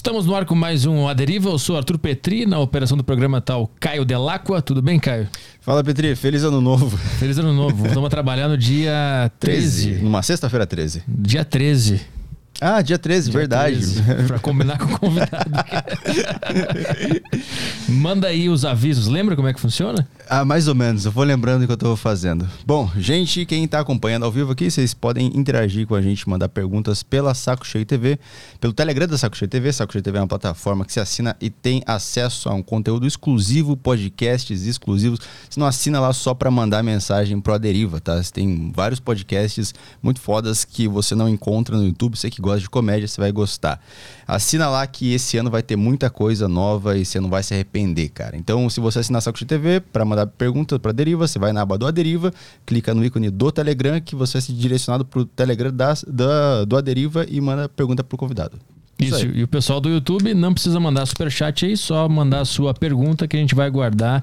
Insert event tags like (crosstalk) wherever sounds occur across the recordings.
Estamos no ar com mais um A Deriva. Eu sou Arthur Petri, na operação do programa tal tá Caio Delacqua. Tudo bem, Caio? Fala, Petri. Feliz ano novo. Feliz ano novo. Estamos trabalhar no dia (laughs) 13. 13 numa sexta-feira 13. Dia 13. Ah, dia 13, dia verdade. 13, (laughs) pra combinar com o convidado. (laughs) Manda aí os avisos. Lembra como é que funciona? Ah, mais ou menos. Eu vou lembrando o que eu tô fazendo. Bom, gente, quem tá acompanhando ao vivo aqui, vocês podem interagir com a gente, mandar perguntas pela Saco Cheio TV, pelo Telegram da Saco Cheio TV. Saco Cheio TV é uma plataforma que se assina e tem acesso a um conteúdo exclusivo, podcasts exclusivos. Você não assina lá só para mandar mensagem pro Aderiva, tá? Você tem vários podcasts muito fodas que você não encontra no YouTube. Você que gosta gosta de comédia, você vai gostar. Assina lá que esse ano vai ter muita coisa nova e você não vai se arrepender, cara. Então, se você assinar Saco de TV para mandar perguntas para Deriva, você vai na aba do Aderiva, clica no ícone do Telegram, que você vai ser direcionado pro Telegram da, da, do Aderiva e manda pergunta pro convidado. Isso, Isso e o pessoal do YouTube não precisa mandar superchat aí, só mandar a sua pergunta que a gente vai guardar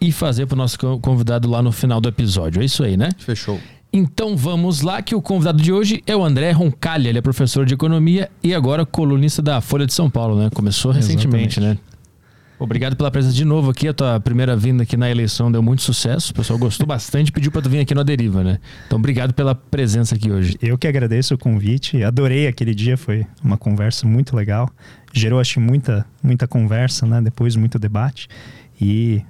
e fazer para o nosso convidado lá no final do episódio. É isso aí, né? Fechou. Então vamos lá, que o convidado de hoje é o André Roncalha. Ele é professor de economia e agora colunista da Folha de São Paulo, né? Começou recentemente, Exatamente. né? Obrigado pela presença de novo aqui. A tua primeira vinda aqui na eleição deu muito sucesso. O pessoal gostou (laughs) bastante e pediu para tu vir aqui no Aderiva, né? Então, obrigado pela presença aqui hoje. Eu que agradeço o convite. Adorei aquele dia, foi uma conversa muito legal. Gerou, acho, muita, muita conversa, né? Depois, muito debate. E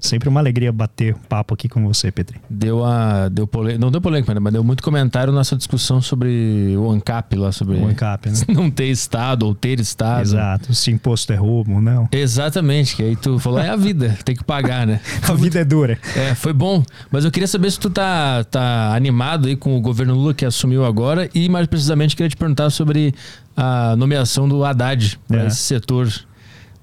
Sempre uma alegria bater papo aqui com você, Petri. Deu a. Deu pole... Não deu polêmica, mas deu muito comentário nessa discussão sobre o ANCAP lá, sobre. O ANCAP, né? (laughs) Não ter Estado ou ter Estado. Exato. Se imposto é roubo, não. Exatamente. Que aí tu falou, é a vida, (laughs) tem que pagar, né? a vida é dura. É, foi bom. Mas eu queria saber se tu tá, tá animado aí com o governo Lula que assumiu agora e, mais precisamente, queria te perguntar sobre a nomeação do Haddad para é. esse setor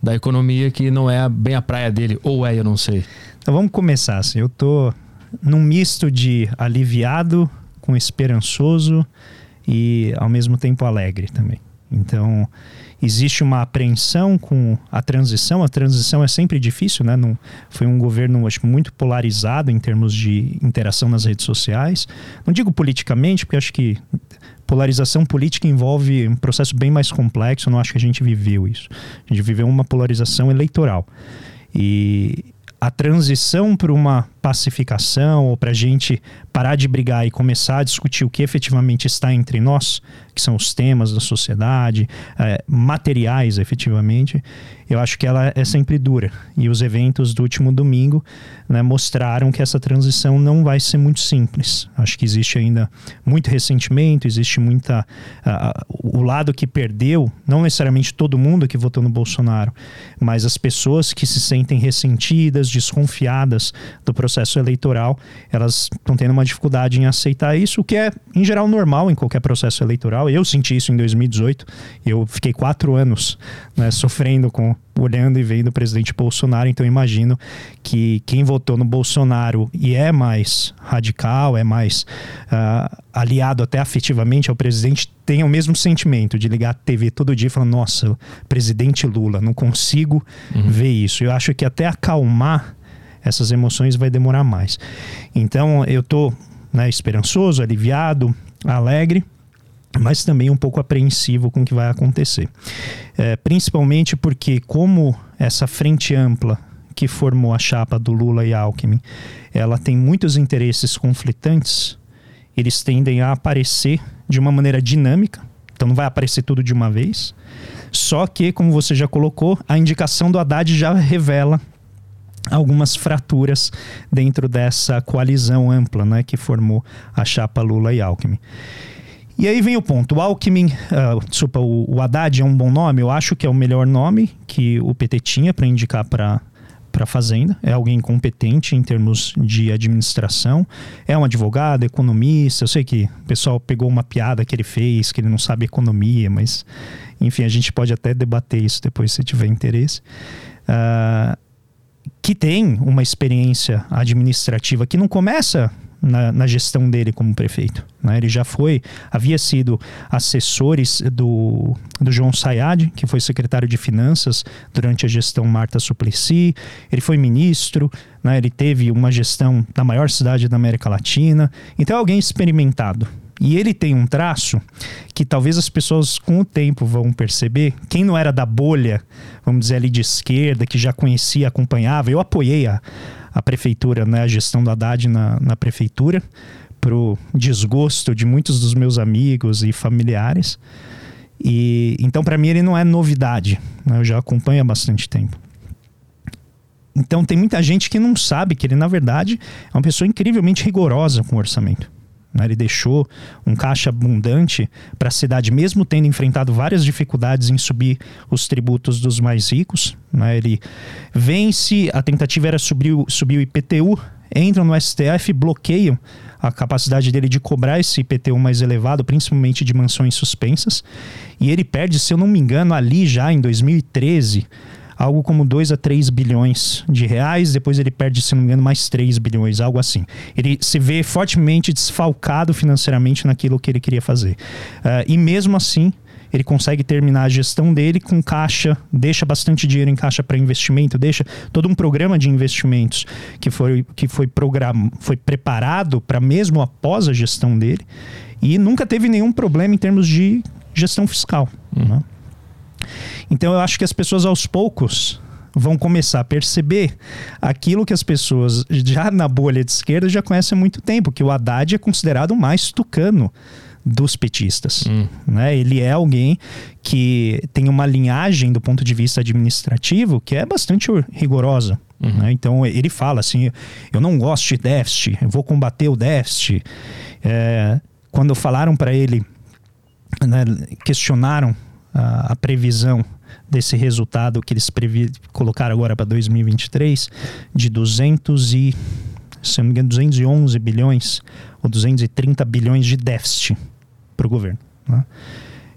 da economia que não é bem a praia dele, ou é, eu não sei. Então vamos começar assim. Eu tô num misto de aliviado com esperançoso e ao mesmo tempo alegre também. Então, existe uma apreensão com a transição. A transição é sempre difícil, né? Não, foi um governo, acho muito polarizado em termos de interação nas redes sociais. Não digo politicamente, porque acho que polarização política envolve um processo bem mais complexo. Eu não acho que a gente viveu isso. A gente viveu uma polarização eleitoral. E a transição para uma pacificação ou para a gente parar de brigar e começar a discutir o que efetivamente está entre nós, que são os temas da sociedade, é, materiais efetivamente, eu acho que ela é sempre dura. E os eventos do último domingo né, mostraram que essa transição não vai ser muito simples. Acho que existe ainda muito ressentimento, existe muita. Uh, o lado que perdeu, não necessariamente todo mundo que votou no Bolsonaro, mas as pessoas que se sentem ressentidas, desconfiadas do processo eleitoral, elas estão tendo uma dificuldade em aceitar isso, o que é, em geral, normal em qualquer processo eleitoral. Eu senti isso em 2018, eu fiquei quatro anos né, sofrendo com olhando e vendo o presidente Bolsonaro, então imagino que quem votou no Bolsonaro e é mais radical, é mais uh, aliado até afetivamente ao presidente, tem o mesmo sentimento de ligar a TV todo dia e falar: nossa, presidente Lula, não consigo uhum. ver isso. Eu acho que até acalmar essas emoções vai demorar mais. Então eu tô né, esperançoso, aliviado, alegre mas também um pouco apreensivo com o que vai acontecer. É, principalmente porque, como essa frente ampla que formou a chapa do Lula e Alckmin, ela tem muitos interesses conflitantes, eles tendem a aparecer de uma maneira dinâmica, então não vai aparecer tudo de uma vez. Só que, como você já colocou, a indicação do Haddad já revela algumas fraturas dentro dessa coalizão ampla né, que formou a chapa Lula e Alckmin. E aí vem o ponto. O Alckmin, uh, desculpa, o, o Haddad é um bom nome. Eu acho que é o melhor nome que o PT tinha para indicar para para Fazenda, é alguém competente em termos de administração, é um advogado, economista. Eu sei que o pessoal pegou uma piada que ele fez, que ele não sabe economia, mas enfim, a gente pode até debater isso depois se tiver interesse. Uh, que tem uma experiência administrativa que não começa na, na, gestão dele como prefeito. Né? Ele já foi, havia sido assessores do, do João Sayad, que foi secretário de Finanças durante a gestão Marta Suplicy, ele foi ministro, né? ele teve uma gestão na maior cidade da América Latina, então é alguém experimentado. E ele tem um traço que talvez as pessoas com o tempo vão perceber. Quem não era da bolha, vamos dizer ali de esquerda, que já conhecia, acompanhava, eu apoiei a, a prefeitura, né, a gestão do Haddad na, na prefeitura, pro desgosto de muitos dos meus amigos e familiares. E então para mim ele não é novidade, né, eu já acompanho há bastante tempo. Então tem muita gente que não sabe que ele na verdade é uma pessoa incrivelmente rigorosa com o orçamento. Né? Ele deixou um caixa abundante para a cidade, mesmo tendo enfrentado várias dificuldades em subir os tributos dos mais ricos. Né? Ele vence, a tentativa era subir, subir o IPTU, entram no STF, bloqueiam a capacidade dele de cobrar esse IPTU mais elevado, principalmente de mansões suspensas. E ele perde, se eu não me engano, ali já em 2013 algo como 2 a 3 bilhões de reais, depois ele perde, se não me engano, mais 3 bilhões, algo assim. Ele se vê fortemente desfalcado financeiramente naquilo que ele queria fazer. Uh, e mesmo assim, ele consegue terminar a gestão dele com caixa, deixa bastante dinheiro em caixa para investimento, deixa todo um programa de investimentos que foi, que foi, program, foi preparado para mesmo após a gestão dele e nunca teve nenhum problema em termos de gestão fiscal. Uhum. Né? Então eu acho que as pessoas aos poucos vão começar a perceber aquilo que as pessoas já na bolha de esquerda já conhecem há muito tempo, que o Haddad é considerado o mais tucano dos petistas. Hum. Né? Ele é alguém que tem uma linhagem do ponto de vista administrativo que é bastante rigorosa. Uhum. Né? Então ele fala assim: eu não gosto de déficit, eu vou combater o déficit. É, quando falaram para ele, né, questionaram a, previsão desse resultado que eles previ, colocaram agora para 2023 de 200 e se não me engano 211 bilhões ou 230 bilhões de déficit para o governo. Né?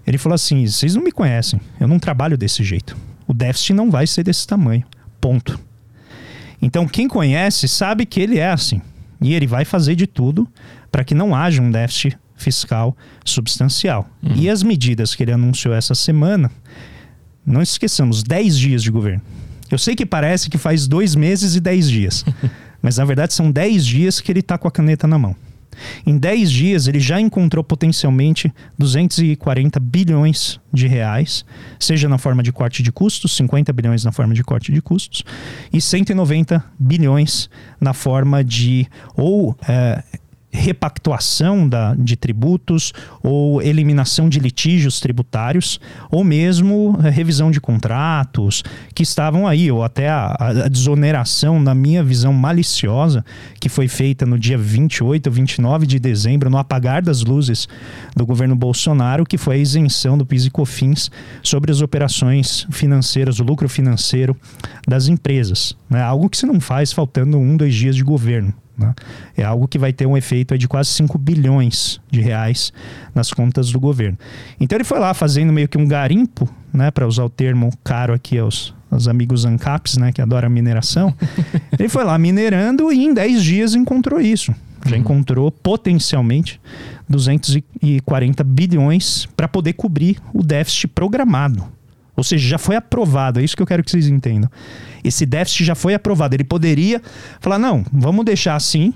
Ele falou assim: vocês não me conhecem, eu não trabalho desse jeito. O déficit não vai ser desse tamanho. Ponto. Então quem conhece sabe que ele é assim e ele vai fazer de tudo para que não haja um déficit fiscal substancial. Uhum. E as medidas que ele anunciou essa semana, não esqueçamos, 10 dias de governo. Eu sei que parece que faz dois meses e 10 dias, (laughs) mas na verdade são 10 dias que ele está com a caneta na mão. Em 10 dias, ele já encontrou potencialmente 240 bilhões de reais, seja na forma de corte de custos, 50 bilhões na forma de corte de custos, e 190 bilhões na forma de ou é, repactuação da, de tributos ou eliminação de litígios tributários ou mesmo eh, revisão de contratos que estavam aí ou até a, a desoneração na minha visão maliciosa que foi feita no dia 28 ou 29 de dezembro no apagar das luzes do governo Bolsonaro que foi a isenção do PIS e COFINS sobre as operações financeiras, o lucro financeiro das empresas. Né? Algo que se não faz faltando um, dois dias de governo. Né? É algo que vai ter um efeito de quase 5 bilhões de reais nas contas do governo. Então ele foi lá fazendo meio que um garimpo, né, para usar o termo caro aqui aos, aos amigos ANCAPs, né, que adoram mineração. (laughs) ele foi lá minerando e em 10 dias encontrou isso. Já uhum. encontrou potencialmente 240 bilhões para poder cobrir o déficit programado. Ou seja, já foi aprovado. É isso que eu quero que vocês entendam. Esse déficit já foi aprovado. Ele poderia falar: não, vamos deixar assim,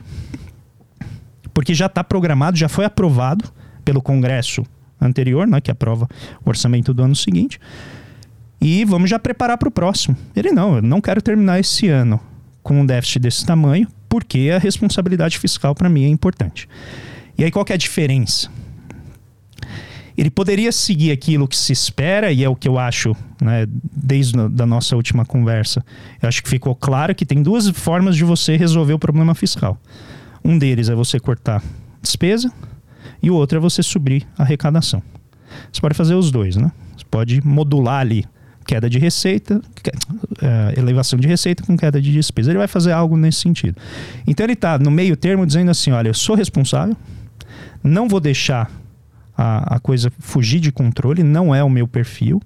porque já está programado, já foi aprovado pelo Congresso anterior, né, que aprova o orçamento do ano seguinte. E vamos já preparar para o próximo. Ele não, eu não quero terminar esse ano com um déficit desse tamanho, porque a responsabilidade fiscal para mim é importante. E aí qual é a diferença? Ele poderia seguir aquilo que se espera, e é o que eu acho, né, desde a da nossa última conversa. Eu acho que ficou claro que tem duas formas de você resolver o problema fiscal. Um deles é você cortar despesa, e o outro é você subir a arrecadação. Você pode fazer os dois, né? Você pode modular ali queda de receita, é, elevação de receita com queda de despesa. Ele vai fazer algo nesse sentido. Então ele está no meio termo dizendo assim: olha, eu sou responsável, não vou deixar a, a coisa fugir de controle, não é o meu perfil.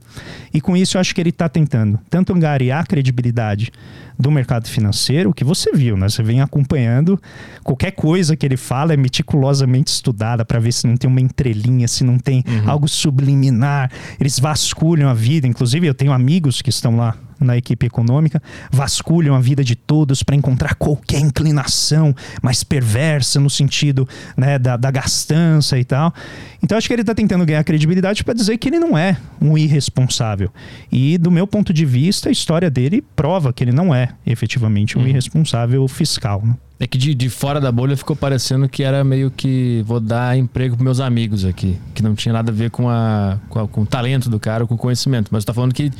E com isso eu acho que ele está tentando tanto angariar credibilidade do mercado financeiro, que você viu, né? Você vem acompanhando qualquer coisa que ele fala é meticulosamente estudada para ver se não tem uma entrelinha, se não tem uhum. algo subliminar. Eles vasculham a vida. Inclusive, eu tenho amigos que estão lá na equipe econômica, vasculham a vida de todos para encontrar qualquer inclinação mais perversa no sentido né, da, da gastança e tal. Então acho que ele está tentando ganhar credibilidade para dizer que ele não é um irresponsável. E do meu ponto de vista, a história dele prova que ele não é efetivamente um uhum. irresponsável fiscal. Né? É que de, de fora da bolha ficou parecendo que era meio que vou dar emprego para meus amigos aqui. Que não tinha nada a ver com, a, com, a, com o talento do cara, com o conhecimento. Mas você tá falando que,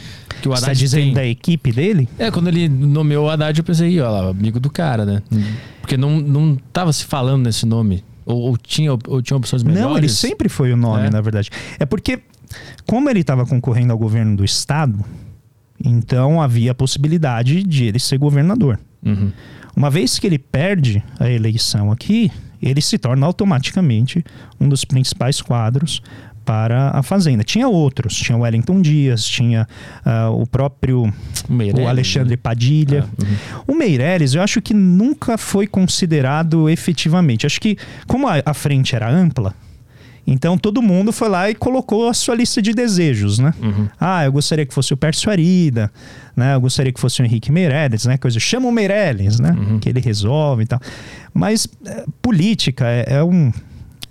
que o Haddad. Você tá dizendo tem... da equipe dele? É, quando ele nomeou o Haddad, eu pensei, ó lá, amigo do cara, né? Porque não, não tava se falando nesse nome. Ou, ou tinha, ou tinha opções melhores? Não, ele sempre foi o nome, é. na verdade. É porque, como ele estava concorrendo ao governo do estado, então havia a possibilidade de ele ser governador. Uhum. Uma vez que ele perde a eleição aqui, ele se torna automaticamente um dos principais quadros para a Fazenda. Tinha outros, tinha o Wellington Dias, tinha uh, o próprio o, o Alexandre né? Padilha. Ah, uhum. O Meirelles, eu acho que nunca foi considerado efetivamente. Acho que, como a, a frente era ampla, então todo mundo foi lá e colocou a sua lista de desejos, né? Uhum. Ah, eu gostaria que fosse o Pércio Arida, né? Eu gostaria que fosse o Henrique Meirelles, né? Coisa, chama o Meirelles, né? Uhum. Que ele resolve e tal. Mas é, política é, é, um...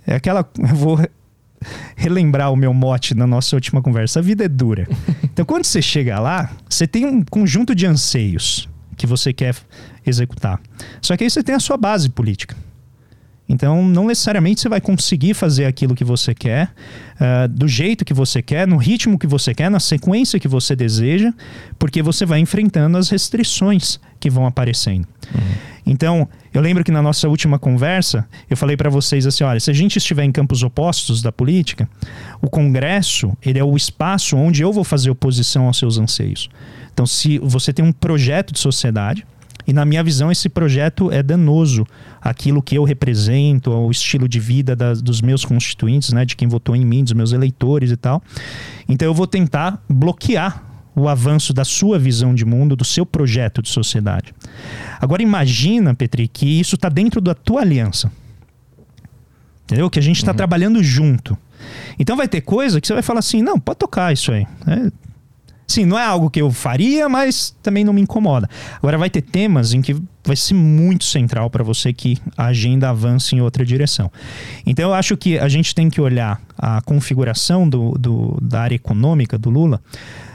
É aquela... Eu vou relembrar o meu mote na nossa última conversa. A vida é dura. (laughs) Então quando você chega lá, você tem um conjunto de anseios que você quer executar. Só que aí você tem a sua base política. Então, não necessariamente você vai conseguir fazer aquilo que você quer, uh, do jeito que você quer, no ritmo que você quer, na sequência que você deseja, porque você vai enfrentando as restrições que vão aparecendo. Uhum. Então, eu lembro que na nossa última conversa, eu falei para vocês assim, olha, se a gente estiver em campos opostos da política, o Congresso, ele é o espaço onde eu vou fazer oposição aos seus anseios. Então, se você tem um projeto de sociedade, e na minha visão, esse projeto é danoso aquilo que eu represento, o estilo de vida das, dos meus constituintes, né, de quem votou em mim, dos meus eleitores e tal. Então eu vou tentar bloquear o avanço da sua visão de mundo, do seu projeto de sociedade. Agora imagina, Petri, que isso está dentro da tua aliança. Entendeu? Que a gente está uhum. trabalhando junto. Então vai ter coisa que você vai falar assim, não, pode tocar isso aí. É, Sim, não é algo que eu faria, mas também não me incomoda. Agora vai ter temas em que vai ser muito central para você que a agenda avance em outra direção. Então eu acho que a gente tem que olhar a configuração do, do da área econômica do Lula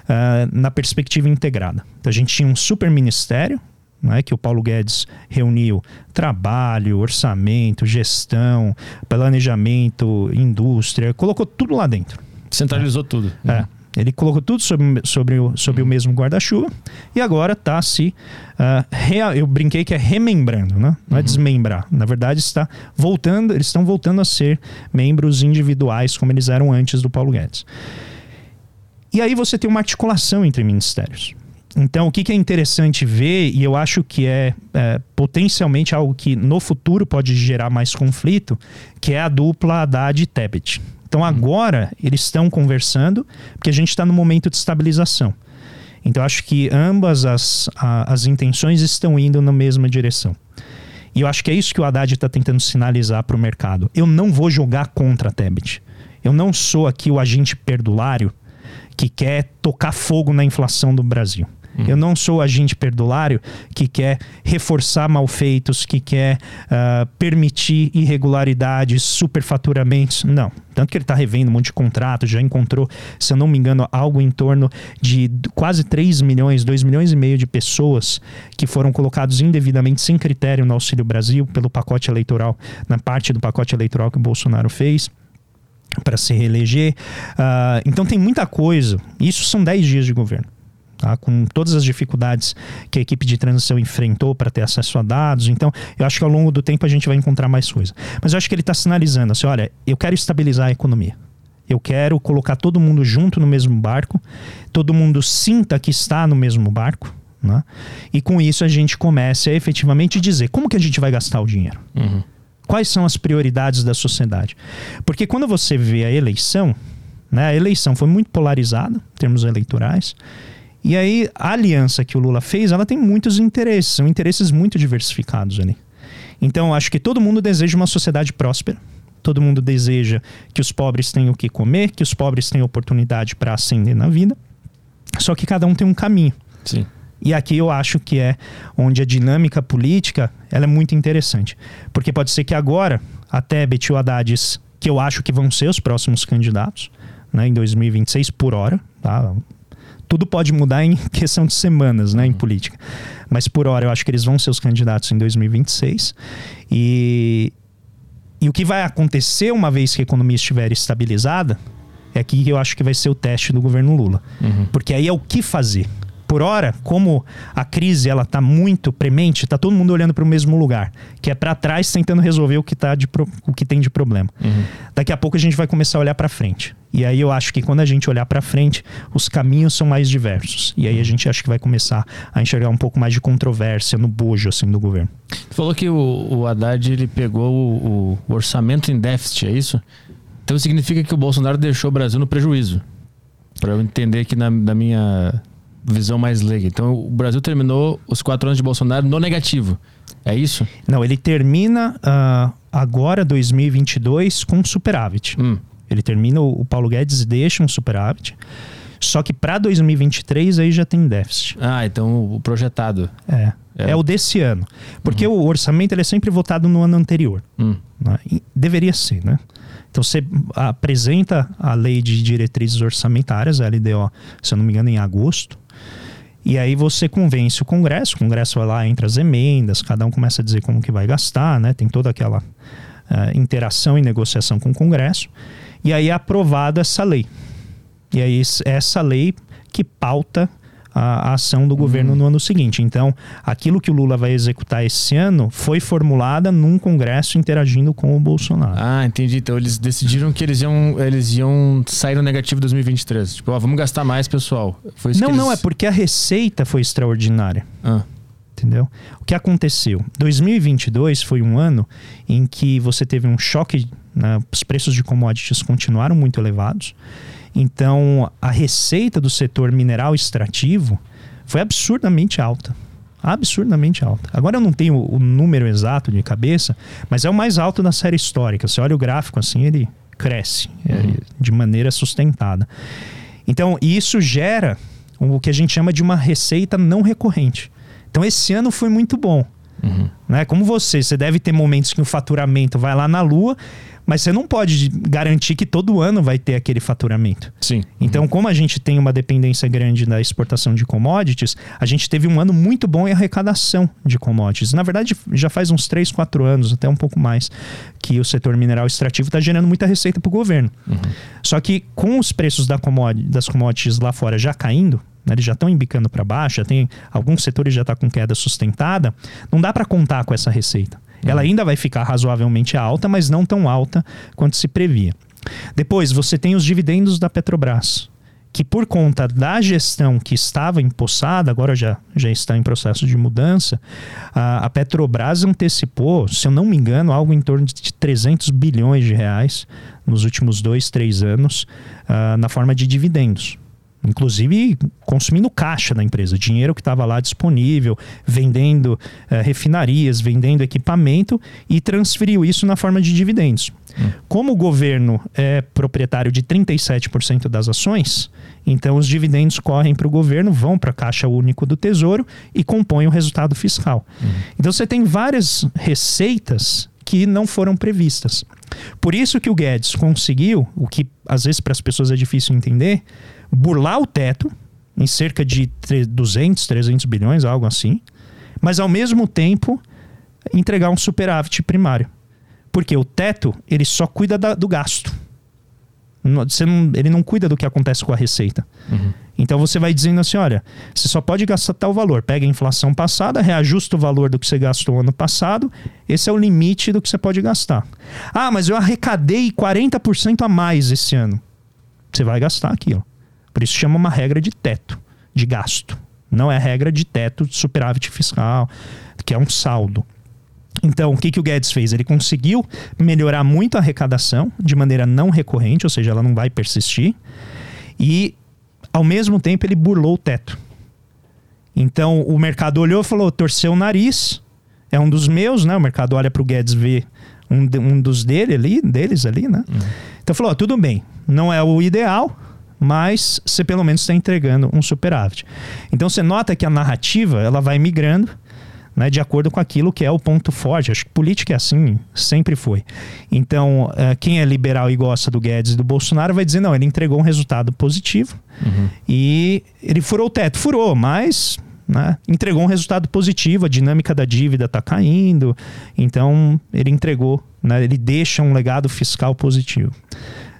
uh, na perspectiva integrada. Então a gente tinha um super ministério, né, que o Paulo Guedes reuniu trabalho, orçamento, gestão, planejamento, indústria, colocou tudo lá dentro. Centralizou tudo. É. Ele colocou tudo sobre, sobre, o, sobre o mesmo guarda-chuva e agora está se. Uh, rea, eu brinquei que é remembrando, né? não é uhum. desmembrar. Na verdade, está voltando, eles estão voltando a ser membros individuais como eles eram antes do Paulo Guedes. E aí você tem uma articulação entre ministérios. Então, o que, que, é interessante ver, e eu acho que é, é, potencialmente algo que no futuro pode gerar mais conflito, que é a dupla Haddad e Tebet. Então uhum. agora eles estão conversando, porque a gente está no momento de estabilização. Então acho que ambas as, a, as intenções estão indo na mesma direção. E eu acho que é isso que o Haddad está tentando sinalizar para o mercado. Eu não vou jogar contra a Tebet. Eu não sou aqui o agente perdulário que quer tocar fogo na inflação do Brasil. Uhum. Eu não sou agente perdulário que quer reforçar malfeitos, que quer uh, permitir irregularidades, superfaturamentos. Não. Tanto que ele está revendo um monte de contratos, já encontrou, se eu não me engano, algo em torno de quase 3 milhões, 2 milhões e meio de pessoas que foram colocados indevidamente, sem critério, no Auxílio Brasil, pelo pacote eleitoral, na parte do pacote eleitoral que o Bolsonaro fez para se reeleger. Uh, então tem muita coisa. Isso são 10 dias de governo tá? com todas as dificuldades que a equipe de transição enfrentou para ter acesso a dados. Então, eu acho que ao longo do tempo a gente vai encontrar mais coisas. Mas eu acho que ele está sinalizando assim: olha, eu quero estabilizar a economia. Eu quero colocar todo mundo junto no mesmo barco, todo mundo sinta que está no mesmo barco. Né? E com isso a gente começa a efetivamente dizer como que a gente vai gastar o dinheiro. Uhum. Quais são as prioridades da sociedade? Porque quando você vê a eleição, né, a eleição foi muito polarizada em termos eleitorais. E aí, a aliança que o Lula fez, ela tem muitos interesses, são interesses muito diversificados ali. Então, acho que todo mundo deseja uma sociedade próspera. Todo mundo deseja que os pobres tenham o que comer, que os pobres tenham oportunidade para ascender na vida. Só que cada um tem um caminho. Sim. E aqui eu acho que é onde a dinâmica política ela é muito interessante. Porque pode ser que agora, até Betil Haddad, que eu acho que vão ser os próximos candidatos, né, em 2026 por hora, tá? Tudo pode mudar em (laughs) questão de semanas, né, em política. Mas por hora eu acho que eles vão ser os candidatos em 2026. E, e o que vai acontecer uma vez que a economia estiver estabilizada é que eu acho que vai ser o teste do governo Lula. Uhum. Porque aí é o que fazer por hora, como a crise ela tá muito premente, tá todo mundo olhando para o mesmo lugar, que é para trás tentando resolver o que tá de pro, o que tem de problema. Uhum. Daqui a pouco a gente vai começar a olhar para frente. E aí eu acho que quando a gente olhar para frente, os caminhos são mais diversos. E aí a gente acha que vai começar a enxergar um pouco mais de controvérsia no bojo assim do governo. Você falou que o, o Haddad ele pegou o, o orçamento em déficit, é isso? Então significa que o Bolsonaro deixou o Brasil no prejuízo. Para eu entender que na, na minha visão mais leiga. Então, o Brasil terminou os quatro anos de Bolsonaro no negativo. É isso? Não, ele termina uh, agora, 2022, com superávit. Hum. Ele termina, o Paulo Guedes deixa um superávit. Só que para 2023 aí já tem déficit. Ah, então o projetado. É. É, é o desse ano. Porque uhum. o orçamento ele é sempre votado no ano anterior. Hum. Né? Deveria ser, né? Então você apresenta a lei de diretrizes orçamentárias, a LDO, se eu não me engano, em agosto. E aí você convence o Congresso, o Congresso vai lá, entra as emendas, cada um começa a dizer como que vai gastar, né? Tem toda aquela uh, interação e negociação com o Congresso. E aí é aprovada essa lei. E aí essa lei que pauta a, a ação do governo uhum. no ano seguinte. Então, aquilo que o Lula vai executar esse ano foi formulada num congresso interagindo com o Bolsonaro. Ah, entendi. Então, eles decidiram que eles iam, eles iam sair no negativo 2023. Tipo, ó, vamos gastar mais, pessoal. Foi não, eles... não, é porque a receita foi extraordinária. Ah. Entendeu? O que aconteceu? 2022 foi um ano em que você teve um choque, né? os preços de commodities continuaram muito elevados então, a receita do setor mineral extrativo foi absurdamente alta. Absurdamente alta. Agora eu não tenho o número exato de cabeça, mas é o mais alto da série histórica. Você olha o gráfico assim, ele cresce é, uhum. é, de maneira sustentada. Então, isso gera o que a gente chama de uma receita não recorrente. Então, esse ano foi muito bom. Uhum. Né? Como você, você deve ter momentos que o faturamento vai lá na lua mas você não pode garantir que todo ano vai ter aquele faturamento. Sim. Então, como a gente tem uma dependência grande da exportação de commodities, a gente teve um ano muito bom em arrecadação de commodities. Na verdade, já faz uns 3, 4 anos, até um pouco mais, que o setor mineral extrativo está gerando muita receita para o governo. Uhum. Só que com os preços da commodity, das commodities lá fora já caindo, eles já estão embicando para baixo, já tem alguns setores já está com queda sustentada, não dá para contar com essa receita. Ela ainda vai ficar razoavelmente alta, mas não tão alta quanto se previa. Depois, você tem os dividendos da Petrobras, que por conta da gestão que estava empossada, agora já, já está em processo de mudança, a, a Petrobras antecipou, se eu não me engano, algo em torno de 300 bilhões de reais nos últimos dois, três anos, uh, na forma de dividendos inclusive consumindo caixa da empresa, dinheiro que estava lá disponível, vendendo eh, refinarias, vendendo equipamento e transferiu isso na forma de dividendos. Hum. Como o governo é proprietário de 37% das ações, então os dividendos correm para o governo, vão para a Caixa Único do Tesouro e compõem o resultado fiscal. Hum. Então você tem várias receitas que não foram previstas. Por isso que o Guedes conseguiu, o que às vezes para as pessoas é difícil entender, burlar o teto em cerca de 200, 300 bilhões, algo assim, mas ao mesmo tempo entregar um superávit primário. Porque o teto, ele só cuida da, do gasto. Você não, ele não cuida do que acontece com a receita. Uhum. Então você vai dizendo assim: olha, você só pode gastar tal valor. Pega a inflação passada, reajusta o valor do que você gastou ano passado. Esse é o limite do que você pode gastar. Ah, mas eu arrecadei 40% a mais esse ano. Você vai gastar aquilo. Por isso chama uma regra de teto de gasto. Não é regra de teto de superávit fiscal, que é um saldo. Então, o que, que o Guedes fez? Ele conseguiu melhorar muito a arrecadação de maneira não recorrente, ou seja, ela não vai persistir. E, ao mesmo tempo, ele burlou o teto. Então, o mercado olhou e falou: torceu o nariz, é um dos meus, né? O mercado olha para o Guedes ver um, um dos dele ali, deles ali, né? Uhum. Então, falou: tudo bem, não é o ideal, mas você pelo menos está entregando um superávit. Então você nota que a narrativa ela vai migrando né, de acordo com aquilo que é o ponto forte. Acho que política é assim, sempre foi. Então, uh, quem é liberal e gosta do Guedes e do Bolsonaro vai dizer: não, ele entregou um resultado positivo uhum. e ele furou o teto. Furou, mas né, entregou um resultado positivo, a dinâmica da dívida está caindo, então ele entregou, né, ele deixa um legado fiscal positivo.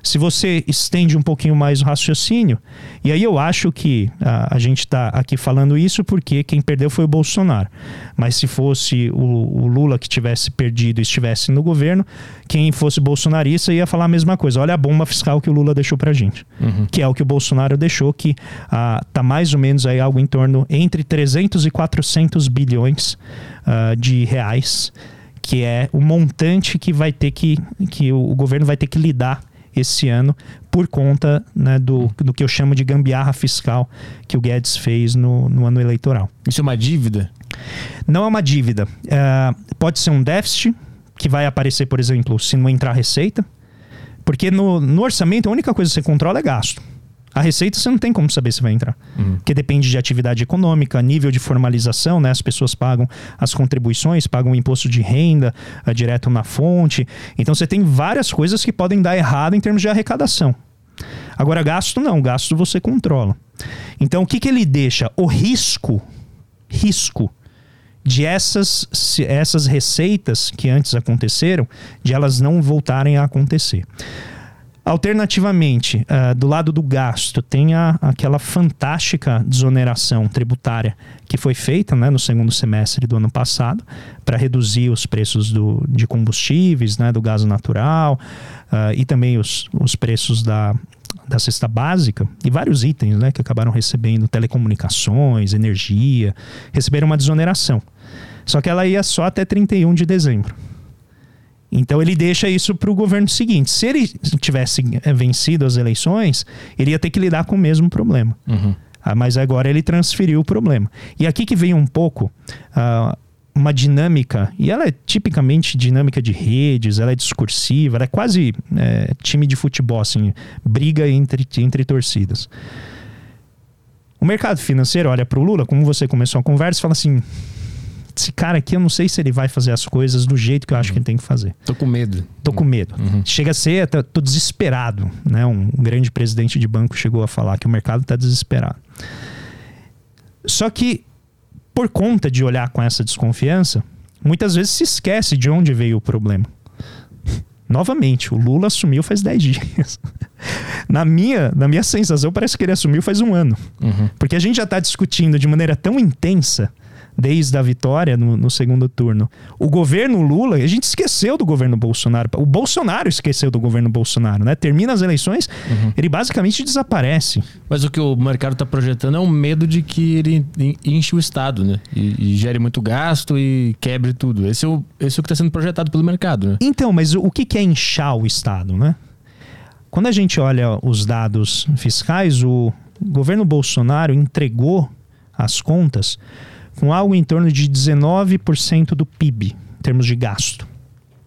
Se você estende um pouquinho mais o raciocínio, e aí eu acho que a, a gente está aqui falando isso porque quem perdeu foi o Bolsonaro. Mas se fosse o, o, Lula que tivesse perdido e estivesse no governo, quem fosse bolsonarista ia falar a mesma coisa. Olha a bomba fiscal que o Lula deixou pra gente. Uhum. Que é o que o Bolsonaro deixou, que ah, tá mais ou menos aí algo em torno entre 300 e 400 bilhões uh, de reais que é o montante que vai ter que que o governo vai ter que lidar esse ano por conta né, do, do que eu chamo de gambiarra fiscal que o Guedes fez no, no ano eleitoral. Isso é uma dívida? Não é uma dívida. É, pode ser um déficit que vai aparecer, por exemplo, se não entrar receita. Porque no, no orçamento a única coisa que você controla é gasto. A receita você não tem como saber se vai entrar. Uhum. Porque depende de atividade econômica, nível de formalização, né? As pessoas pagam as contribuições, pagam o imposto de renda uh, direto na fonte. Então você tem várias coisas que podem dar errado em termos de arrecadação. Agora, gasto não, gasto você controla. Então o que, que ele deixa? O risco, risco de essas, essas receitas que antes aconteceram, de elas não voltarem a acontecer. Alternativamente, uh, do lado do gasto, tem a, aquela fantástica desoneração tributária que foi feita né, no segundo semestre do ano passado para reduzir os preços do, de combustíveis, né, do gás natural uh, e também os, os preços da, da cesta básica e vários itens né, que acabaram recebendo telecomunicações, energia, receberam uma desoneração. Só que ela ia só até 31 de dezembro. Então ele deixa isso para o governo seguinte. Se ele tivesse eh, vencido as eleições, ele ia ter que lidar com o mesmo problema. Uhum. Ah, mas agora ele transferiu o problema. E aqui que vem um pouco uh, uma dinâmica, e ela é tipicamente dinâmica de redes, ela é discursiva, ela é quase é, time de futebol, assim, briga entre, entre torcidas. O mercado financeiro olha para o Lula, como você começou a conversa, e fala assim: esse cara aqui, eu não sei se ele vai fazer as coisas do jeito que eu acho uhum. que ele tem que fazer. Tô com medo. Tô com medo. Uhum. Chega a ser, tô, tô desesperado. Né? Um grande presidente de banco chegou a falar que o mercado está desesperado. Só que, por conta de olhar com essa desconfiança, muitas vezes se esquece de onde veio o problema. (laughs) Novamente, o Lula assumiu faz 10 dias. (laughs) na, minha, na minha sensação, parece que ele assumiu faz um ano. Uhum. Porque a gente já está discutindo de maneira tão intensa desde a vitória no, no, segundo turno. O governo Lula, a gente esqueceu do governo Bolsonaro. O Bolsonaro esqueceu do governo Bolsonaro, né? Termina as eleições, uhum. ele basicamente desaparece. Mas o que o mercado está projetando é um medo de que ele enche o Estado, né? E, e gere muito gasto e quebre tudo. Esse é o, esse é o que está sendo projetado pelo mercado, né? Então, mas o, o que é inchar o Estado, né? Quando a gente olha os dados fiscais, o governo Bolsonaro entregou as contas com algo em torno de 19% do PIB, em termos de gasto.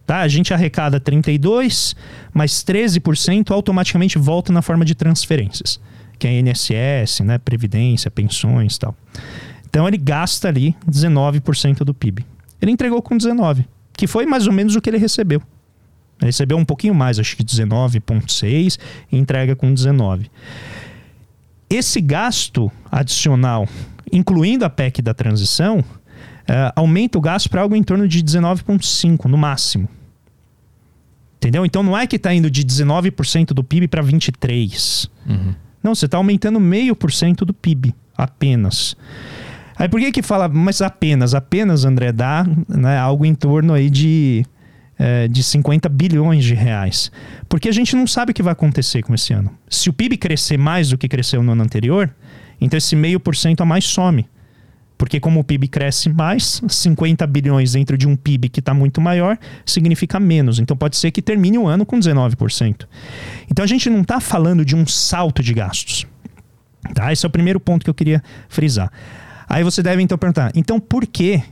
Tá? A gente arrecada 32%, mas 13% automaticamente volta na forma de transferências, que é INSS, né? Previdência, pensões tal. Então ele gasta ali 19% do PIB. Ele entregou com 19%, que foi mais ou menos o que ele recebeu. Ele recebeu um pouquinho mais, acho que 19,6% e entrega com 19%. Esse gasto adicional incluindo a PEC da transição, uh, aumenta o gasto para algo em torno de 19,5% no máximo. Entendeu? Então não é que está indo de 19% do PIB para 23%. Uhum. Não, você está aumentando meio por cento do PIB apenas. Aí por que que fala, mas apenas, apenas, André, dá né, algo em torno aí de, é, de 50 bilhões de reais? Porque a gente não sabe o que vai acontecer com esse ano. Se o PIB crescer mais do que cresceu no ano anterior, então esse meio por cento a mais some. Porque como o PIB cresce mais, 50 bilhões dentro de um PIB que está muito maior, significa menos. Então pode ser que termine o ano com 19%. Então a gente não está falando de um salto de gastos. Tá? Esse é o primeiro ponto que eu queria frisar. Aí você deve então perguntar, então por que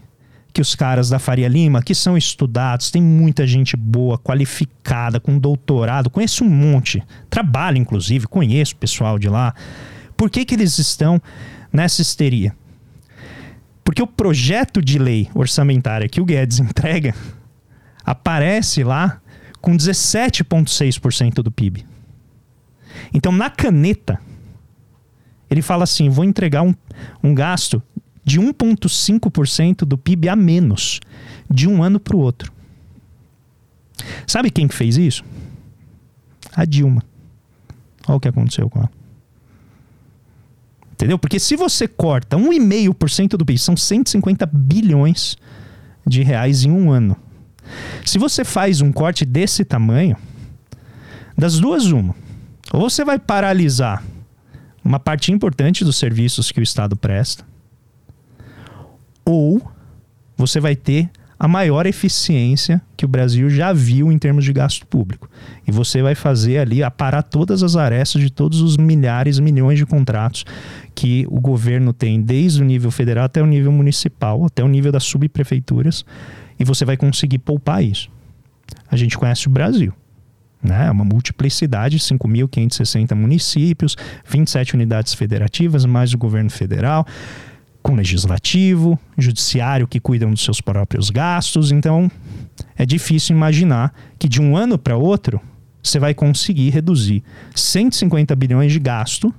que os caras da Faria Lima, que são estudados, tem muita gente boa, qualificada, com doutorado, conheço um monte, trabalho inclusive, conheço o pessoal de lá. Por que, que eles estão nessa histeria? Porque o projeto de lei orçamentária que o Guedes entrega aparece lá com 17,6% do PIB. Então, na caneta, ele fala assim: vou entregar um, um gasto de 1,5% do PIB a menos de um ano para o outro. Sabe quem que fez isso? A Dilma. Olha o que aconteceu com ela. Entendeu? Porque se você corta 1,5% do PIB, são 150 bilhões de reais em um ano. Se você faz um corte desse tamanho, das duas, uma. Ou você vai paralisar uma parte importante dos serviços que o Estado presta, ou você vai ter a maior eficiência que o Brasil já viu em termos de gasto público. E você vai fazer ali aparar todas as arestas de todos os milhares, milhões de contratos que o governo tem, desde o nível federal até o nível municipal, até o nível das subprefeituras, e você vai conseguir poupar isso. A gente conhece o Brasil. Né? É uma multiplicidade, 5.560 municípios, 27 unidades federativas, mais o governo federal com legislativo, judiciário que cuidam dos seus próprios gastos. Então, é difícil imaginar que de um ano para outro você vai conseguir reduzir 150 bilhões de gasto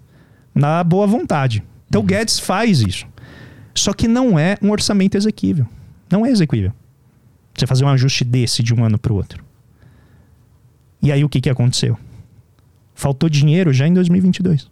na boa vontade. Então, o uhum. Guedes faz isso. Só que não é um orçamento exequível. Não é exequível. Você fazer um ajuste desse de um ano para o outro. E aí o que, que aconteceu? Faltou dinheiro já em 2022.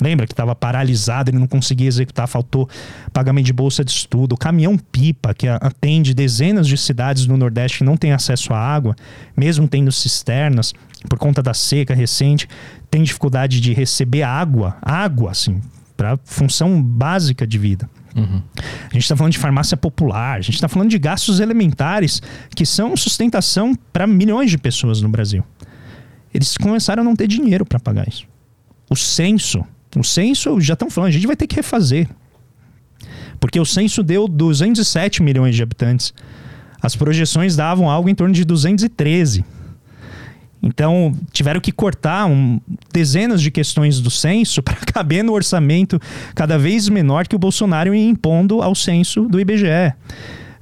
Lembra que estava paralisado, ele não conseguia executar, faltou pagamento de bolsa de estudo. O caminhão pipa, que atende dezenas de cidades no Nordeste que não tem acesso à água, mesmo tendo cisternas, por conta da seca recente, tem dificuldade de receber água, água, assim, para função básica de vida. Uhum. A gente está falando de farmácia popular, a gente está falando de gastos elementares que são sustentação para milhões de pessoas no Brasil. Eles começaram a não ter dinheiro para pagar isso. O censo o censo, já estão falando, a gente vai ter que refazer. Porque o censo deu 207 milhões de habitantes. As projeções davam algo em torno de 213. Então, tiveram que cortar um, dezenas de questões do censo (laughs) para caber no orçamento cada vez menor que o Bolsonaro ia impondo ao censo do IBGE.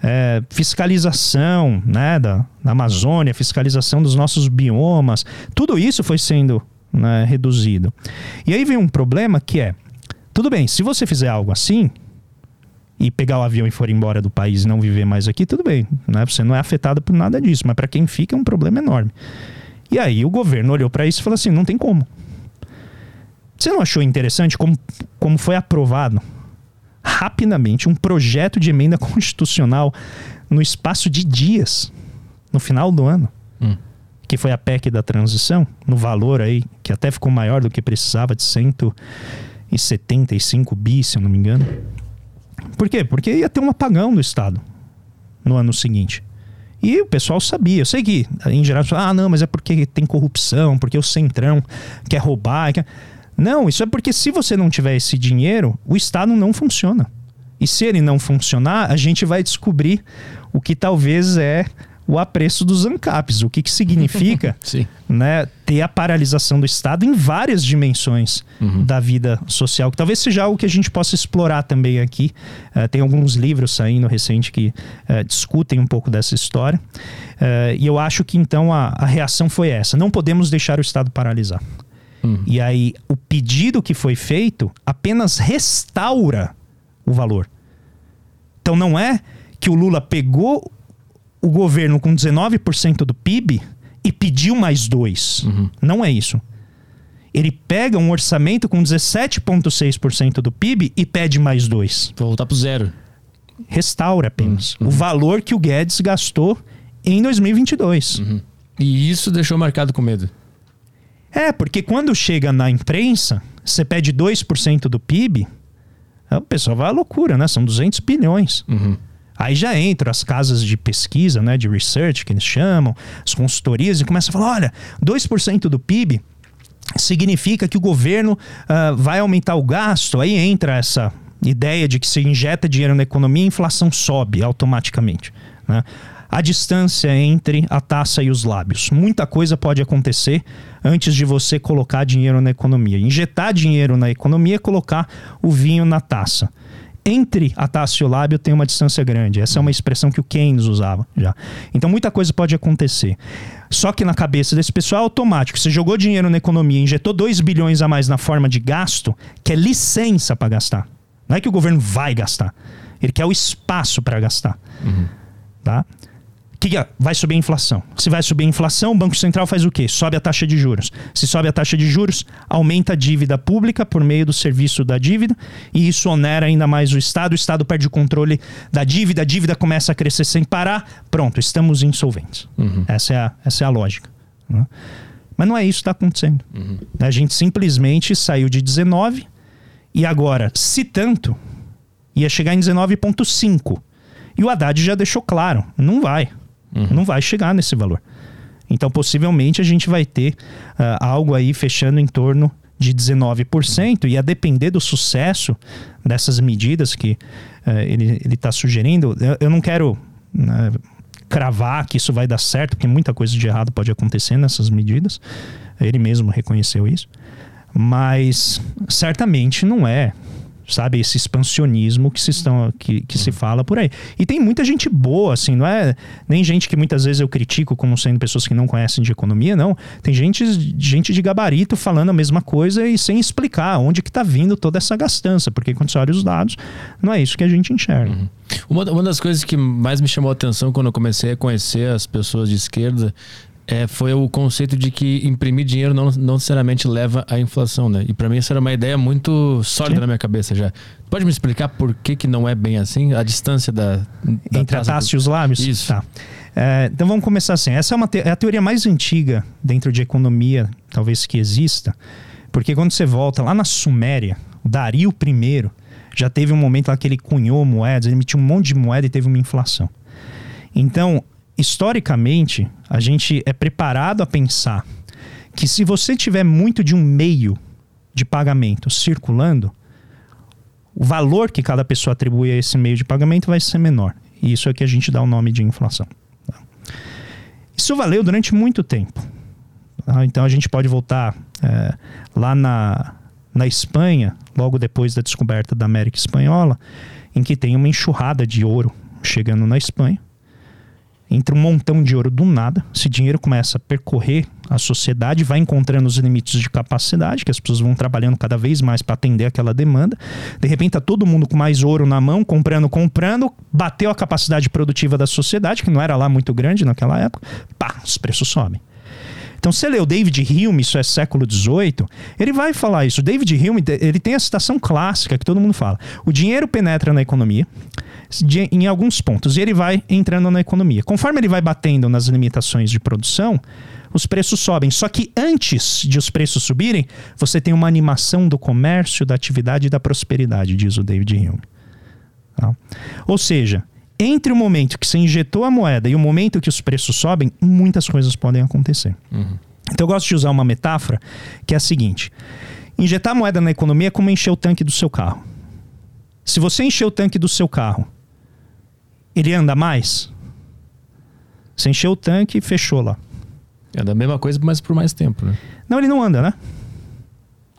É, fiscalização né, da, da Amazônia, fiscalização dos nossos biomas, tudo isso foi sendo né, reduzido. E aí vem um problema que é: tudo bem, se você fizer algo assim e pegar o avião e for embora do país e não viver mais aqui, tudo bem, né? Você não é afetado por nada disso, mas para quem fica é um problema enorme. E aí o governo olhou para isso e falou assim: não tem como. Você não achou interessante como, como foi aprovado rapidamente um projeto de emenda (laughs) constitucional no espaço de dias, no final do ano? Hum que foi a PEC da transição, no valor aí, que até ficou maior do que precisava, de 175 bi, se eu não me engano. Por quê? Porque ia ter um apagão do Estado no ano seguinte. E o pessoal sabia. Eu sei que, em geral, ah, não, mas é porque tem corrupção, porque o Centrão quer roubar. Quer... Não, isso é porque se você não tiver esse dinheiro, o Estado não funciona. E se ele não funcionar, a gente vai descobrir o que talvez é o apreço dos ANCAPs. O que, que significa (laughs) né, ter a paralisação do Estado em várias dimensões uhum. da vida social, que talvez seja algo que a gente possa explorar também aqui. Uh, tem alguns livros saindo recente que uh, discutem um pouco dessa história. Uh, e eu acho que então a, a, reação foi essa: não podemos deixar o Estado paralisar. Uhum. E aí, o pedido que foi feito apenas restaura o valor. Então, não é que o Lula pegou o governo com 19% do PIB e pediu mais dois. Uhum. Não é isso. Ele pega um orçamento com 17,6% do PIB e pede mais dois. Voltar para zero. Restaura apenas uhum. o valor que o Guedes gastou em 2022. Uhum. E isso deixou marcado com medo. É, porque quando chega na imprensa, você pede 2% do PIB, o pessoal vai à loucura, né? São 200 bilhões. Uhum. Aí já entram as casas de pesquisa, né, de research, que eles chamam, as consultorias, e começam a falar: olha, 2% do PIB significa que o governo uh, vai aumentar o gasto. Aí entra essa ideia de que se injeta dinheiro na economia, a inflação sobe automaticamente. Né? A distância entre a taça e os lábios. Muita coisa pode acontecer antes de você colocar dinheiro na economia. Injetar dinheiro na economia é colocar o vinho na taça entre a taça e o lábio tem uma distância grande. Essa é uma expressão que o Keynes usava já. Então muita coisa pode acontecer. Só que na cabeça desse pessoal é automático. Você jogou dinheiro na economia, injetou 2 bilhões a mais na forma de gasto, que é licença para gastar. Não é que o governo vai gastar. Ele quer o espaço para gastar. Uhum. Tá? Que, que vai subir a inflação. Se vai subir a inflação, o Banco Central faz o quê? Sobe a taxa de juros. Se sobe a taxa de juros, aumenta a dívida pública por meio do serviço da dívida e isso onera ainda mais o Estado. O Estado perde o controle da dívida, a dívida começa a crescer sem parar. Pronto, estamos insolventes. Uhum. Essa, é a, essa é a lógica. Né? Mas não é isso que está acontecendo. Uhum. A gente simplesmente saiu de 19 e agora, se tanto, ia chegar em 19,5. E o Haddad já deixou claro: não vai. Uhum. Não vai chegar nesse valor. Então, possivelmente, a gente vai ter uh, algo aí fechando em torno de 19%, uhum. e a depender do sucesso dessas medidas que uh, ele está sugerindo, eu, eu, não quero uh, cravar que isso vai dar certo, porque muita coisa de errado pode acontecer nessas medidas, ele mesmo reconheceu isso, mas certamente não é sabe? Esse expansionismo que se, estão, que, que se fala por aí. E tem muita gente boa, assim, não é nem gente que muitas vezes eu critico como sendo pessoas que não conhecem de economia, não. Tem gente, gente de gabarito falando a mesma coisa e sem explicar onde que está vindo toda essa gastança, porque quando você olha os dados, não é isso que a gente enxerga. Uhum. Uma, uma das coisas que mais me chamou a atenção quando eu comecei a conhecer as pessoas de esquerda é, foi o conceito de que imprimir dinheiro não, não necessariamente leva à inflação, né? E para mim essa era uma ideia muito sólida Sim. na minha cabeça já. Pode me explicar por que, que não é bem assim? A distância da. da Entre a taça do... e os lábios? Isso. Tá. É, então vamos começar assim. Essa é, uma te... é a teoria mais antiga dentro de economia, talvez que exista, porque quando você volta lá na Suméria, o Dario I já teve um momento lá que ele cunhou moedas, ele emitiu um monte de moeda e teve uma inflação. Então, historicamente, a gente é preparado a pensar que se você tiver muito de um meio de pagamento circulando, o valor que cada pessoa atribui a esse meio de pagamento vai ser menor. E isso é que a gente dá o nome de inflação. Isso valeu durante muito tempo. Tá? Então a gente pode voltar é, lá na, na Espanha, logo depois da descoberta da América Espanhola, em que tem uma enxurrada de ouro chegando na Espanha entra um montão de ouro do nada, esse dinheiro começa a percorrer a sociedade, vai encontrando os limites de capacidade, que as pessoas vão trabalhando cada vez mais para atender aquela demanda. De repente tá todo mundo com mais ouro na mão, comprando, comprando, bateu a capacidade produtiva da sociedade, que não era lá muito grande naquela época, pá, os preços sobem. Então, você lê o David Hume, isso é século XVIII, ele vai falar isso. O David Hume, ele tem a citação clássica que todo mundo fala. O dinheiro penetra na economia de, em alguns pontos e ele vai entrando na economia. Conforme ele vai batendo nas limitações de produção, os preços sobem. Só que antes de os preços subirem, você tem uma animação do comércio, da atividade e da prosperidade, diz o David Hume. Tá? Ou seja, entre o momento que você injetou a moeda e o momento que os preços sobem, muitas coisas podem acontecer. Uhum. Então eu gosto de usar uma metáfora que é a seguinte: injetar moeda na economia é como encher o tanque do seu carro. Se você encher o tanque do seu carro, ele anda mais? Você encheu o tanque e fechou lá. É da mesma coisa, mas por mais tempo, né? Não, ele não anda, né?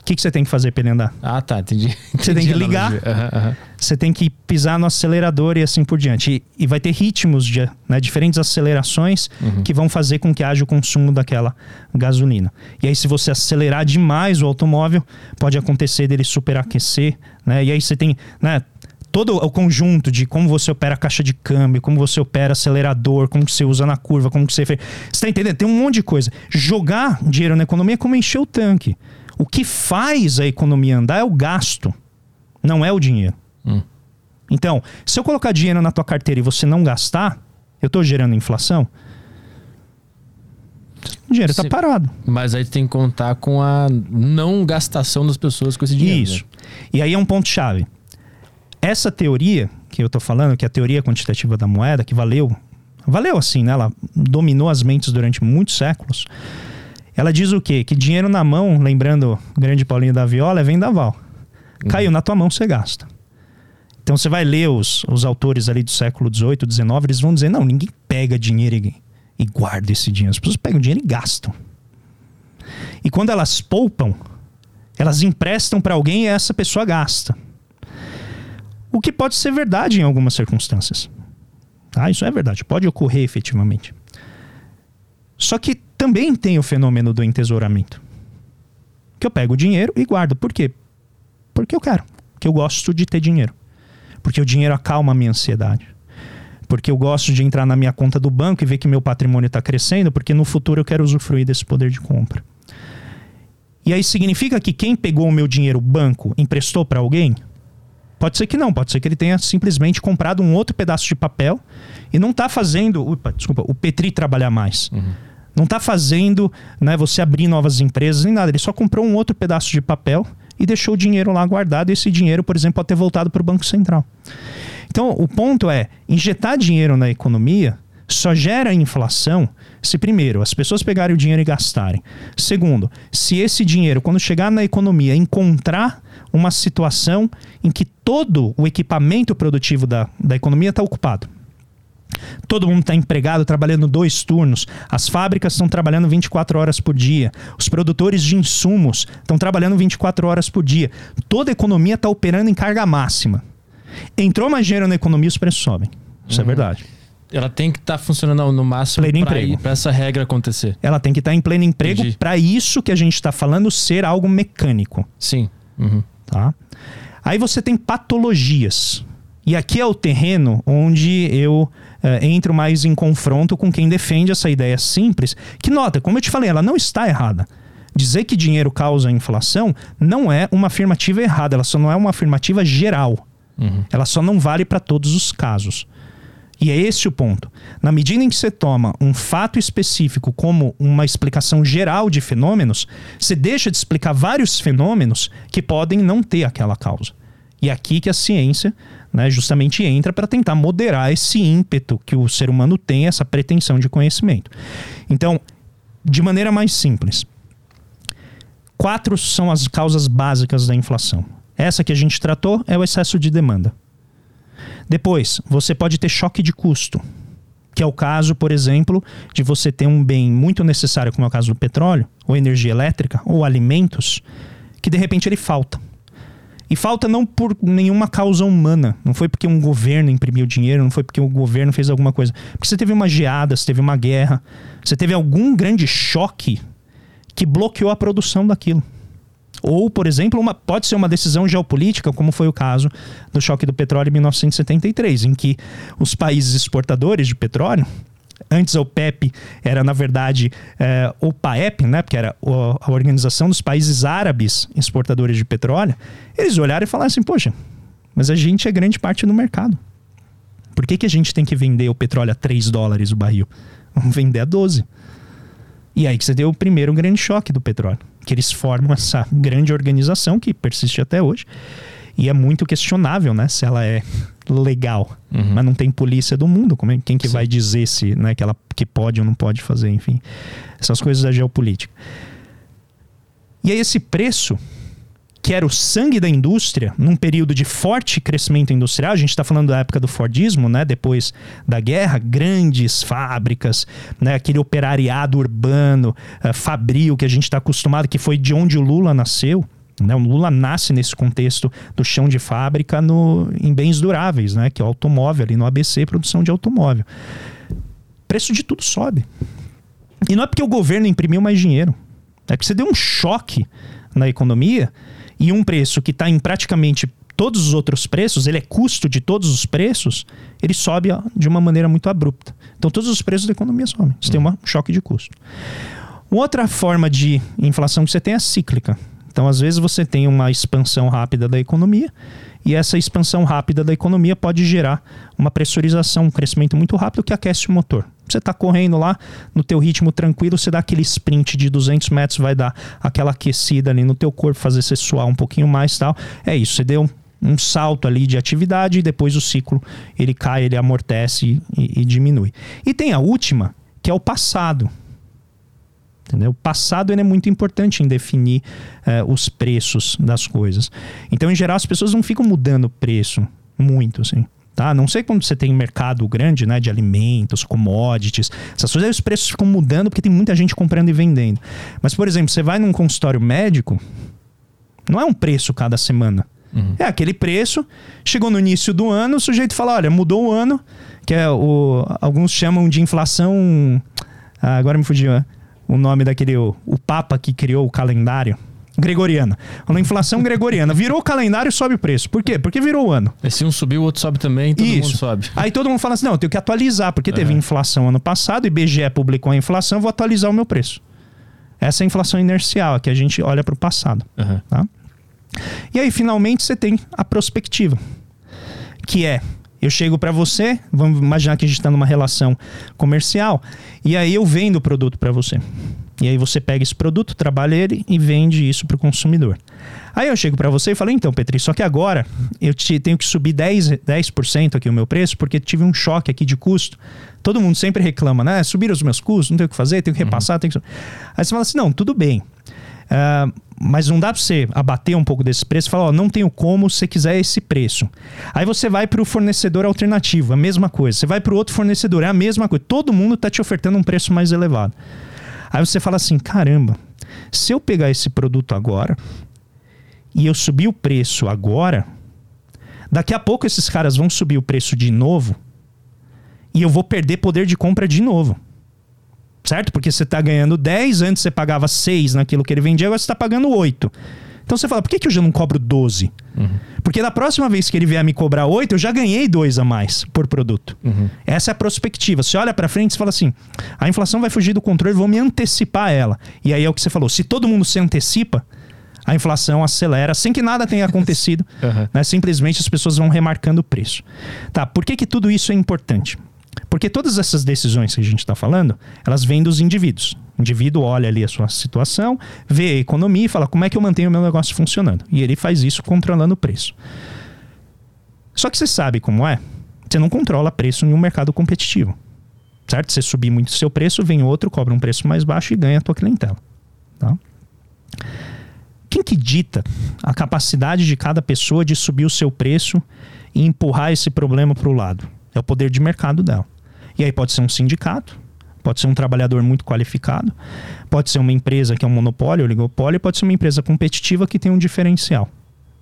O que, que você tem que fazer para ele andar? Ah, tá, entendi. (laughs) Você tem que ligar, uhum, uhum. você tem que pisar no acelerador e assim por diante. E, e vai ter ritmos de né, diferentes acelerações uhum. que vão fazer com que haja o consumo daquela gasolina. E aí, se você acelerar demais o automóvel, pode acontecer dele superaquecer, né? E aí você tem, né? todo o conjunto de como você opera a caixa de câmbio, como você opera acelerador, como você usa na curva, como você fez. Você tá entendendo? Tem um monte de coisa. Jogar dinheiro na economia é como encher o tanque. O que faz a economia andar é o gasto, não é o dinheiro. Hum. Então, se eu colocar dinheiro na tua carteira e você não gastar, eu estou gerando inflação? O dinheiro está parado. Mas aí tem que contar com a não gastação das pessoas com esse dinheiro. Isso. Né? E aí é um ponto-chave. Essa teoria que eu estou falando, que é a teoria quantitativa da moeda, que valeu, valeu assim, né? Ela dominou as mentes durante muitos séculos. Ela diz o quê? Que dinheiro na mão, lembrando o grande Paulinho da Viola, é vendaval. Uhum. Caiu na tua mão, você gasta. Então você vai ler os, os autores ali do século XVIII, XIX, eles vão dizer, não, ninguém pega dinheiro e, e guarda esse dinheiro. As pessoas pegam dinheiro e gastam. E quando elas poupam, elas emprestam para alguém e essa pessoa gasta. O que pode ser verdade em algumas circunstâncias. Ah, isso é verdade, pode ocorrer efetivamente. Só que também tem o fenômeno do entesouramento. Que eu pego o dinheiro e guardo. Por quê? Porque eu quero. Porque eu gosto de ter dinheiro. Porque o dinheiro acalma a minha ansiedade. Porque eu gosto de entrar na minha conta do banco e ver que meu patrimônio está crescendo, porque no futuro eu quero usufruir desse poder de compra. E aí significa que quem pegou o meu dinheiro, banco, emprestou para alguém? Pode ser que não, pode ser que ele tenha simplesmente comprado um outro pedaço de papel e não está fazendo, upa, desculpa, o Petri trabalhar mais. Uhum. Não está fazendo né, você abrir novas empresas nem nada. Ele só comprou um outro pedaço de papel e deixou o dinheiro lá guardado. Esse dinheiro, por exemplo, pode ter voltado para o Banco Central. Então, o ponto é: injetar dinheiro na economia só gera inflação se, primeiro, as pessoas pegarem o dinheiro e gastarem. Segundo, se esse dinheiro, quando chegar na economia, encontrar uma situação em que todo o equipamento produtivo da, da economia está ocupado. Todo mundo está empregado, trabalhando dois turnos. As fábricas estão trabalhando 24 horas por dia. Os produtores de insumos estão trabalhando 24 horas por dia. Toda a economia está operando em carga máxima. Entrou mais dinheiro na economia, os preços sobem. Isso é uhum. é verdade. Ela tem que estar tá funcionando no máximo para essa regra acontecer. Ela tem que estar tá em pleno emprego para isso que a gente está falando ser algo mecânico. Sim. Uhum. Tá? Aí você tem patologias. E aqui é o terreno onde eu uh, entro mais em confronto com quem defende essa ideia simples, que nota, como eu te falei, ela não está errada. Dizer que dinheiro causa inflação não é uma afirmativa errada, ela só não é uma afirmativa geral. Uhum. Ela só não vale para todos os casos. E é esse o ponto. Na medida em que você toma um fato específico como uma explicação geral de fenômenos, você deixa de explicar vários fenômenos que podem não ter aquela causa. E é aqui que a ciência né, justamente entra para tentar moderar esse ímpeto que o ser humano tem, essa pretensão de conhecimento. Então, de maneira mais simples, quatro são as causas básicas da inflação. Essa que a gente tratou é o excesso de demanda. Depois, você pode ter choque de custo, que é o caso, por exemplo, de você ter um bem muito necessário, como é o caso do petróleo, ou energia elétrica, ou alimentos, que de repente ele falta. E falta não por nenhuma causa humana. Não foi porque um governo imprimiu dinheiro, não foi porque o governo fez alguma coisa. Porque você teve uma geada, você teve uma guerra, você teve algum grande choque que bloqueou a produção daquilo. Ou, por exemplo, uma, pode ser uma decisão geopolítica, como foi o caso do choque do petróleo em 1973, em que os países exportadores de petróleo Antes a OPEP era, na verdade, é, o PAEP, né, porque era a Organização dos Países Árabes Exportadores de Petróleo. Eles olharam e falaram assim: poxa, mas a gente é grande parte do mercado. Por que, que a gente tem que vender o petróleo a 3 dólares o barril? (laughs) Vamos vender a 12. E aí que você deu o primeiro grande choque do petróleo que eles formam essa grande organização que persiste até hoje. E é muito questionável, né? Se ela é legal. Uhum. Mas não tem polícia do mundo. Como é, quem que Sim. vai dizer se, né, que ela que pode ou não pode fazer, enfim. Essas coisas da geopolítica. E aí esse preço que era o sangue da indústria, num período de forte crescimento industrial, a gente está falando da época do Fordismo, né? depois da guerra, grandes fábricas, né? aquele operariado urbano, uh, fabril que a gente está acostumado, que foi de onde o Lula nasceu. Né? O Lula nasce nesse contexto do chão de fábrica no, em bens duráveis, né? que é o automóvel, ali no ABC, produção de automóvel. preço de tudo sobe. E não é porque o governo imprimiu mais dinheiro, é que você deu um choque na economia e um preço que está em praticamente todos os outros preços, ele é custo de todos os preços, ele sobe de uma maneira muito abrupta. Então todos os preços da economia sobem. Você uhum. tem um choque de custo. Outra forma de inflação que você tem é cíclica. Então, às vezes, você tem uma expansão rápida da economia e essa expansão rápida da economia pode gerar uma pressurização, um crescimento muito rápido que aquece o motor. Você está correndo lá no teu ritmo tranquilo, você dá aquele sprint de 200 metros, vai dar aquela aquecida ali no teu corpo, fazer você suar um pouquinho mais tal. É isso, você deu um salto ali de atividade e depois o ciclo ele cai, ele amortece e, e diminui. E tem a última, que é o passado. Entendeu? O passado é muito importante em definir uh, os preços das coisas. Então, em geral, as pessoas não ficam mudando o preço Muito, sim. Tá? Não sei quando você tem mercado grande, né, de alimentos, commodities, essas coisas, aí os preços ficam mudando porque tem muita gente comprando e vendendo. Mas, por exemplo, você vai num consultório médico, não é um preço cada semana. Uhum. É aquele preço. Chegou no início do ano, o sujeito fala: olha, mudou o ano, que é o. Alguns chamam de inflação. Ah, agora me fugiu né? O nome daquele. O, o Papa que criou o calendário. Gregoriana. A inflação gregoriana. Virou o calendário, sobe o preço. Por quê? Porque virou o ano. E se um subir, o outro sobe também, todo Isso. mundo sobe. Aí todo mundo fala assim: não, eu tenho que atualizar, porque teve inflação ano passado, IBGE publicou a inflação, eu vou atualizar o meu preço. Essa é a inflação inercial, que a gente olha para o passado. Uhum. Tá? E aí, finalmente, você tem a prospectiva, que é eu chego para você, vamos imaginar que a gente está numa relação comercial, e aí eu vendo o produto para você. E aí você pega esse produto, trabalha ele e vende isso para o consumidor. Aí eu chego para você e falo, então, Petri, só que agora eu te, tenho que subir 10%, 10 aqui o meu preço, porque tive um choque aqui de custo. Todo mundo sempre reclama, né? Subir os meus custos, não tenho o que fazer, tenho que repassar, uhum. tenho que... Aí você fala assim, não, tudo bem. Uh, mas não dá para você abater um pouco desse preço e falar, ó, não tenho como se quiser esse preço. Aí você vai para o fornecedor alternativo, a mesma coisa. Você vai para o outro fornecedor, é a mesma coisa. Todo mundo está te ofertando um preço mais elevado. Aí você fala assim, caramba, se eu pegar esse produto agora e eu subir o preço agora, daqui a pouco esses caras vão subir o preço de novo e eu vou perder poder de compra de novo certo? Porque você está ganhando 10, antes você pagava 6 naquilo que ele vendia, agora você está pagando 8. Então você fala, por que, que eu já não cobro 12? Uhum. Porque da próxima vez que ele vier me cobrar 8, eu já ganhei 2 a mais por produto. Uhum. Essa é a prospectiva. Você olha para frente e fala assim: a inflação vai fugir do controle, vou me antecipar ela. E aí é o que você falou: se todo mundo se antecipa, a inflação acelera sem que nada tenha acontecido. (laughs) uhum. né? Simplesmente as pessoas vão remarcando o preço. Tá, por que, que tudo isso é importante? Porque todas essas decisões que a gente está falando, elas vêm dos indivíduos. O indivíduo olha ali a sua situação, vê a economia e fala como é que eu mantenho o meu negócio funcionando. E ele faz isso controlando o preço. Só que você sabe como é? Você não controla preço em um mercado competitivo. Certo? Você subir muito o seu preço, vem outro, cobra um preço mais baixo e ganha a tua clientela. Tá? Quem que dita a capacidade de cada pessoa de subir o seu preço e empurrar esse problema para o lado? É o poder de mercado dela. E aí pode ser um sindicato, pode ser um trabalhador muito qualificado, pode ser uma empresa que é um monopólio, oligopólio, pode ser uma empresa competitiva que tem um diferencial.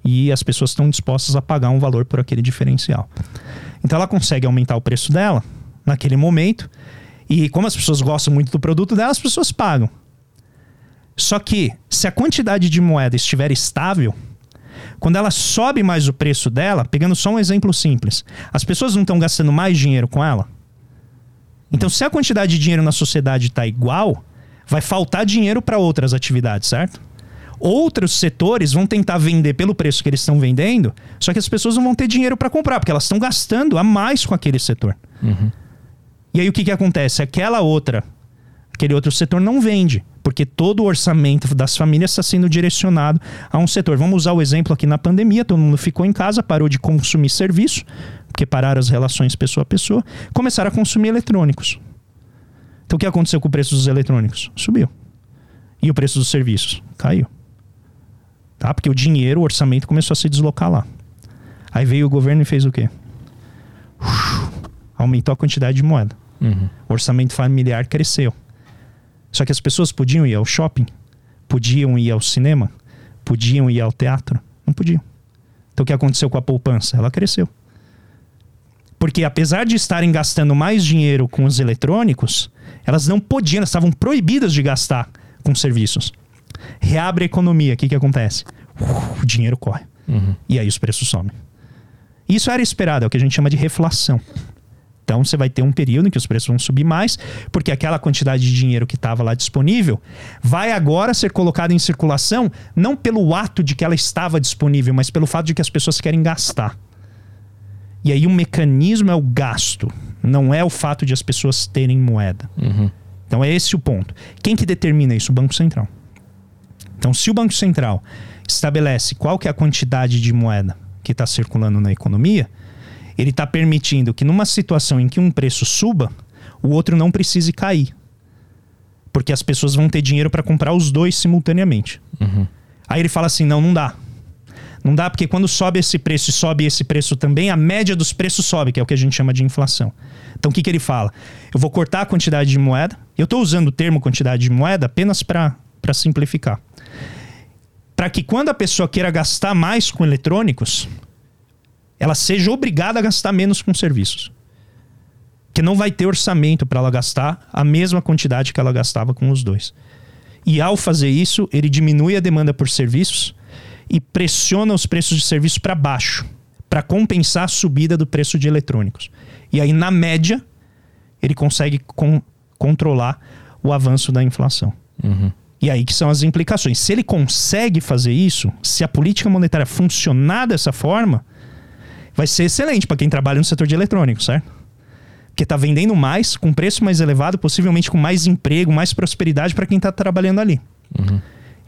E as pessoas estão dispostas a pagar um valor por aquele diferencial. Então ela consegue aumentar o preço dela naquele momento. E como as pessoas gostam muito do produto dela, as pessoas pagam. Só que se a quantidade de moeda estiver estável, quando ela sobe mais o preço dela, pegando só um exemplo simples, as pessoas não estão gastando mais dinheiro com ela? Então, se a quantidade de dinheiro na sociedade está igual, vai faltar dinheiro para outras atividades, certo? Outros setores vão tentar vender pelo preço que eles estão vendendo, só que as pessoas não vão ter dinheiro para comprar, porque elas estão gastando a mais com aquele setor. Uhum. E aí o que, que acontece? Aquela outra, aquele outro setor não vende porque todo o orçamento das famílias está sendo direcionado a um setor. Vamos usar o exemplo aqui na pandemia: todo mundo ficou em casa, parou de consumir serviço, porque pararam as relações pessoa a pessoa, começaram a consumir eletrônicos. Então o que aconteceu com o preço dos eletrônicos? Subiu. E o preço dos serviços? Caiu. Tá? Porque o dinheiro, o orçamento começou a se deslocar lá. Aí veio o governo e fez o quê? Uf, aumentou a quantidade de moeda. Uhum. O orçamento familiar cresceu. Só que as pessoas podiam ir ao shopping, podiam ir ao cinema, podiam ir ao teatro. Não podiam. Então o que aconteceu com a poupança? Ela cresceu. Porque apesar de estarem gastando mais dinheiro com os eletrônicos, elas não podiam, elas estavam proibidas de gastar com serviços. Reabre a economia, o que, que acontece? Uh, o dinheiro corre. Uhum. E aí os preços somem. Isso era esperado, é o que a gente chama de reflação. Então você vai ter um período em que os preços vão subir mais, porque aquela quantidade de dinheiro que estava lá disponível vai agora ser colocada em circulação não pelo ato de que ela estava disponível, mas pelo fato de que as pessoas querem gastar. E aí o mecanismo é o gasto, não é o fato de as pessoas terem moeda. Uhum. Então é esse o ponto. Quem que determina isso? O Banco Central. Então se o Banco Central estabelece qual que é a quantidade de moeda que está circulando na economia, ele está permitindo que numa situação em que um preço suba, o outro não precise cair. Porque as pessoas vão ter dinheiro para comprar os dois simultaneamente. Uhum. Aí ele fala assim: não, não dá. Não dá, porque quando sobe esse preço e sobe esse preço também, a média dos preços sobe, que é o que a gente chama de inflação. Então o que, que ele fala? Eu vou cortar a quantidade de moeda. Eu estou usando o termo quantidade de moeda apenas para simplificar. Para que quando a pessoa queira gastar mais com eletrônicos, ela seja obrigada a gastar menos com serviços. Que não vai ter orçamento para ela gastar a mesma quantidade que ela gastava com os dois. E ao fazer isso, ele diminui a demanda por serviços e pressiona os preços de serviços para baixo, para compensar a subida do preço de eletrônicos. E aí, na média, ele consegue com, controlar o avanço da inflação. Uhum. E aí que são as implicações. Se ele consegue fazer isso, se a política monetária funcionar dessa forma, vai ser excelente para quem trabalha no setor de eletrônicos, certo? Porque está vendendo mais, com preço mais elevado, possivelmente com mais emprego, mais prosperidade para quem está trabalhando ali. Uhum.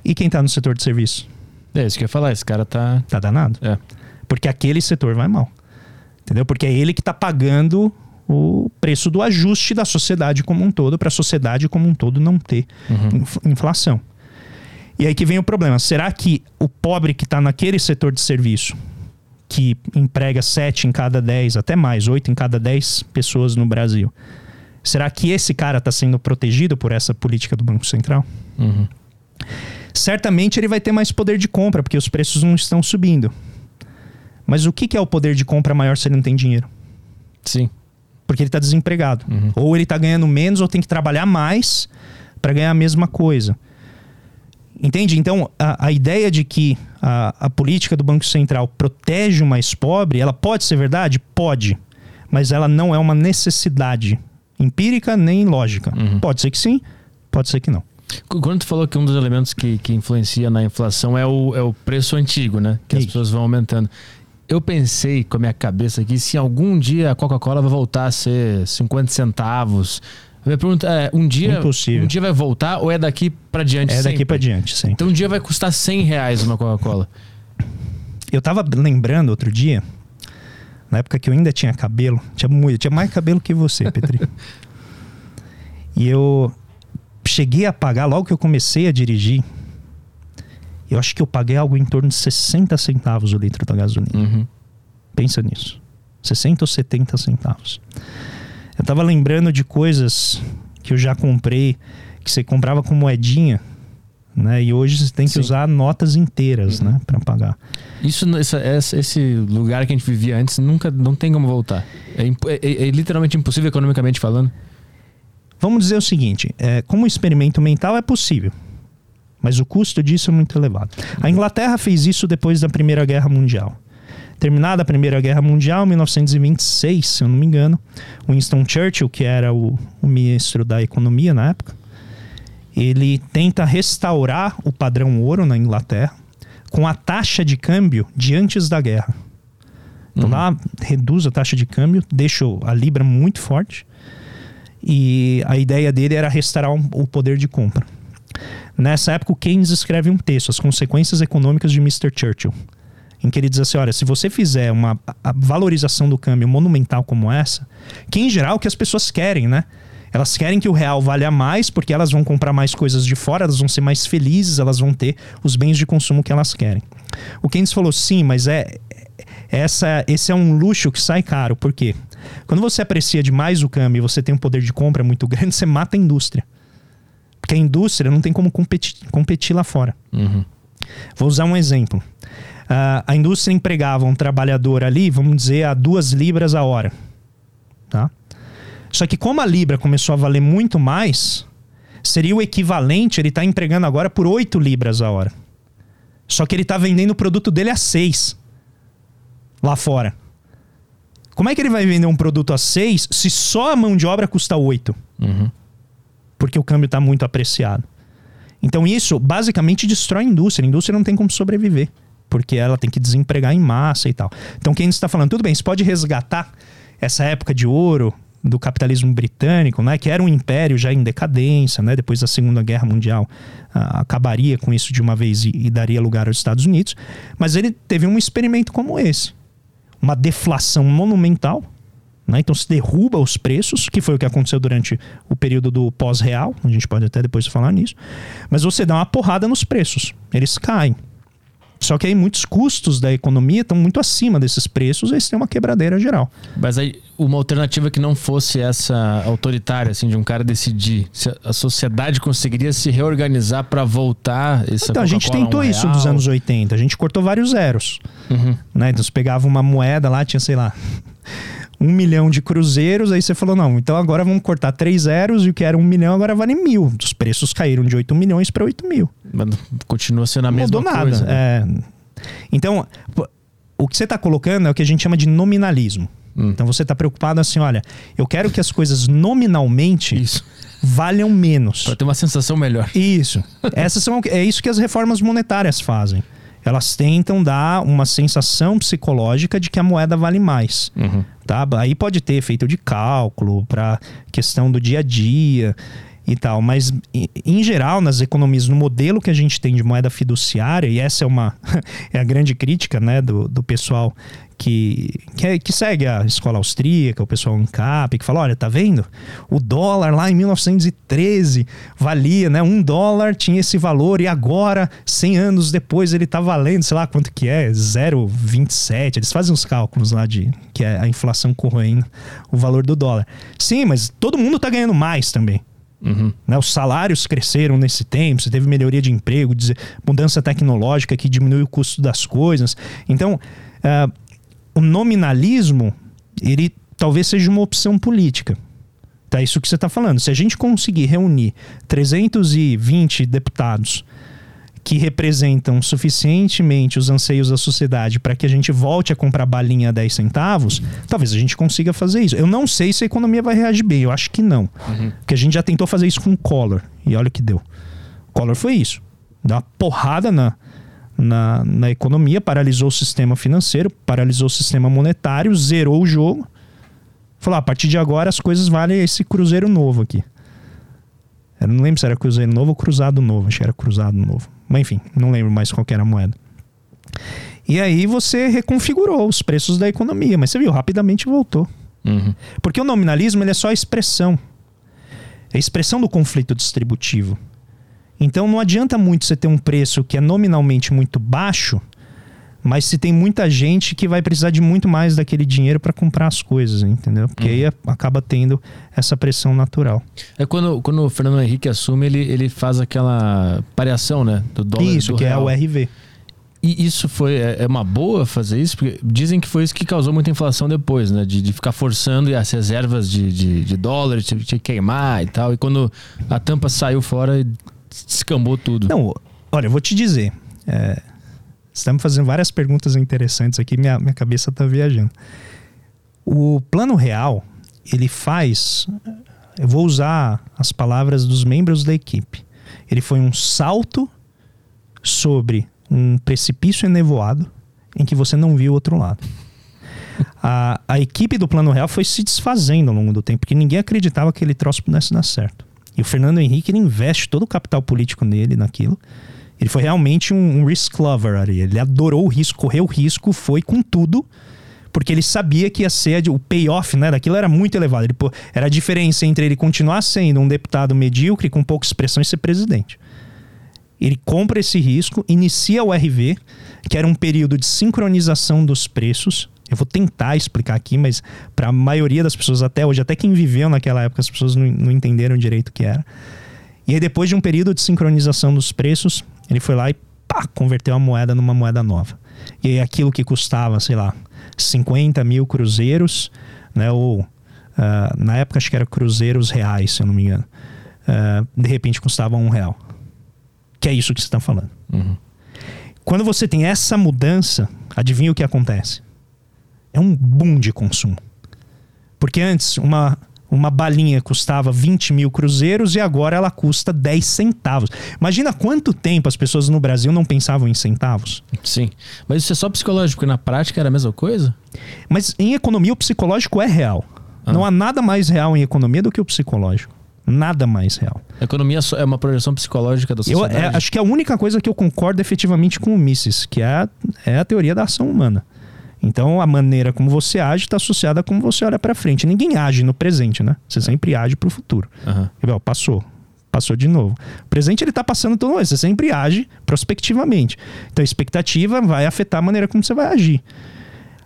E quem está no setor de serviço? É isso que eu ia falar, esse cara tá. Tá danado. É. Porque aquele setor vai mal. Entendeu? Porque é ele que está pagando o preço do ajuste da sociedade como um todo, para a sociedade como um todo não ter uhum. inflação. E aí que vem o problema. Será que o pobre que está naquele setor de serviço que emprega 7 em cada 10, até mais, 8 em cada 10 pessoas no Brasil. Será que esse cara está sendo protegido por essa política do Banco Central? Uhum. Certamente ele vai ter mais poder de compra, porque os preços não estão subindo. Mas o que, que é o poder de compra maior se ele não tem dinheiro? Sim. Porque ele está desempregado. Uhum. Ou ele está ganhando menos, ou tem que trabalhar mais para ganhar a mesma coisa. Entende? Então, a, a ideia de que a, a, política do Banco Central protege o mais pobre, ela pode ser verdade? Pode. Mas ela não é uma necessidade empírica nem lógica. Uhum. Pode ser que sim, pode ser que não. Quando tu falou que um dos elementos que, que influencia na inflação é o, é o preço antigo, né? Que Isso. as pessoas vão aumentando. Eu pensei com a minha cabeça aqui se algum dia a Coca-Cola vai voltar a ser 50 centavos, minha pergunta é, um dia, Impossível. um dia vai voltar ou é daqui para diante? É sempre? daqui para diante, sim. Então um dia vai custar 100 reais uma Coca-Cola. Eu tava lembrando outro dia, na época que eu ainda tinha cabelo, tinha muito, tinha mais cabelo que você, Petri. (laughs) e eu cheguei a pagar logo que eu comecei a dirigir. Eu acho que eu paguei algo em torno de 60 centavos o litro da gasolina. Uhum. Pensa nisso. 60 ou 70 centavos. Eu tava lembrando de coisas que eu já comprei, que você comprava com moedinha, né? E hoje você tem que Sim. usar notas inteiras, uhum. né, para pagar. Isso, essa, esse lugar que a gente vivia antes nunca, não tem como voltar. É, é, é literalmente impossível economicamente falando. Vamos dizer o seguinte: é, como experimento mental é possível, mas o custo disso é muito elevado. A Inglaterra fez isso depois da Primeira Guerra Mundial. Terminada a Primeira Guerra Mundial, 1926, se eu não me engano, Winston Churchill, que era o, o ministro da Economia na época, ele tenta restaurar o padrão ouro na Inglaterra com a taxa de câmbio de antes da guerra. Então uhum. lá reduz a taxa de câmbio, deixa a libra muito forte. E a ideia dele era restaurar um, o poder de compra. Nessa época, o Keynes escreve um texto, As Consequências Econômicas de Mr. Churchill em que ele diz assim: olha, se você fizer uma valorização do câmbio monumental como essa, que em geral é o que as pessoas querem, né? Elas querem que o real valha mais porque elas vão comprar mais coisas de fora, elas vão ser mais felizes, elas vão ter os bens de consumo que elas querem. O Keynes falou sim, mas é essa, esse é um luxo que sai caro. Por quê? Quando você aprecia demais o câmbio e você tem um poder de compra muito grande, (laughs) você mata a indústria. Porque a indústria não tem como competir, competir lá fora. Uhum. Vou usar um exemplo. Uh, a indústria empregava um trabalhador ali, vamos dizer, a duas libras a hora. Tá? Só que como a libra começou a valer muito mais, seria o equivalente, ele está empregando agora por 8 libras a hora. Só que ele está vendendo o produto dele a 6 lá fora. Como é que ele vai vender um produto a 6 se só a mão de obra custa 8? Uhum. Porque o câmbio está muito apreciado. Então isso basicamente destrói a indústria. A indústria não tem como sobreviver porque ela tem que desempregar em massa e tal. Então, quem está falando, tudo bem, você pode resgatar essa época de ouro do capitalismo britânico, né, que era um império já em decadência, né, depois da Segunda Guerra Mundial, uh, acabaria com isso de uma vez e, e daria lugar aos Estados Unidos, mas ele teve um experimento como esse, uma deflação monumental, né, então se derruba os preços, que foi o que aconteceu durante o período do pós-real, a gente pode até depois falar nisso, mas você dá uma porrada nos preços, eles caem. Só que aí muitos custos da economia estão muito acima desses preços, aí você tem uma quebradeira geral. Mas aí uma alternativa que não fosse essa autoritária, assim, de um cara decidir, se a sociedade conseguiria se reorganizar para voltar esse Então, a gente tentou um isso dos anos 80, a gente cortou vários zeros. Uhum. Né? Então você pegava uma moeda lá, tinha, sei lá, um milhão de cruzeiros, aí você falou, não, então agora vamos cortar três zeros e o que era um milhão agora vale mil. Os preços caíram de 8 milhões para 8 mil. Mas continua sendo a mesma Mudou coisa. nada. Né? É... Então, o que você está colocando é o que a gente chama de nominalismo. Hum. Então você está preocupado assim, olha, eu quero que as coisas nominalmente isso. valham menos. Para ter uma sensação melhor. Isso. Essas são, é isso que as reformas monetárias fazem elas tentam dar uma sensação psicológica de que a moeda vale mais. Uhum. Tá? Aí pode ter efeito de cálculo para questão do dia a dia e tal, mas em geral nas economias, no modelo que a gente tem de moeda fiduciária, e essa é uma (laughs) é a grande crítica né, do, do pessoal que, que, é, que, segue a escola austríaca, o pessoal ANCAP, que fala: olha, tá vendo? O dólar lá em 1913 valia, né? Um dólar tinha esse valor e agora, 100 anos depois, ele tá valendo, sei lá quanto que é, 0,27. Eles fazem os cálculos lá de que é a inflação corroendo o valor do dólar. Sim, mas todo mundo tá ganhando mais também. Uhum. Né, os salários cresceram nesse tempo, você teve melhoria de emprego, mudança tecnológica que diminui o custo das coisas. Então, uh, o nominalismo, ele talvez seja uma opção política. Tá isso que você está falando. Se a gente conseguir reunir 320 deputados que representam suficientemente os anseios da sociedade para que a gente volte a comprar balinha a 10 centavos, talvez a gente consiga fazer isso. Eu não sei se a economia vai reagir bem, eu acho que não. Uhum. Porque a gente já tentou fazer isso com o Collor, e olha o que deu. O Collor foi isso. Dá uma porrada na, na, na economia, paralisou o sistema financeiro, paralisou o sistema monetário, zerou o jogo. Falou: ah, a partir de agora as coisas valem esse cruzeiro novo aqui. Eu não lembro se era cruzeiro novo ou cruzado novo. Acho que era cruzado novo. Mas enfim, não lembro mais qual era a moeda. E aí você reconfigurou os preços da economia, mas você viu, rapidamente voltou. Uhum. Porque o nominalismo ele é só a expressão. É a expressão do conflito distributivo. Então não adianta muito você ter um preço que é nominalmente muito baixo, mas se tem muita gente que vai precisar de muito mais daquele dinheiro para comprar as coisas, entendeu? Porque uhum. aí acaba tendo essa pressão natural. É quando, quando o Fernando Henrique assume, ele, ele faz aquela variação, né? Do dólar Isso, do que real. é o RV. E isso foi é, é uma boa fazer isso? Porque dizem que foi isso que causou muita inflação depois, né? De, de ficar forçando e as reservas de, de, de dólar tinha que queimar e tal. E quando a tampa saiu fora, descambou tudo. Não, olha, eu vou te dizer. É, estamos fazendo várias perguntas interessantes aqui, minha, minha cabeça está viajando. O plano real, ele faz. Eu vou usar as palavras dos membros da equipe. Ele foi um salto sobre um precipício enevoado em que você não viu o outro lado. A, a equipe do Plano Real foi se desfazendo ao longo do tempo, porque ninguém acreditava que aquele troço pudesse dar certo. E o Fernando Henrique ele investe todo o capital político nele, naquilo. Ele foi realmente um, um risk lover ali. Ele adorou o risco, correu o risco, foi com tudo, porque ele sabia que ia ser o payoff né, daquilo era muito elevado. Ele, pô, era a diferença entre ele continuar sendo um deputado medíocre com pouca expressão e ser presidente. Ele compra esse risco, inicia o RV, que era um período de sincronização dos preços, eu vou tentar explicar aqui, mas para a maioria das pessoas até hoje, até quem viveu naquela época, as pessoas não, não entenderam direito o que era. E aí, depois de um período de sincronização dos preços, ele foi lá e pá, converteu a moeda numa moeda nova. E aí, aquilo que custava, sei lá, 50 mil cruzeiros, né? Ou uh, na época acho que era cruzeiros reais, se eu não me engano. Uh, de repente custava um real. Que é isso que você está falando. Uhum. Quando você tem essa mudança, adivinha o que acontece? é um boom de consumo. Porque antes uma, uma balinha custava 20 mil cruzeiros e agora ela custa 10 centavos. Imagina quanto tempo as pessoas no Brasil não pensavam em centavos. Sim. Mas isso é só psicológico, na prática era a mesma coisa? Mas em economia o psicológico é real. Ah. Não há nada mais real em economia do que o psicológico. Nada mais real. A economia é uma projeção psicológica da sociedade? Eu é, acho que a única coisa que eu concordo efetivamente com o Mises, que é é a teoria da ação humana. Então a maneira como você age está associada a como você olha para frente. Ninguém age no presente, né? Você sempre age para o futuro. Uhum. passou. Passou de novo. O presente ele está passando todo mundo. Você sempre age prospectivamente. Então a expectativa vai afetar a maneira como você vai agir.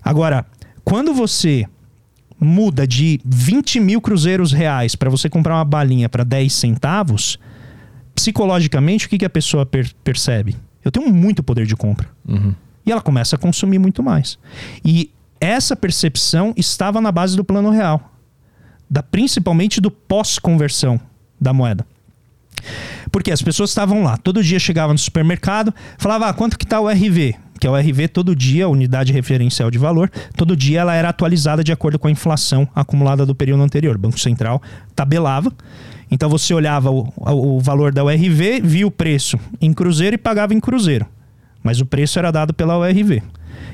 Agora, quando você muda de 20 mil cruzeiros reais para você comprar uma balinha para 10 centavos, psicologicamente, o que, que a pessoa per percebe? Eu tenho muito poder de compra. Uhum. E ela começa a consumir muito mais. E essa percepção estava na base do plano real, da principalmente do pós-conversão da moeda. Porque as pessoas estavam lá, todo dia chegava no supermercado, falava, ah, quanto que está o RV? Que é o RV todo dia, a unidade referencial de valor, todo dia ela era atualizada de acordo com a inflação acumulada do período anterior. O Banco Central tabelava. Então você olhava o, o valor da URV, via o preço em cruzeiro e pagava em cruzeiro. Mas o preço era dado pela URV.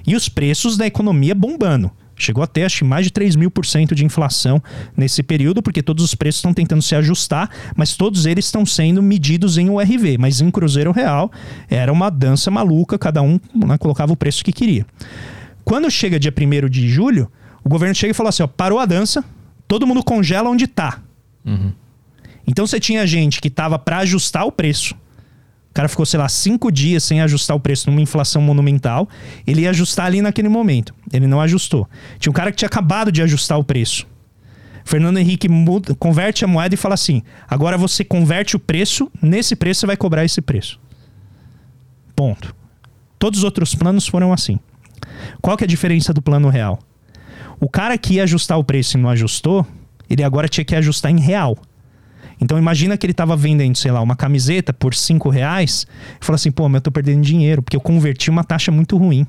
E os preços da economia bombando. Chegou até acho, mais de 3 mil por cento de inflação nesse período, porque todos os preços estão tentando se ajustar, mas todos eles estão sendo medidos em URV. Mas em Cruzeiro Real era uma dança maluca, cada um né, colocava o preço que queria. Quando chega dia 1 de julho, o governo chega e fala assim: ó, parou a dança, todo mundo congela onde está. Uhum. Então você tinha gente que estava para ajustar o preço o cara ficou, sei lá, cinco dias sem ajustar o preço numa inflação monumental. Ele ia ajustar ali naquele momento. Ele não ajustou. Tinha um cara que tinha acabado de ajustar o preço. Fernando Henrique muda, converte a moeda e fala assim: agora você converte o preço, nesse preço você vai cobrar esse preço. Ponto. Todos os outros planos foram assim. Qual que é a diferença do plano real? O cara que ia ajustar o preço e não ajustou, ele agora tinha que ajustar em real. Então imagina que ele estava vendendo, sei lá, uma camiseta por 5 reais. E falou assim, pô, mas eu tô perdendo dinheiro, porque eu converti uma taxa muito ruim.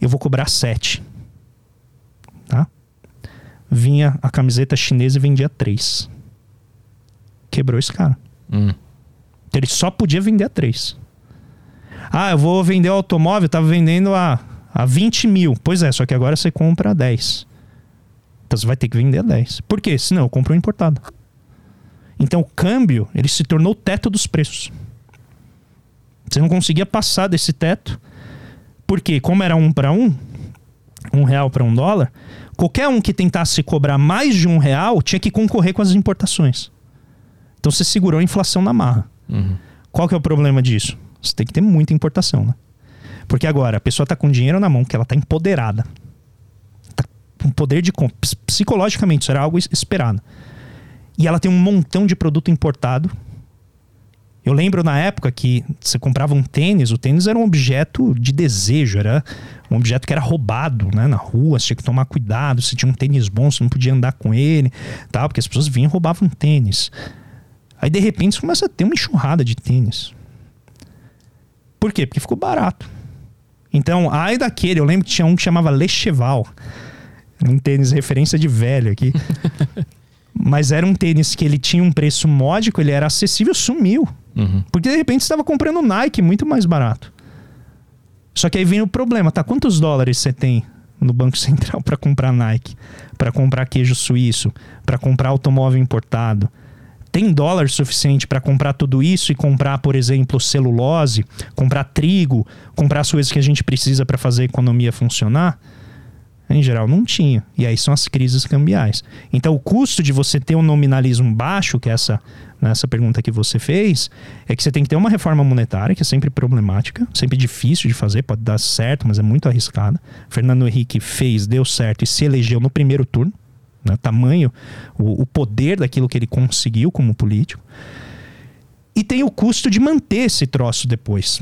Eu vou cobrar 7. Tá? Vinha a camiseta chinesa e vendia 3. Quebrou esse cara. Hum. Então ele só podia vender a 3. Ah, eu vou vender o automóvel, tava vendendo a, a 20 mil. Pois é, só que agora você compra a 10. Então você vai ter que vender a 10. Por quê? Senão eu compro um importado. Então o câmbio ele se tornou o teto dos preços. Você não conseguia passar desse teto, porque como era um para um, um real para um dólar, qualquer um que tentasse cobrar mais de um real tinha que concorrer com as importações. Então você segurou a inflação na marra. Uhum. Qual que é o problema disso? Você tem que ter muita importação, né? Porque agora a pessoa está com dinheiro na mão, que ela está empoderada. Tá com poder de compra. Psicologicamente, isso era algo esperado. E ela tem um montão de produto importado. Eu lembro na época que você comprava um tênis, o tênis era um objeto de desejo, era um objeto que era roubado né, na rua, você tinha que tomar cuidado, se tinha um tênis bom, você não podia andar com ele, tal, porque as pessoas vinham e roubavam tênis. Aí de repente você começa a ter uma enxurrada de tênis. Por quê? Porque ficou barato. Então, ai daquele, eu lembro que tinha um que chamava Lecheval. Um tênis referência de velho aqui. (laughs) Mas era um tênis que ele tinha um preço módico, ele era acessível, sumiu. Uhum. Porque de repente você estava comprando Nike muito mais barato. Só que aí vem o problema, tá? Quantos dólares você tem no Banco Central (laughs) para comprar Nike, para comprar queijo suíço, para comprar automóvel importado? Tem dólar suficiente para comprar tudo isso e comprar, por exemplo, celulose, comprar trigo, comprar as coisas que a gente precisa para fazer a economia funcionar? Em geral, não tinha. E aí são as crises cambiais. Então, o custo de você ter um nominalismo baixo, que é essa, nessa pergunta que você fez, é que você tem que ter uma reforma monetária, que é sempre problemática, sempre difícil de fazer, pode dar certo, mas é muito arriscada. Fernando Henrique fez, deu certo e se elegeu no primeiro turno. Né? Tamanho, o, o poder daquilo que ele conseguiu como político. E tem o custo de manter esse troço depois.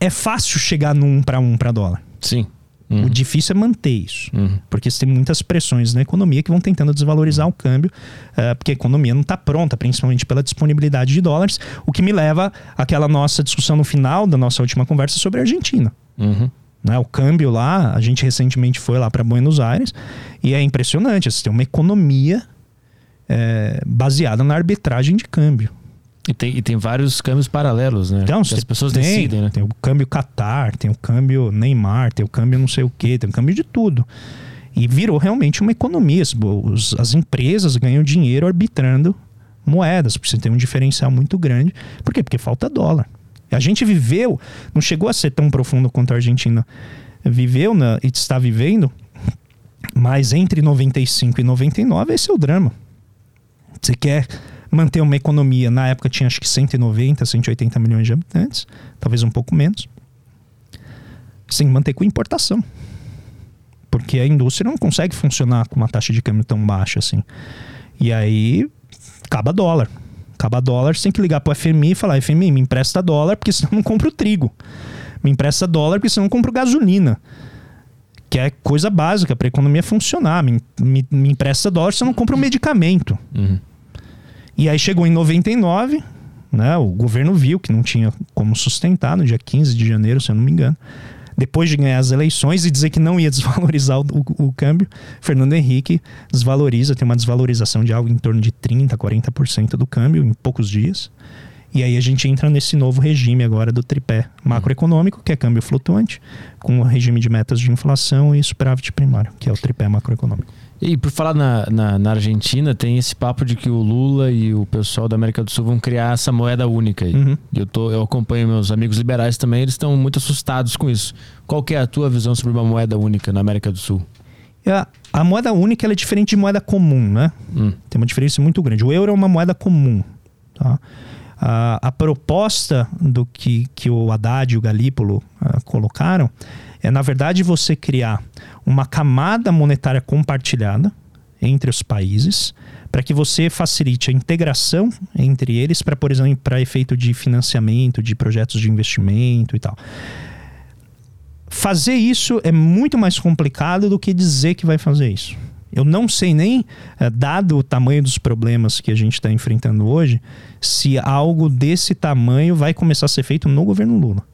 É fácil chegar num um para um para dólar. Sim. Uhum. O difícil é manter isso. Uhum. Porque tem muitas pressões na economia que vão tentando desvalorizar o câmbio, uh, porque a economia não está pronta, principalmente pela disponibilidade de dólares, o que me leva àquela nossa discussão no final da nossa última conversa sobre a Argentina. Uhum. Né, o câmbio lá, a gente recentemente foi lá para Buenos Aires e é impressionante. Você tem uma economia é, baseada na arbitragem de câmbio. E tem, e tem vários câmbios paralelos, né? Então, as pessoas tem, decidem, né? Tem o câmbio Qatar, tem o câmbio Neymar, tem o câmbio não sei o quê, tem o câmbio de tudo. E virou realmente uma economia. Os, as empresas ganham dinheiro arbitrando moedas, porque você tem um diferencial muito grande. Por quê? Porque falta dólar. A gente viveu, não chegou a ser tão profundo quanto a Argentina viveu na, e está vivendo, mas entre 95 e 99 esse é o drama. Você quer manter uma economia, na época tinha acho que 190, 180 milhões de habitantes, talvez um pouco menos. Que manter com importação. Porque a indústria não consegue funcionar com uma taxa de câmbio tão baixa assim. E aí, acaba dólar. Acaba dólar, você tem que ligar pro FMI e falar: FMI, me empresta dólar, porque senão não compro trigo. Me empresta dólar, porque senão não compro gasolina. Que é coisa básica para a economia funcionar. Me, me, me, empresta dólar, você não compra um medicamento. Uhum. E aí chegou em 99, né, o governo viu que não tinha como sustentar no dia 15 de janeiro, se eu não me engano depois de ganhar as eleições e dizer que não ia (laughs) desvalorizar o, o, o câmbio, Fernando Henrique desvaloriza, tem uma desvalorização de algo em torno de 30%, 40% do câmbio em poucos dias. E aí a gente entra nesse novo regime agora do tripé macroeconômico, que é câmbio flutuante, com o regime de metas de inflação e superávit primário, que é o tripé macroeconômico. E por falar na, na, na, Argentina, tem esse papo de que o Lula e o pessoal da América do Sul vão criar essa moeda única. Aí. Uhum. Eu, tô, eu acompanho meus amigos liberais também, eles estão muito assustados com isso. Qual que é a tua visão sobre uma moeda única na América do Sul? A, a moeda única é diferente de moeda comum, né? Hum. Tem uma diferença muito grande. O euro é uma moeda comum. Tá? A, a proposta do que, que o Haddad e o Galípolo uh, colocaram é, na verdade, você criar uma camada monetária compartilhada entre os países para que você facilite a integração entre eles para, por exemplo, para efeito de financiamento, de projetos de investimento e tal. Fazer isso é muito mais complicado do que dizer que vai fazer isso. Eu não sei nem, eh, dado o tamanho dos problemas que a gente está enfrentando hoje, se algo desse tamanho vai começar a ser feito no governo Lula.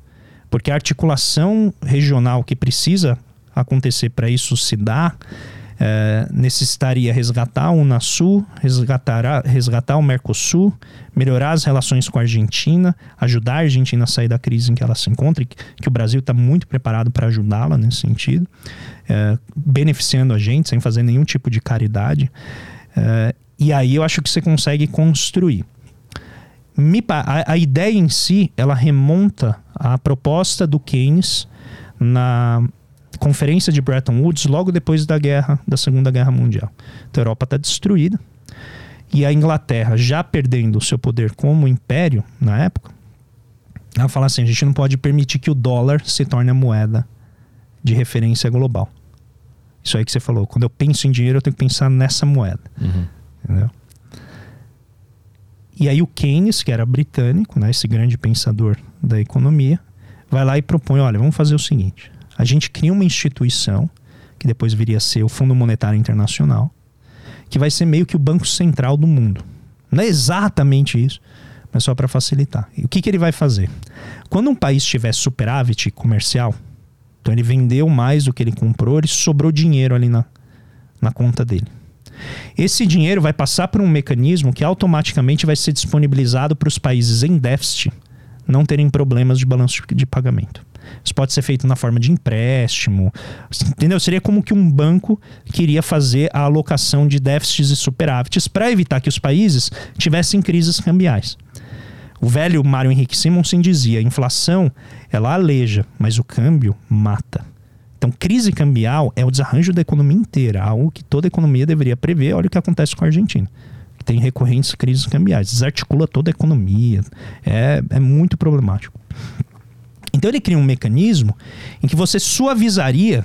Porque a articulação regional que precisa acontecer para isso se dar é, necessitaria resgatar o Unasul, resgatar, resgatar o Mercosul, melhorar as relações com a Argentina, ajudar a Argentina a sair da crise em que ela se encontra, que, que o Brasil está muito preparado para ajudá-la nesse sentido, é, beneficiando a gente sem fazer nenhum tipo de caridade. É, e aí eu acho que você consegue construir. Me, a, a ideia em si, ela remonta à proposta do Keynes na conferência de Bretton Woods logo depois da guerra, da Segunda Guerra Mundial. Então a Europa está destruída e a Inglaterra já perdendo o seu poder como império na época, ela fala assim: a gente não pode permitir que o dólar se torne a moeda de referência global. Isso aí que você falou. Quando eu penso em dinheiro, eu tenho que pensar nessa moeda. Uhum. Entendeu? E aí o Keynes, que era britânico, né, esse grande pensador da economia, vai lá e propõe, olha, vamos fazer o seguinte, a gente cria uma instituição, que depois viria a ser o Fundo Monetário Internacional, que vai ser meio que o Banco Central do mundo. Não é exatamente isso, mas só para facilitar. E o que, que ele vai fazer? Quando um país tiver superávit comercial, então ele vendeu mais do que ele comprou, ele sobrou dinheiro ali na, na conta dele. Esse dinheiro vai passar por um mecanismo que automaticamente vai ser disponibilizado para os países em déficit não terem problemas de balanço de pagamento. Isso pode ser feito na forma de empréstimo, entendeu? Seria como que um banco queria fazer a alocação de déficits e superávites para evitar que os países tivessem crises cambiais. O velho Mário Henrique Simonsen dizia: a inflação ela aleja, mas o câmbio mata. Então, crise cambial é o desarranjo da economia inteira, algo que toda economia deveria prever. Olha o que acontece com a Argentina. Tem recorrentes crises cambiais, desarticula toda a economia. É, é muito problemático. Então, ele cria um mecanismo em que você suavizaria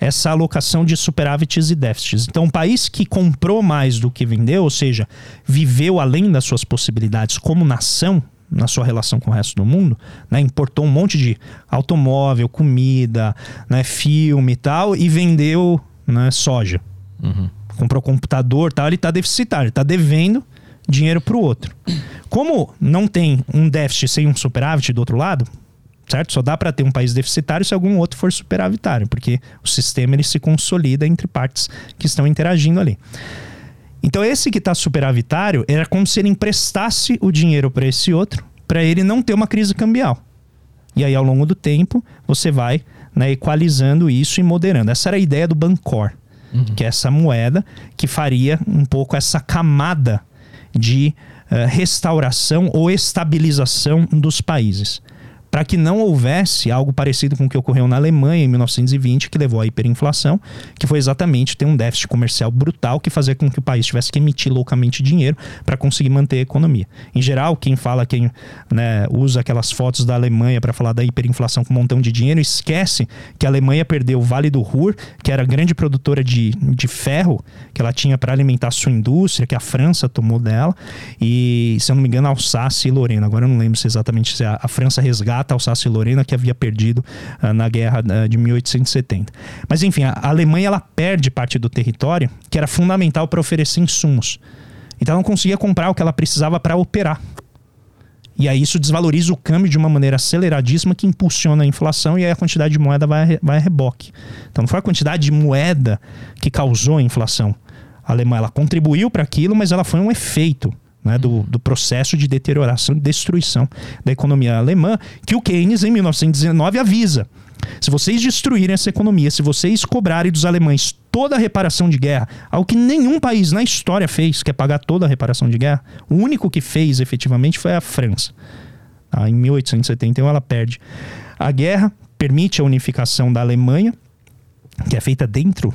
essa alocação de superávites e déficits. Então, um país que comprou mais do que vendeu, ou seja, viveu além das suas possibilidades como nação, na sua relação com o resto do mundo, né? Importou um monte de automóvel, comida, né? filme e tal, e vendeu né? soja. Uhum. Comprou computador tal, ele está deficitário, está devendo dinheiro para o outro. Como não tem um déficit sem um superávit do outro lado, certo? Só dá para ter um país deficitário se algum outro for superavitário, porque o sistema ele se consolida entre partes que estão interagindo ali. Então esse que está superavitário era como se ele emprestasse o dinheiro para esse outro, para ele não ter uma crise cambial. E aí ao longo do tempo você vai né, equalizando isso e moderando. Essa era a ideia do Bancor, uhum. que é essa moeda que faria um pouco essa camada de uh, restauração ou estabilização dos países. Para que não houvesse algo parecido com o que ocorreu na Alemanha em 1920, que levou à hiperinflação, que foi exatamente ter um déficit comercial brutal que fazia com que o país tivesse que emitir loucamente dinheiro para conseguir manter a economia. Em geral, quem fala, quem né, usa aquelas fotos da Alemanha para falar da hiperinflação com um montão de dinheiro, esquece que a Alemanha perdeu o Vale do Ruhr, que era grande produtora de, de ferro que ela tinha para alimentar a sua indústria, que a França tomou dela, e se eu não me engano, Alsácia e Lorena. Agora eu não lembro se exatamente se a, a França resgata resgata Alsácia e Lorena que havia perdido uh, na guerra uh, de 1870. Mas enfim, a, a Alemanha ela perde parte do território que era fundamental para oferecer insumos. Então ela não conseguia comprar o que ela precisava para operar. E aí isso desvaloriza o câmbio de uma maneira aceleradíssima que impulsiona a inflação e aí a quantidade de moeda vai, vai a reboque. Então não foi a quantidade de moeda que causou a inflação. A Alemanha ela contribuiu para aquilo, mas ela foi um efeito né, do, do, processo de deterioração e destruição da economia alemã, que o Keynes, em 1919, avisa. Se vocês destruírem essa economia, se vocês cobrarem dos alemães toda a reparação de guerra, algo que nenhum país na história fez, que é pagar toda a reparação de guerra, o único que fez efetivamente foi a França. Ah, em 1871 ela perde a guerra, permite a unificação da Alemanha, que é feita dentro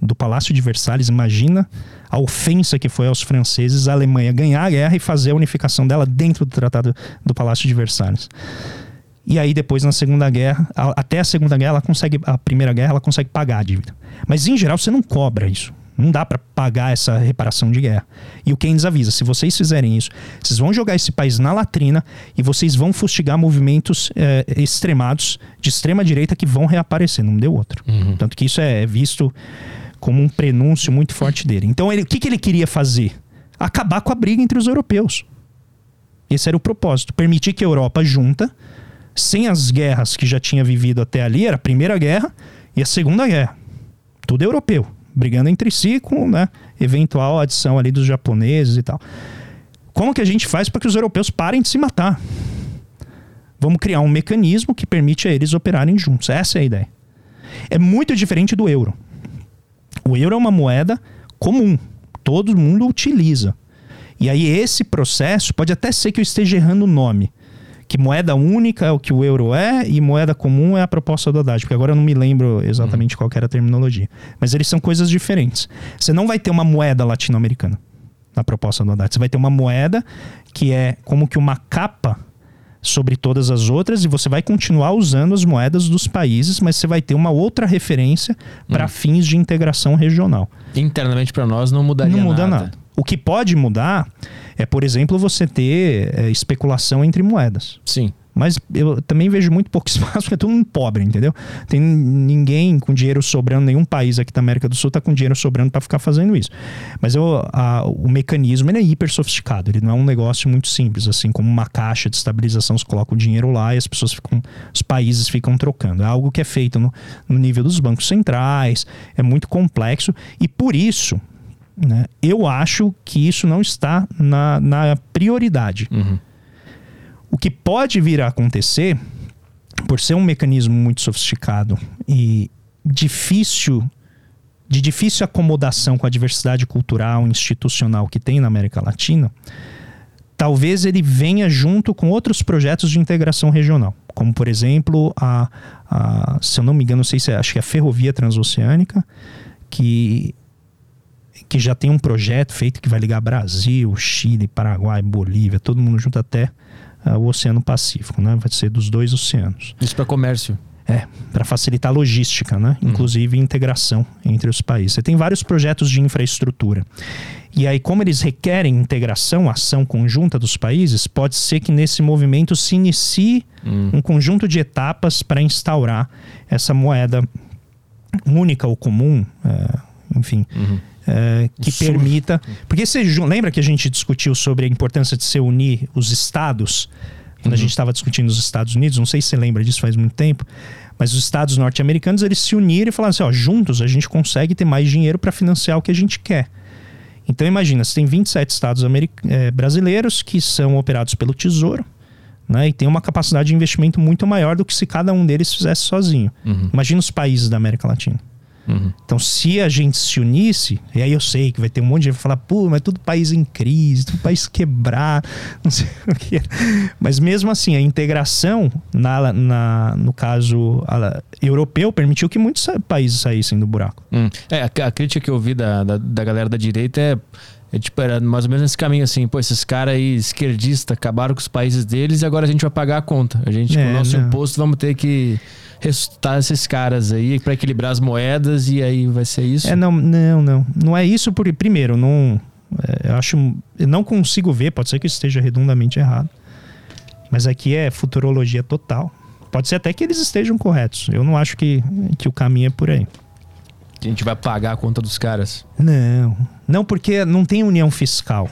do Palácio de Versalhes. Imagina a ofensa que foi aos franceses a Alemanha ganhar a guerra e fazer a unificação dela dentro do Tratado do Palácio de Versalhes. E aí depois na Segunda Guerra, até a Segunda Guerra ela consegue, a Primeira Guerra ela consegue pagar a dívida. Mas em geral você não cobra isso. Não dá para pagar essa reparação de guerra. E o Keynes avisa: se vocês fizerem isso, vocês vão jogar esse país na latrina e vocês vão fustigar movimentos é, extremados de extrema direita que vão reaparecer. Não deu outro. Uhum. Tanto que isso é visto como um prenúncio muito forte dele. Então, ele, o que, que ele queria fazer? Acabar com a briga entre os europeus. Esse era o propósito. Permitir que a Europa junta, sem as guerras que já tinha vivido até ali, era a Primeira Guerra e a Segunda Guerra. Tudo europeu, brigando entre si com né, eventual adição ali dos japoneses e tal. Como que a gente faz para que os europeus parem de se matar? Vamos criar um mecanismo que permite a eles operarem juntos. Essa é a ideia. É muito diferente do euro. O euro é uma moeda comum, todo mundo utiliza. E aí esse processo pode até ser que eu esteja errando o nome. Que moeda única é o que o euro é e moeda comum é a proposta do Haddad, porque agora eu não me lembro exatamente uhum. qual era a terminologia. Mas eles são coisas diferentes. Você não vai ter uma moeda latino-americana na proposta do Haddad. Você vai ter uma moeda que é como que uma capa sobre todas as outras e você vai continuar usando as moedas dos países, mas você vai ter uma outra referência para hum. fins de integração regional. Internamente para nós não mudaria nada. Não muda nada. nada. O que pode mudar é, por exemplo, você ter é, especulação entre moedas. Sim. Mas eu também vejo muito pouco (laughs) espaço porque é todo mundo pobre, entendeu? Tem ninguém com dinheiro sobrando, nenhum país aqui da América do Sul está com dinheiro sobrando para ficar fazendo isso. Mas eu, a, o mecanismo ele é hiper sofisticado, ele não é um negócio muito simples, assim como uma caixa de estabilização, você coloca o dinheiro lá e as pessoas ficam, os países ficam trocando. É algo que é feito no, no nível dos bancos centrais, é muito complexo e por isso né, eu acho que isso não está na, na prioridade. Uhum. O que pode vir a acontecer, por ser um mecanismo muito sofisticado e difícil, de difícil acomodação com a diversidade cultural e institucional que tem na América Latina, talvez ele venha junto com outros projetos de integração regional, como por exemplo a, a se eu não me engano, não sei se é, acho que é a ferrovia transoceânica, que que já tem um projeto feito que vai ligar Brasil, Chile, Paraguai, Bolívia, todo mundo junto até o Oceano Pacífico, né? Vai ser dos dois oceanos. Isso para comércio. É, para facilitar a logística, né? Uhum. Inclusive integração entre os países. Você tem vários projetos de infraestrutura. E aí, como eles requerem integração, ação conjunta dos países, pode ser que nesse movimento se inicie uhum. um conjunto de etapas para instaurar essa moeda única ou comum, é, enfim, uhum. É, que permita. Porque você lembra que a gente discutiu sobre a importância de se unir os estados? Quando uhum. a gente estava discutindo os Estados Unidos, não sei se você lembra disso faz muito tempo, mas os estados norte-americanos eles se uniram e falaram assim: ó, juntos a gente consegue ter mais dinheiro para financiar o que a gente quer. Então imagina, você tem 27 estados é, brasileiros que são operados pelo Tesouro, né, e tem uma capacidade de investimento muito maior do que se cada um deles fizesse sozinho. Uhum. Imagina os países da América Latina. Uhum. Então, se a gente se unisse, e aí eu sei que vai ter um monte de gente que vai falar, pô, mas tudo país em crise, tudo país quebrar, (laughs) não sei o que. Mas mesmo assim, a integração, na, na, no caso a, europeu, permitiu que muitos países saíssem do buraco. Hum. É, a, a, crítica que eu ouvi da, da, da galera da direita é é, tipo, era mais ou menos nesse caminho assim, pô, esses caras aí esquerdistas acabaram com os países deles e agora a gente vai pagar a conta. A gente, é, com o nosso não. imposto, vamos ter que ressuscitar esses caras aí para equilibrar as moedas e aí vai ser isso? É, não, não, não. Não é isso porque, primeiro, não. É, eu acho. Eu não consigo ver, pode ser que esteja redondamente errado. Mas aqui é futurologia total. Pode ser até que eles estejam corretos. Eu não acho que, que o caminho é por aí. A gente vai pagar a conta dos caras. Não. Não, porque não tem união fiscal.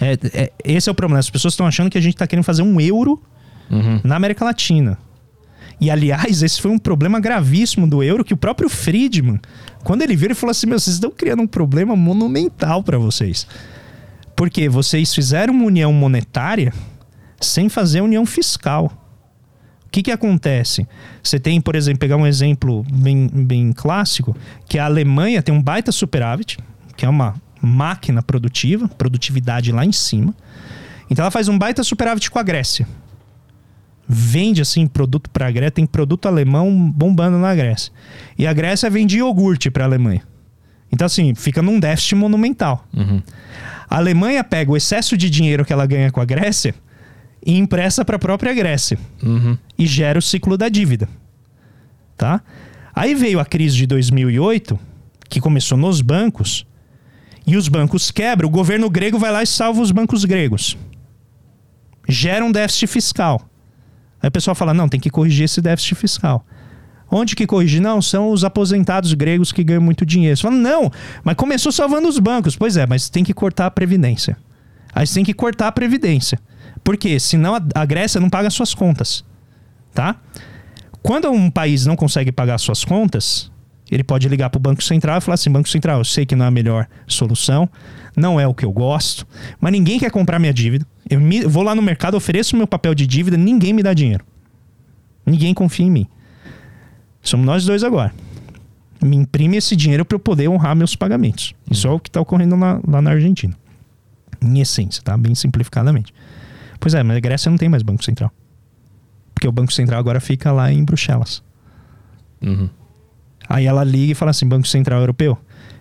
É, é esse é o problema. As pessoas estão achando que a gente está querendo fazer um euro uhum. na América Latina. E, aliás, esse foi um problema gravíssimo do euro que o próprio Friedman, quando ele viu, ele falou assim: Meu, vocês estão criando um problema monumental para vocês. Porque vocês fizeram uma união monetária sem fazer união fiscal. O que, que acontece? Você tem, por exemplo, pegar um exemplo bem, bem clássico, que a Alemanha tem um baita superávit, que é uma máquina produtiva, produtividade lá em cima. Então ela faz um baita superávit com a Grécia. Vende assim produto para a Grécia, tem produto alemão bombando na Grécia. E a Grécia vende iogurte para a Alemanha. Então assim, fica num déficit monumental. Uhum. A Alemanha pega o excesso de dinheiro que ela ganha com a Grécia e empresta para a própria Grécia. Uhum. E gera o ciclo da dívida. Tá? Aí veio a crise de 2008, que começou nos bancos, e os bancos quebram, o governo grego vai lá e salva os bancos gregos. Gera um déficit fiscal. Aí o pessoal fala: não, tem que corrigir esse déficit fiscal. Onde que corrigir? Não, são os aposentados gregos que ganham muito dinheiro. Você fala, não, mas começou salvando os bancos. Pois é, mas tem que cortar a previdência. Aí você tem que cortar a previdência. Porque senão a, a Grécia não paga suas contas. Tá? Quando um país não consegue pagar suas contas, ele pode ligar para o Banco Central e falar assim: Banco Central, eu sei que não é a melhor solução, não é o que eu gosto, mas ninguém quer comprar minha dívida. Eu me, vou lá no mercado, ofereço meu papel de dívida, ninguém me dá dinheiro. Ninguém confia em mim. Somos nós dois agora. Me imprime esse dinheiro para eu poder honrar meus pagamentos. Isso é o que está ocorrendo lá, lá na Argentina. Em essência, tá? Bem simplificadamente. Pois é, mas a Grécia não tem mais Banco Central. Porque o Banco Central agora fica lá em Bruxelas. Uhum. Aí ela liga e fala assim: Banco Central Europeu,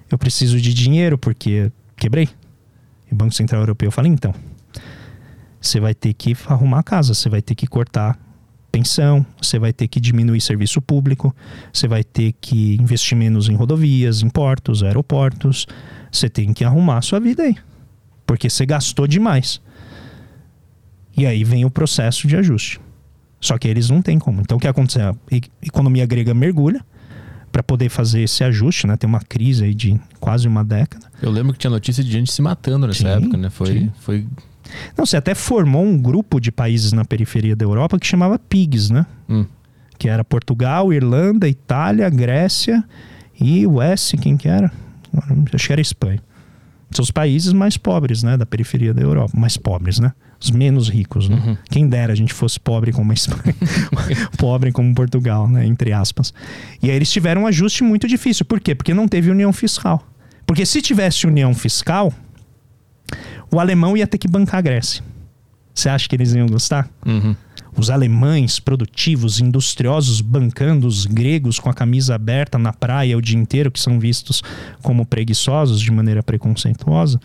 eu preciso de dinheiro porque quebrei. E o Banco Central Europeu fala: então, você vai ter que arrumar a casa, você vai ter que cortar pensão, você vai ter que diminuir serviço público, você vai ter que investir menos em rodovias, em portos, aeroportos. Você tem que arrumar a sua vida aí. Porque você gastou demais. E aí vem o processo de ajuste. Só que eles não têm como. Então o que acontece? A economia grega mergulha para poder fazer esse ajuste, né? Tem uma crise aí de quase uma década. Eu lembro que tinha notícia de gente se matando nessa sim, época, né? Foi, foi. Não, você até formou um grupo de países na periferia da Europa que chamava PIGS, né? Hum. Que era Portugal, Irlanda, Itália, Grécia e o S, quem que era? Acho que era Espanha. São os países mais pobres, né? Da periferia da Europa. Mais pobres, né? Os menos ricos. Né? Uhum. Quem dera a gente fosse pobre como a Espanha, (laughs) pobre como Portugal, né? entre aspas. E aí eles tiveram um ajuste muito difícil. Por quê? Porque não teve união fiscal. Porque se tivesse união fiscal, o alemão ia ter que bancar a Grécia. Você acha que eles iam gostar? Uhum. Os alemães produtivos, industriosos, bancando os gregos com a camisa aberta na praia o dia inteiro, que são vistos como preguiçosos de maneira preconceituosa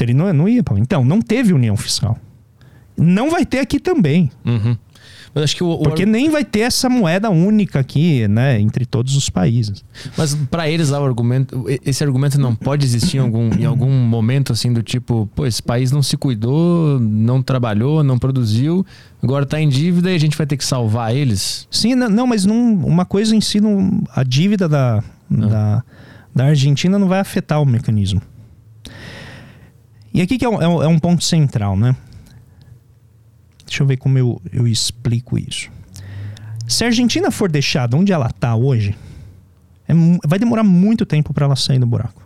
ele não, não ia. Então, não teve união fiscal. Não vai ter aqui também. Uhum. Mas acho que o, o... Porque nem vai ter essa moeda única aqui, né, entre todos os países. Mas para eles lá o argumento, esse argumento não pode existir em algum, em algum momento assim do tipo, pô, esse país não se cuidou, não trabalhou, não produziu, agora está em dívida e a gente vai ter que salvar eles? Sim, não, não mas não, uma coisa em si, não, a dívida da, ah. da, da Argentina não vai afetar o mecanismo. E aqui que é um, é um ponto central, né? Deixa eu ver como eu, eu explico isso. Se a Argentina for deixada onde ela está hoje, é, vai demorar muito tempo para ela sair do buraco.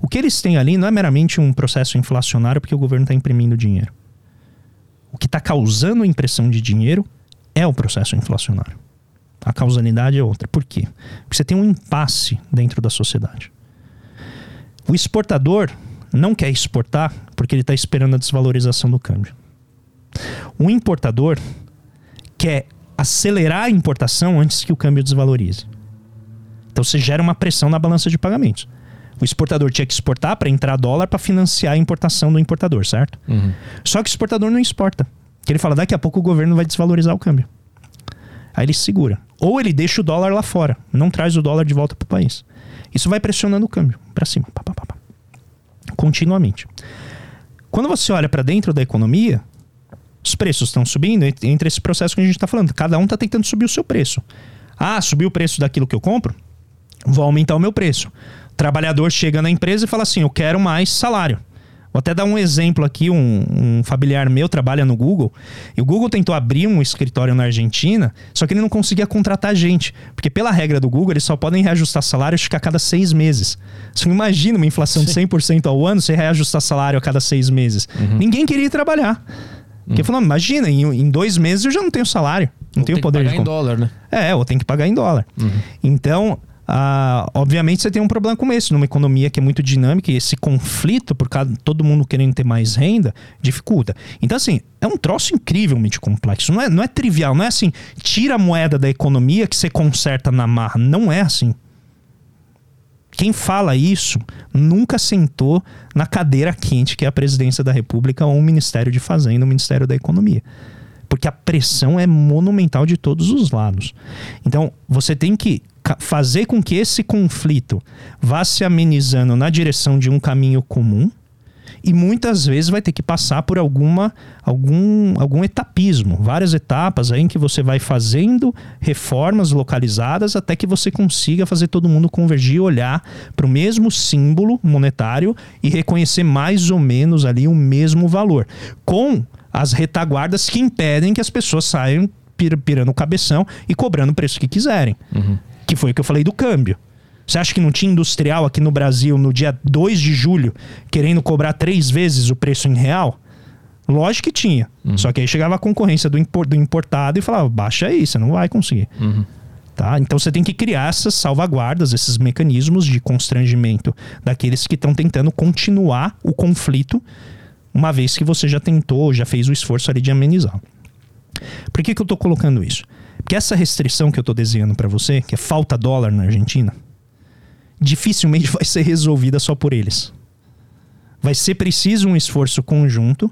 O que eles têm ali não é meramente um processo inflacionário porque o governo está imprimindo dinheiro. O que está causando impressão de dinheiro é o processo inflacionário. A causalidade é outra. Por quê? Porque você tem um impasse dentro da sociedade. O exportador não quer exportar porque ele está esperando a desvalorização do câmbio. O importador quer acelerar a importação antes que o câmbio desvalorize. Então você gera uma pressão na balança de pagamentos. O exportador tinha que exportar para entrar dólar para financiar a importação do importador, certo? Uhum. Só que o exportador não exporta. Ele fala, daqui a pouco o governo vai desvalorizar o câmbio. Aí ele segura. Ou ele deixa o dólar lá fora, não traz o dólar de volta para o país. Isso vai pressionando o câmbio para cima, pá, pá, pá, continuamente. Quando você olha para dentro da economia, os preços estão subindo entre esse processo que a gente está falando. Cada um está tentando subir o seu preço. Ah, subiu o preço daquilo que eu compro? Vou aumentar o meu preço. O trabalhador chega na empresa e fala assim: eu quero mais salário. Vou até dar um exemplo aqui: um, um, familiar meu trabalha no Google e o Google tentou abrir um escritório na Argentina, só que ele não conseguia contratar gente, porque pela regra do Google eles só podem reajustar salário a cada seis meses. Você imagina uma inflação de 100% ao ano, você reajustar salário a cada seis meses. Uhum. Ninguém queria trabalhar. Porque uhum. falou, imagina, em, em, dois meses eu já não tenho salário. Não ou tenho poder de. Pagar em dólar, né? É, ou tem que pagar em dólar. Uhum. Então, ah, obviamente você tem um problema como esse, numa economia que é muito dinâmica e esse conflito, por causa todo mundo querendo ter mais renda, dificulta. Então, assim, é um troço incrivelmente complexo. Não é, não é trivial, não é assim, tira a moeda da economia que você conserta na marra. Não é assim. Quem fala isso nunca sentou na cadeira quente que é a presidência da República ou o Ministério de Fazenda, o Ministério da Economia porque a pressão é monumental de todos os lados. Então, você tem que fazer com que esse conflito vá se amenizando na direção de um caminho comum e muitas vezes vai ter que passar por alguma algum, algum etapismo, várias etapas aí em que você vai fazendo reformas localizadas até que você consiga fazer todo mundo convergir olhar para o mesmo símbolo monetário e reconhecer mais ou menos ali o mesmo valor, com as retaguardas que impedem que as pessoas saiam pirando o cabeção e cobrando o preço que quiserem. Uhum que foi o que eu falei do câmbio. Você acha que não tinha industrial aqui no Brasil no dia 2 de julho querendo cobrar três vezes o preço em real? Lógico que tinha. Uhum. Só que aí chegava a concorrência do, do importado e falava: baixa aí, você não vai conseguir. Uhum. Tá? Então você tem que criar essas salvaguardas, esses mecanismos de constrangimento daqueles que estão tentando continuar o conflito, uma vez que você já tentou, já fez o esforço ali de amenizar. Por que, que eu estou colocando isso? Porque essa restrição que eu estou desenhando para você, que é falta dólar na Argentina, dificilmente (laughs) vai ser resolvida só por eles. Vai ser preciso um esforço conjunto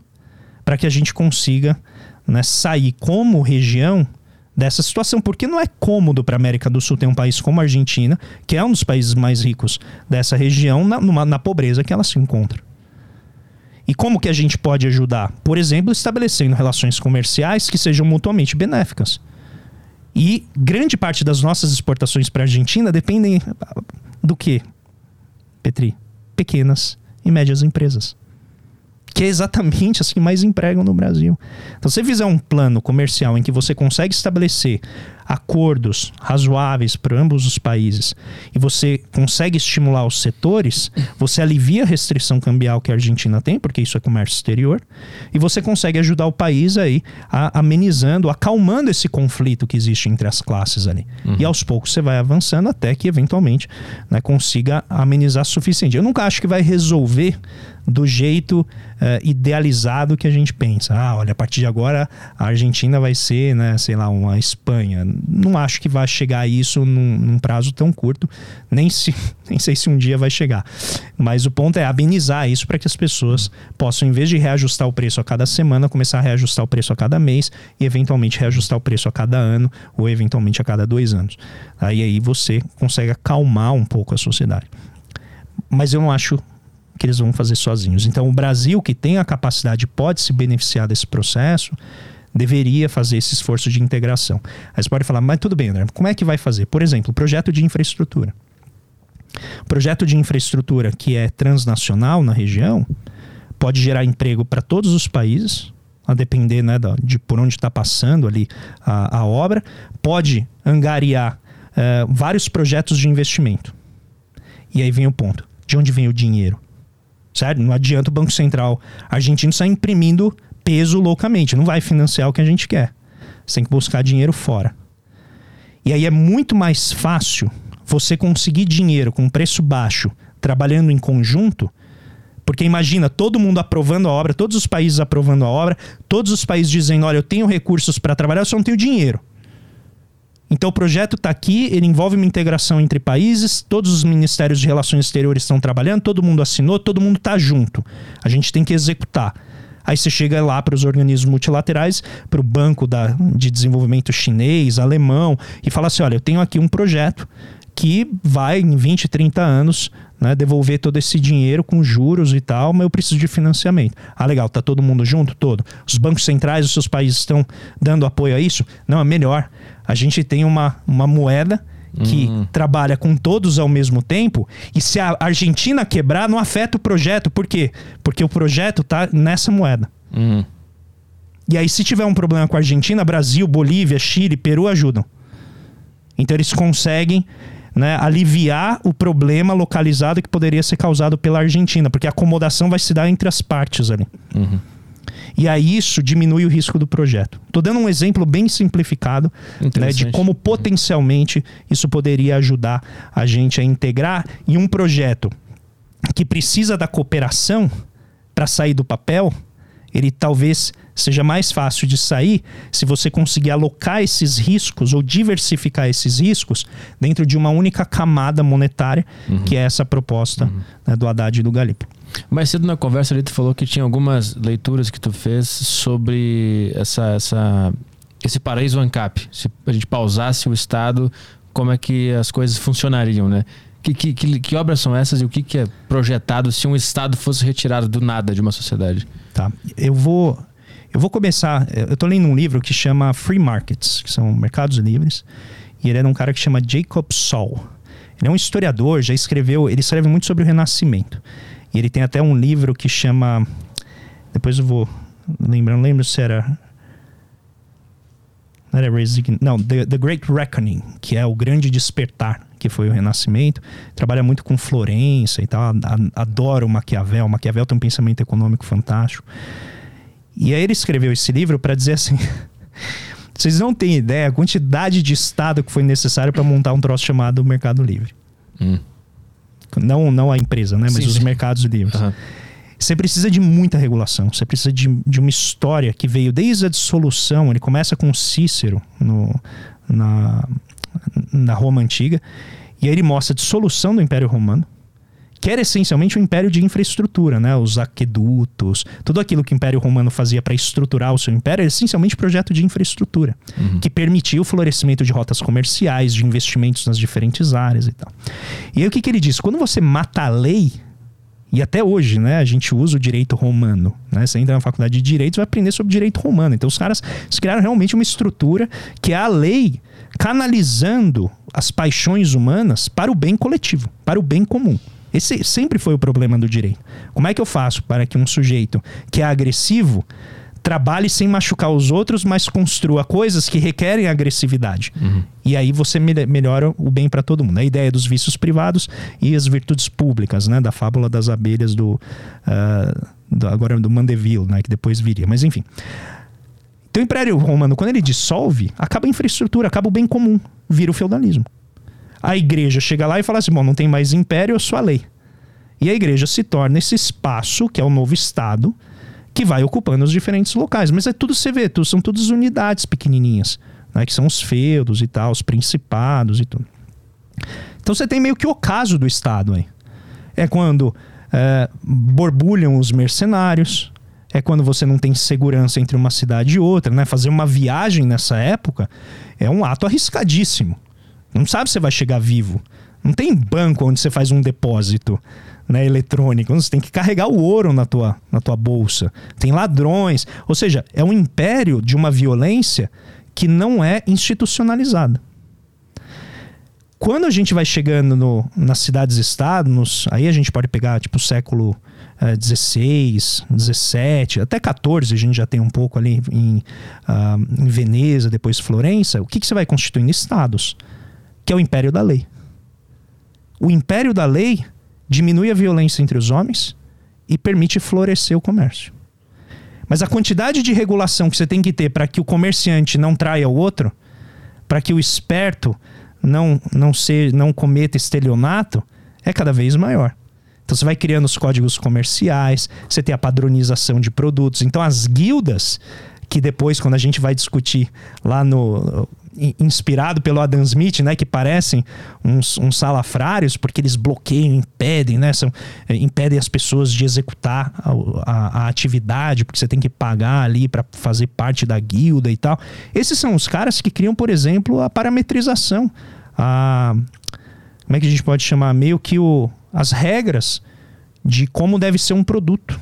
para que a gente consiga né, sair como região dessa situação, porque não é cômodo para a América do Sul ter um país como a Argentina, que é um dos países mais ricos dessa região, na, numa, na pobreza que ela se encontra. E como que a gente pode ajudar? Por exemplo, estabelecendo relações comerciais que sejam mutuamente benéficas. E grande parte das nossas exportações para a Argentina dependem do que, Petri? Pequenas e médias empresas que é exatamente as que mais empregam no Brasil. Então, se você fizer um plano comercial em que você consegue estabelecer acordos razoáveis para ambos os países e você consegue estimular os setores, você alivia a restrição cambial que a Argentina tem, porque isso é comércio exterior, e você consegue ajudar o país aí a, amenizando, acalmando esse conflito que existe entre as classes ali. Uhum. E aos poucos você vai avançando até que eventualmente né, consiga amenizar o suficiente. Eu nunca acho que vai resolver do jeito uh, idealizado que a gente pensa. Ah, olha, a partir de agora a Argentina vai ser, né, sei lá, uma Espanha. Não acho que vai chegar a isso num, num prazo tão curto, nem, se, (laughs) nem sei se um dia vai chegar. Mas o ponto é amenizar isso para que as pessoas possam, em vez de reajustar o preço a cada semana, começar a reajustar o preço a cada mês e eventualmente reajustar o preço a cada ano ou eventualmente a cada dois anos. Aí aí você consegue acalmar um pouco a sociedade. Mas eu não acho que eles vão fazer sozinhos. Então, o Brasil, que tem a capacidade, pode se beneficiar desse processo, deveria fazer esse esforço de integração. Aí você pode falar, mas tudo bem, André, como é que vai fazer? Por exemplo, projeto de infraestrutura. Projeto de infraestrutura que é transnacional na região pode gerar emprego para todos os países, a depender né, de por onde está passando ali a, a, obra, pode angariar uh, vários projetos de investimento. E aí vem o ponto: de onde vem o dinheiro? Certo? Não adianta o Banco Central argentino sair imprimindo peso loucamente. Não vai financiar o que a gente quer. Você tem que buscar dinheiro fora. E aí é muito mais fácil você conseguir dinheiro com preço baixo, trabalhando em conjunto, porque imagina todo mundo aprovando a obra, todos os países aprovando a obra, todos os países dizendo: olha, eu tenho recursos para trabalhar, eu só não tenho dinheiro. Então o projeto está aqui, ele envolve uma integração entre países, todos os ministérios de relações exteriores estão trabalhando, todo mundo assinou, todo mundo está junto. A gente tem que executar. Aí você chega lá para os organismos multilaterais, para o Banco da, de Desenvolvimento Chinês, alemão, e fala assim: olha, eu tenho aqui um projeto que vai, em 20, 30 anos, né, devolver todo esse dinheiro com juros e tal, mas eu preciso de financiamento. Ah, legal, tá todo mundo junto? Todo. Os bancos centrais dos seus países estão dando apoio a isso? Não, é melhor. A gente tem uma, uma moeda que uhum. trabalha com todos ao mesmo tempo e se a Argentina quebrar, não afeta o projeto. Por quê? Porque o projeto tá nessa moeda. Uhum. E aí, se tiver um problema com a Argentina, Brasil, Bolívia, Chile, Peru ajudam. Então eles conseguem né, aliviar o problema localizado que poderia ser causado pela Argentina, porque a acomodação vai se dar entre as partes ali. Uhum. E aí isso diminui o risco do projeto. Estou dando um exemplo bem simplificado né, de como potencialmente isso poderia ajudar a gente a integrar em um projeto que precisa da cooperação para sair do papel, ele talvez seja mais fácil de sair se você conseguir alocar esses riscos ou diversificar esses riscos dentro de uma única camada monetária, uhum. que é essa proposta uhum. né, do Haddad e do Galipo. Mais cedo na conversa ali tu falou que tinha algumas leituras que tu fez sobre essa, essa esse paraíso ANCAP. Se a gente pausasse o Estado, como é que as coisas funcionariam, né? Que, que, que, que obras são essas e o que, que é projetado se um Estado fosse retirado do nada de uma sociedade? Tá. Eu vou, eu vou começar. Eu estou lendo um livro que chama Free Markets, que são mercados livres. E ele é de um cara que chama Jacob Sol. Ele é um historiador, já escreveu. Ele escreve muito sobre o Renascimento. E ele tem até um livro que chama. Depois eu vou lembrar, não lembro se era. Não era Resign... Não, The, The Great Reckoning, que é o grande despertar, que foi o Renascimento. Trabalha muito com Florença e tal. Adoro Maquiavel. Maquiavel tem um pensamento econômico fantástico. E aí ele escreveu esse livro para dizer assim. (laughs) Vocês não têm ideia a quantidade de Estado que foi necessário para montar um troço chamado Mercado Livre. Hum. Não, não a empresa, né? Mas sim, os sim. mercados livres. Uhum. Você precisa de muita regulação. Você precisa de, de uma história que veio desde a dissolução. Ele começa com Cícero no, na, na Roma Antiga. E aí ele mostra a dissolução do Império Romano que era essencialmente um império de infraestrutura, né? Os aquedutos, tudo aquilo que o Império Romano fazia para estruturar o seu império era essencialmente projeto de infraestrutura, uhum. que permitia o florescimento de rotas comerciais, de investimentos nas diferentes áreas e tal. E aí o que, que ele diz? Quando você mata a lei, e até hoje, né, a gente usa o direito romano. Né? Você entra na faculdade de direito vai aprender sobre direito romano. Então os caras criaram realmente uma estrutura que é a lei canalizando as paixões humanas para o bem coletivo, para o bem comum. Esse sempre foi o problema do direito. Como é que eu faço para que um sujeito que é agressivo trabalhe sem machucar os outros, mas construa coisas que requerem agressividade. Uhum. E aí você melhora o bem para todo mundo. A ideia dos vícios privados e as virtudes públicas, né? Da fábula das abelhas do, uh, do agora do Mandeville, né? Que depois viria. Mas enfim. Então o Império Romano, quando ele dissolve, acaba a infraestrutura, acaba o bem comum, vira o feudalismo. A igreja chega lá e fala assim: bom, não tem mais império, eu sou a lei. E a igreja se torna esse espaço, que é o novo Estado, que vai ocupando os diferentes locais. Mas é tudo você vê, tudo, são todas unidades pequenininhas, né, que são os feudos e tal, os principados e tudo. Então você tem meio que o caso do Estado aí. É quando é, borbulham os mercenários, é quando você não tem segurança entre uma cidade e outra, né? Fazer uma viagem nessa época é um ato arriscadíssimo. Não sabe se vai chegar vivo. Não tem banco onde você faz um depósito né, eletrônico. Você tem que carregar o ouro na tua, na tua bolsa. Tem ladrões. Ou seja, é um império de uma violência que não é institucionalizada. Quando a gente vai chegando no, nas cidades-estados, aí a gente pode pegar tipo século XVI, uh, XVII, até XIV a gente já tem um pouco ali em, uh, em Veneza, depois Florença. O que, que você vai constituindo? Estados que é o império da lei. O império da lei diminui a violência entre os homens e permite florescer o comércio. Mas a quantidade de regulação que você tem que ter para que o comerciante não traia o outro para que o esperto não, não, não cometa estelionato é cada vez maior. Então você vai criando os códigos comerciais, você tem a padronização de produtos. Então as guildas, que depois, quando a gente vai discutir lá no inspirado pelo Adam Smith, né, que parecem uns, uns salafrários, porque eles bloqueiam, impedem, né, são, é, impedem as pessoas de executar a, a, a atividade, porque você tem que pagar ali para fazer parte da guilda e tal. Esses são os caras que criam, por exemplo, a parametrização, a como é que a gente pode chamar meio que o, as regras de como deve ser um produto,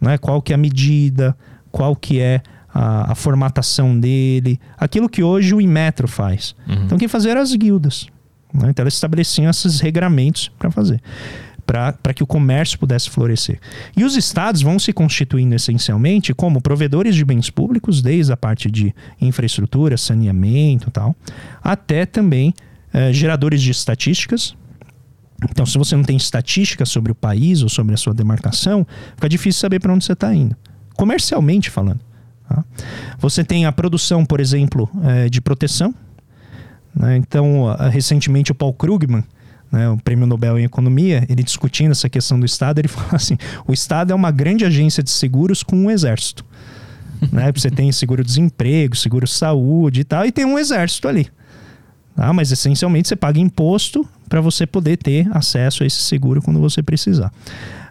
né? Qual que é a medida, qual que é a, a, formatação dele, aquilo que hoje o Inmetro faz. Uhum. Então, quem fazia eram as guildas. Né? Então, elas estabeleciam esses regramentos para fazer, para que o comércio pudesse florescer. E os estados vão se constituindo essencialmente como provedores de bens públicos, desde a parte de infraestrutura, saneamento tal, até também eh, geradores de estatísticas. Então, se você não tem estatística sobre o país ou sobre a sua demarcação, fica difícil saber para onde você está indo. Comercialmente falando. Tá? Você tem a produção, por exemplo, é, de proteção. Né? Então, recentemente o Paul Krugman, né, o prêmio Nobel em Economia, ele discutindo essa questão do Estado, ele (laughs) fala assim: o Estado é uma grande agência de seguros com um exército. né? Você tem seguro-desemprego, seguro-saúde e tal, e tem um exército ali. Tá? Mas essencialmente você paga imposto para você poder ter acesso a esse seguro quando você precisar.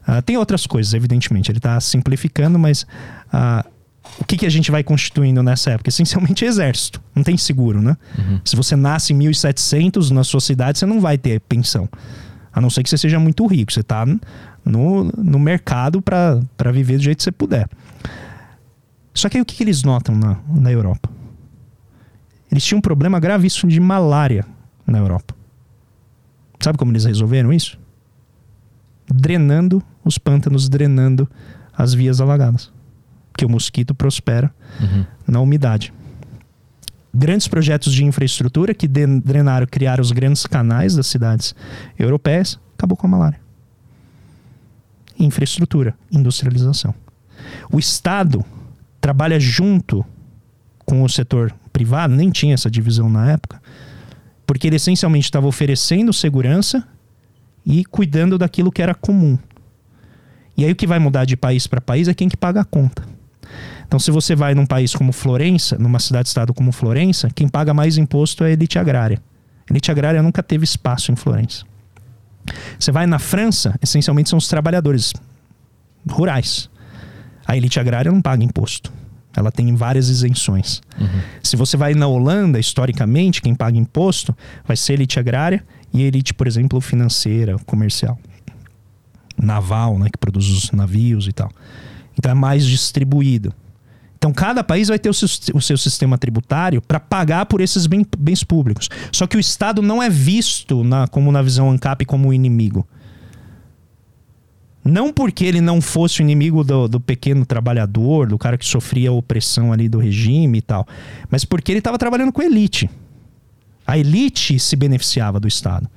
Uh, tem outras coisas, evidentemente, ele está simplificando, mas uh, o que, que a gente vai constituindo nessa época? Essencialmente exército. Não tem seguro, né? Uhum. Se você nasce em 1700 na sua cidade, você não vai ter pensão. A não ser que você seja muito rico. Você está no, no mercado para viver do jeito que você puder. Só que aí o que, que eles notam na, na Europa? Eles tinham um problema gravíssimo de malária na Europa. Sabe como eles resolveram isso? Drenando os pântanos, drenando as vias alagadas porque o mosquito prospera uhum. na umidade. Grandes projetos de infraestrutura que drenaram, criaram os grandes canais das cidades europeias, acabou com a malária. Infraestrutura, industrialização. O Estado trabalha junto com o setor privado, nem tinha essa divisão na época, porque ele essencialmente estava oferecendo segurança e cuidando daquilo que era comum. E aí o que vai mudar de país para país é quem que paga a conta. Então, se você vai num país como Florença, numa cidade-estado como Florença, quem paga mais imposto é a elite agrária. A elite agrária nunca teve espaço em Florença. Você vai na França, essencialmente são os trabalhadores rurais. A elite agrária não paga imposto. Ela tem várias isenções. Uhum. Se você vai na Holanda, historicamente, quem paga imposto vai ser a elite agrária e a elite, por exemplo, financeira, comercial. Naval, né, que produz os navios e tal. Então é mais distribuído. Então, cada país vai ter o seu, o seu sistema tributário para pagar por esses bem, bens públicos. Só que o Estado não é visto, na, como na visão ANCAP, como inimigo. Não porque ele não fosse o inimigo do, do, pequeno trabalhador, do cara que sofria a opressão ali do regime e tal, mas porque ele estava trabalhando com elite. A elite se beneficiava do Estado.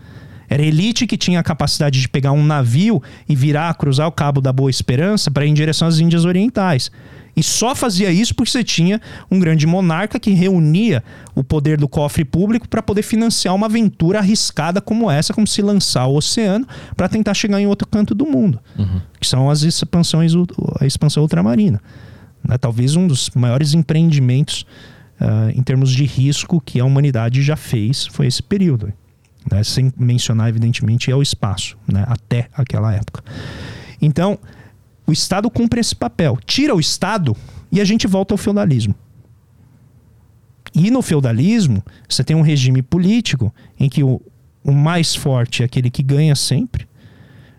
Era a elite que tinha a capacidade de pegar um navio e virar, cruzar o Cabo da Boa Esperança para ir em direção às Índias Orientais. E só fazia isso porque você tinha um grande monarca que reunia o poder do cofre público para poder financiar uma aventura arriscada como essa, como se lançar ao oceano para tentar chegar em outro canto do mundo, uhum. que são as expansões, a expansão ultramarina. Né? Talvez um dos maiores empreendimentos uh, em termos de risco que a humanidade já fez foi esse período. Né? Sem mencionar, evidentemente, é o espaço, né? até aquela época. Então, o Estado cumpre esse papel. Tira o Estado e a gente volta ao feudalismo. E no feudalismo, você tem um regime político em que o, o mais forte é aquele que ganha sempre,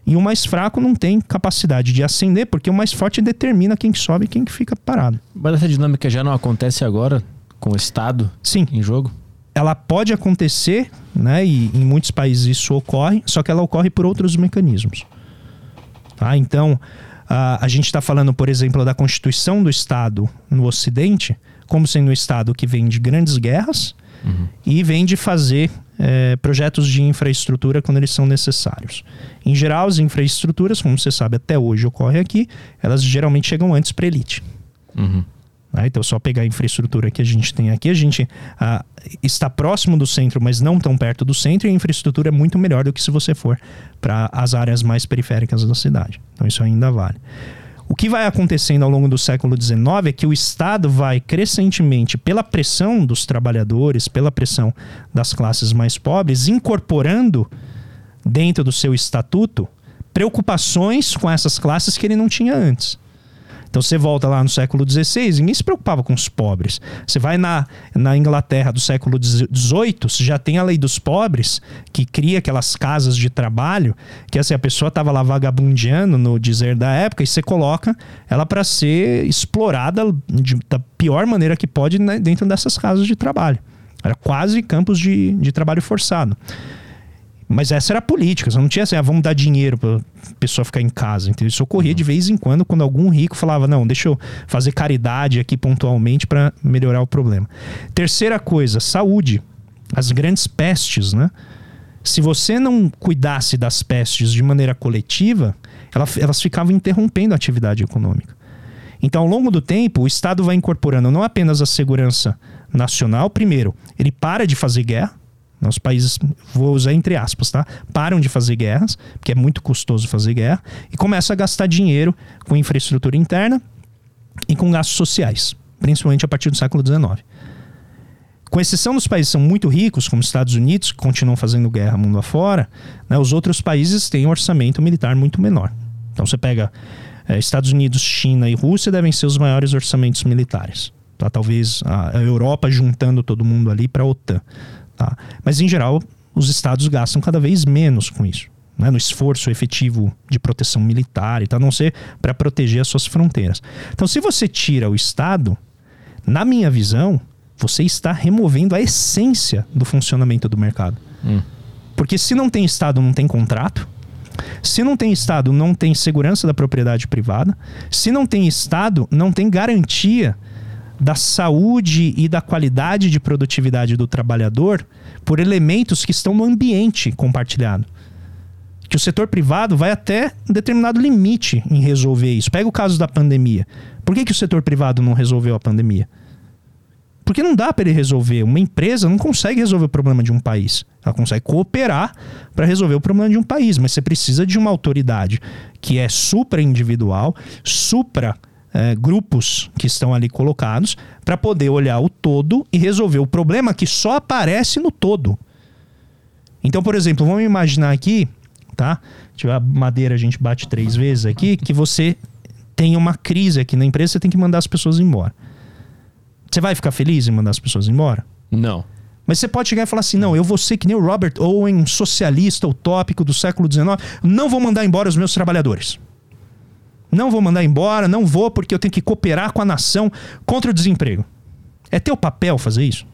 e o mais fraco não tem capacidade de ascender, porque o mais forte determina quem que sobe e quem que fica parado. Mas essa dinâmica já não acontece agora com o Estado Sim. em jogo? Ela pode acontecer, né? E em muitos países isso ocorre, só que ela ocorre por outros mecanismos. Tá? Então, a gente está falando, por exemplo, da constituição do Estado no Ocidente, como sendo um Estado que vem de grandes guerras uhum. e vem de fazer é, projetos de infraestrutura quando eles são necessários. Em geral, as infraestruturas, como você sabe, até hoje ocorre aqui, elas geralmente chegam antes para elite. Uhum. Né? Então, só pegar a infraestrutura que a gente tem aqui, a gente está próximo do centro, mas não tão perto do centro, e a infraestrutura é muito melhor do que se você for para as áreas mais periféricas da cidade. Então, isso ainda vale. O que vai acontecendo ao longo do século XIX é que o Estado vai crescentemente, pela pressão dos trabalhadores, pela pressão das classes mais pobres, incorporando dentro do seu estatuto preocupações com essas classes que ele não tinha antes. Então você volta lá no século XVI, ninguém se preocupava com os pobres. Você vai na, na Inglaterra do século XVIII, você já tem a lei dos pobres, que cria aquelas casas de trabalho, que assim, a pessoa estava lá vagabundeando, no dizer da época, e você coloca ela para ser explorada de, da pior maneira que pode né, dentro dessas casas de trabalho. Era quase campos de, de trabalho forçado. Mas essa era a política, você não tinha assim, ah, vamos dar dinheiro para pessoa ficar em casa. Então, isso ocorria de vez em quando, quando algum rico falava, não, deixa eu fazer caridade aqui pontualmente para melhorar o problema. Terceira coisa, saúde. As grandes pestes, né? Se você não cuidasse das pestes de maneira coletiva, elas ficavam interrompendo a atividade econômica. Então, ao longo do tempo, o Estado vai incorporando não apenas a segurança nacional, primeiro, ele para de fazer guerra, os países, vou usar entre aspas, tá? Param de fazer guerras, porque é muito custoso fazer guerra, e começam a gastar dinheiro com infraestrutura interna e com gastos sociais, principalmente a partir do século XIX. Com exceção dos países que são muito ricos, como os Estados Unidos, que continuam fazendo guerra mundo afora, né, os outros países têm um orçamento militar muito menor. Então você pega é, Estados Unidos, China e Rússia devem ser os maiores orçamentos militares. Tá? Talvez a Europa juntando todo mundo ali para a OTAN. Tá? Mas, em geral, os estados gastam cada vez menos com isso. Né, no esforço efetivo de proteção militar, e tal, a não ser para proteger as suas fronteiras. Então, se você tira o Estado, na minha visão, você está removendo a essência do funcionamento do mercado. Hum. Porque se não tem Estado, não tem contrato. Se não tem Estado, não tem segurança da propriedade privada. Se não tem Estado, não tem garantia da saúde e da qualidade de produtividade do trabalhador por elementos que estão no ambiente compartilhado. Que o setor privado vai até um determinado limite em resolver isso. Pega o caso da pandemia. Por que, que o setor privado não resolveu a pandemia? Porque não dá para ele resolver. Uma empresa não consegue resolver o problema de um país. Ela consegue cooperar para resolver o problema de um país, mas você precisa de uma autoridade que é supra individual, supra é, grupos que estão ali colocados para poder olhar o todo e resolver o problema que só aparece no todo. Então, por exemplo, vamos imaginar aqui, tá? Tiver a madeira, a gente bate três vezes aqui, que você tem uma crise aqui na empresa, você tem que mandar as pessoas embora. Você vai ficar feliz em mandar as pessoas embora? Não. Mas você pode chegar e falar assim: não, eu vou ser que nem o Robert Owen, um socialista utópico do século XIX, não vou mandar embora os meus trabalhadores. Não vou mandar embora, não vou porque eu tenho que cooperar com a nação contra o desemprego. É teu papel fazer isso?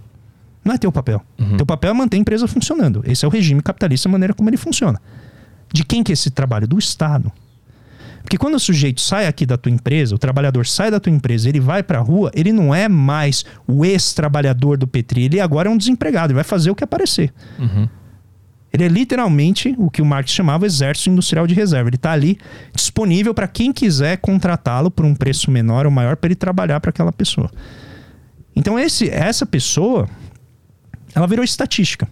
Não é teu papel. Uhum. Teu papel é manter a empresa funcionando. Esse é o regime capitalista, a maneira como ele funciona. De quem que é esse trabalho? Do Estado. Porque quando o sujeito sai aqui da tua empresa, o trabalhador sai da tua empresa, ele vai para a rua, ele não é mais o ex-trabalhador do Petri, ele agora é um desempregado, ele vai fazer o que aparecer. Uhum. Ele é literalmente o que o Marx chamava exército industrial de reserva. Ele está ali disponível para quem quiser contratá-lo por um preço menor ou maior para ele trabalhar para aquela pessoa. Então esse, essa pessoa, ela virou estatística.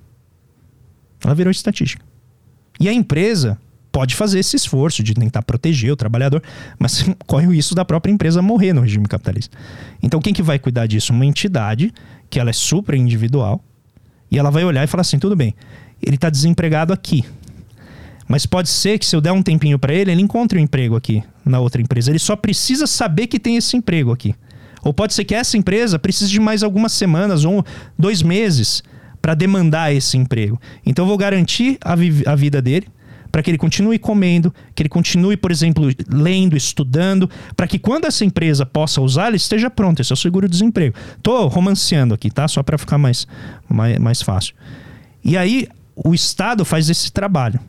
Ela virou estatística. E a empresa pode fazer esse esforço de tentar proteger o trabalhador, mas (laughs) corre o risco da própria empresa morrer no regime capitalista. Então quem que vai cuidar disso? Uma entidade que ela é super individual e ela vai olhar e falar assim, tudo bem, ele está desempregado aqui. Mas pode ser que se eu der um tempinho para ele, ele encontre um emprego aqui na outra empresa. Ele só precisa saber que tem esse emprego aqui. Ou pode ser que essa empresa precise de mais algumas semanas ou dois meses para demandar esse emprego. Então eu vou garantir a, vi a vida dele para que ele continue comendo, que ele continue, por exemplo, lendo, estudando, para que quando essa empresa possa usar, ele esteja pronto. Esse é o seguro-desemprego. Tô romanceando aqui, tá? Só para ficar mais, mais, mais fácil. E aí o Estado faz esse trabalho.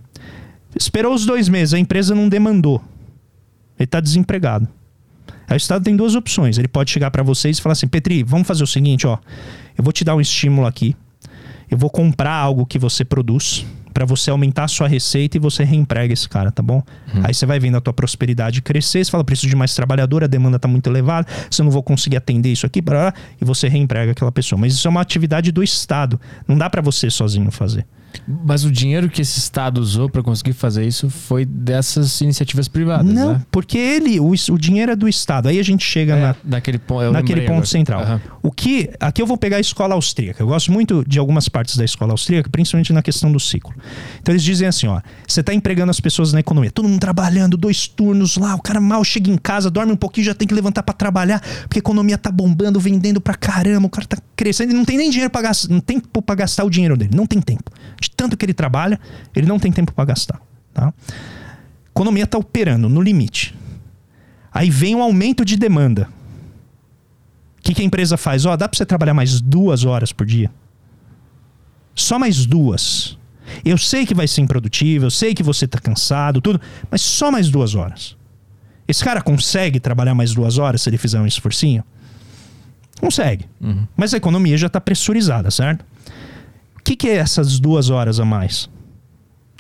Esperou os dois meses, a empresa não demandou. Ele está desempregado. Aí o Estado tem duas opções. Ele pode chegar para vocês e falar assim: Petri, vamos fazer o seguinte, ó. Eu vou te dar um estímulo aqui. Eu vou comprar algo que você produz para você aumentar a sua receita e você reemprega esse cara, tá bom? Uhum. Aí você vai vendo a tua prosperidade crescer, você fala, preciso de mais trabalhador, a demanda tá muito elevada, você não vou conseguir atender isso aqui, blá, e você reemprega aquela pessoa. Mas isso é uma atividade do Estado, não dá para você sozinho fazer. Mas o dinheiro que esse Estado usou para conseguir fazer isso foi dessas iniciativas privadas, Não, né? porque ele, o, o dinheiro é do Estado. Aí a gente chega É, na, daquele, pon- eu naquele ponto agora. central. Aham. O que aqui eu vou pegar a escola austríaca. Eu gosto muito de algumas partes da escola austríaca, principalmente na questão do ciclo. Então eles dizem assim, ó, você está empregando as pessoas na economia, todo mundo trabalhando, dois turnos lá, o cara mal chega em casa, dorme um pouquinho, já tem que levantar para trabalhar, porque a economia tá bombando, vendendo pra caramba, o cara tá crescendo, ele não tem nem dinheiro para gastar, não tem tempo para gastar o dinheiro dele, não tem tempo. De tanto que ele trabalha, ele não tem tempo para gastar, tá? A economia tá operando no limite. Aí vem um aumento de demanda. O que, que a empresa faz? Ó, dá para você trabalhar mais duas horas por dia? Só mais duas. Eu sei que vai ser improdutivo, eu sei que você tá cansado, tudo, mas só mais duas horas. Esse cara consegue trabalhar mais duas horas se ele fizer um esforcinho? Consegue. Mas a economia já está pressurizada, certo? O que, que é essas duas horas a mais?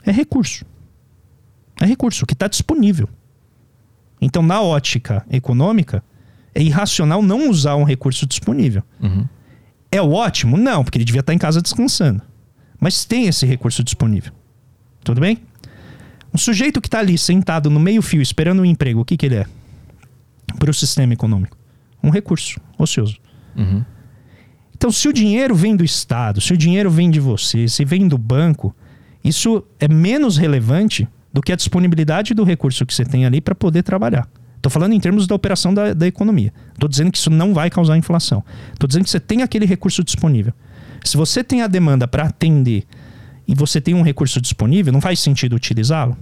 É recurso. É recurso que está disponível. Então, na ótica econômica, é irracional não usar um recurso disponível. Uhum. É ótimo? Não, porque ele devia estar em casa descansando. Mas tem esse recurso disponível. Tudo bem? Um sujeito que está ali sentado no meio-fio esperando um emprego, o que, que ele é? Para o sistema econômico. Um recurso ocioso. Uhum. Então, se o dinheiro vem do Estado, se o dinheiro vem de você, se vem do banco, isso é menos relevante do que a disponibilidade do recurso que você tem ali para poder trabalhar. Estou falando em termos da operação da, da economia. Estou dizendo que isso não vai causar inflação. Estou dizendo que você tem aquele recurso disponível. Se você tem a demanda para atender e você tem um recurso disponível, não faz sentido utilizá-lo?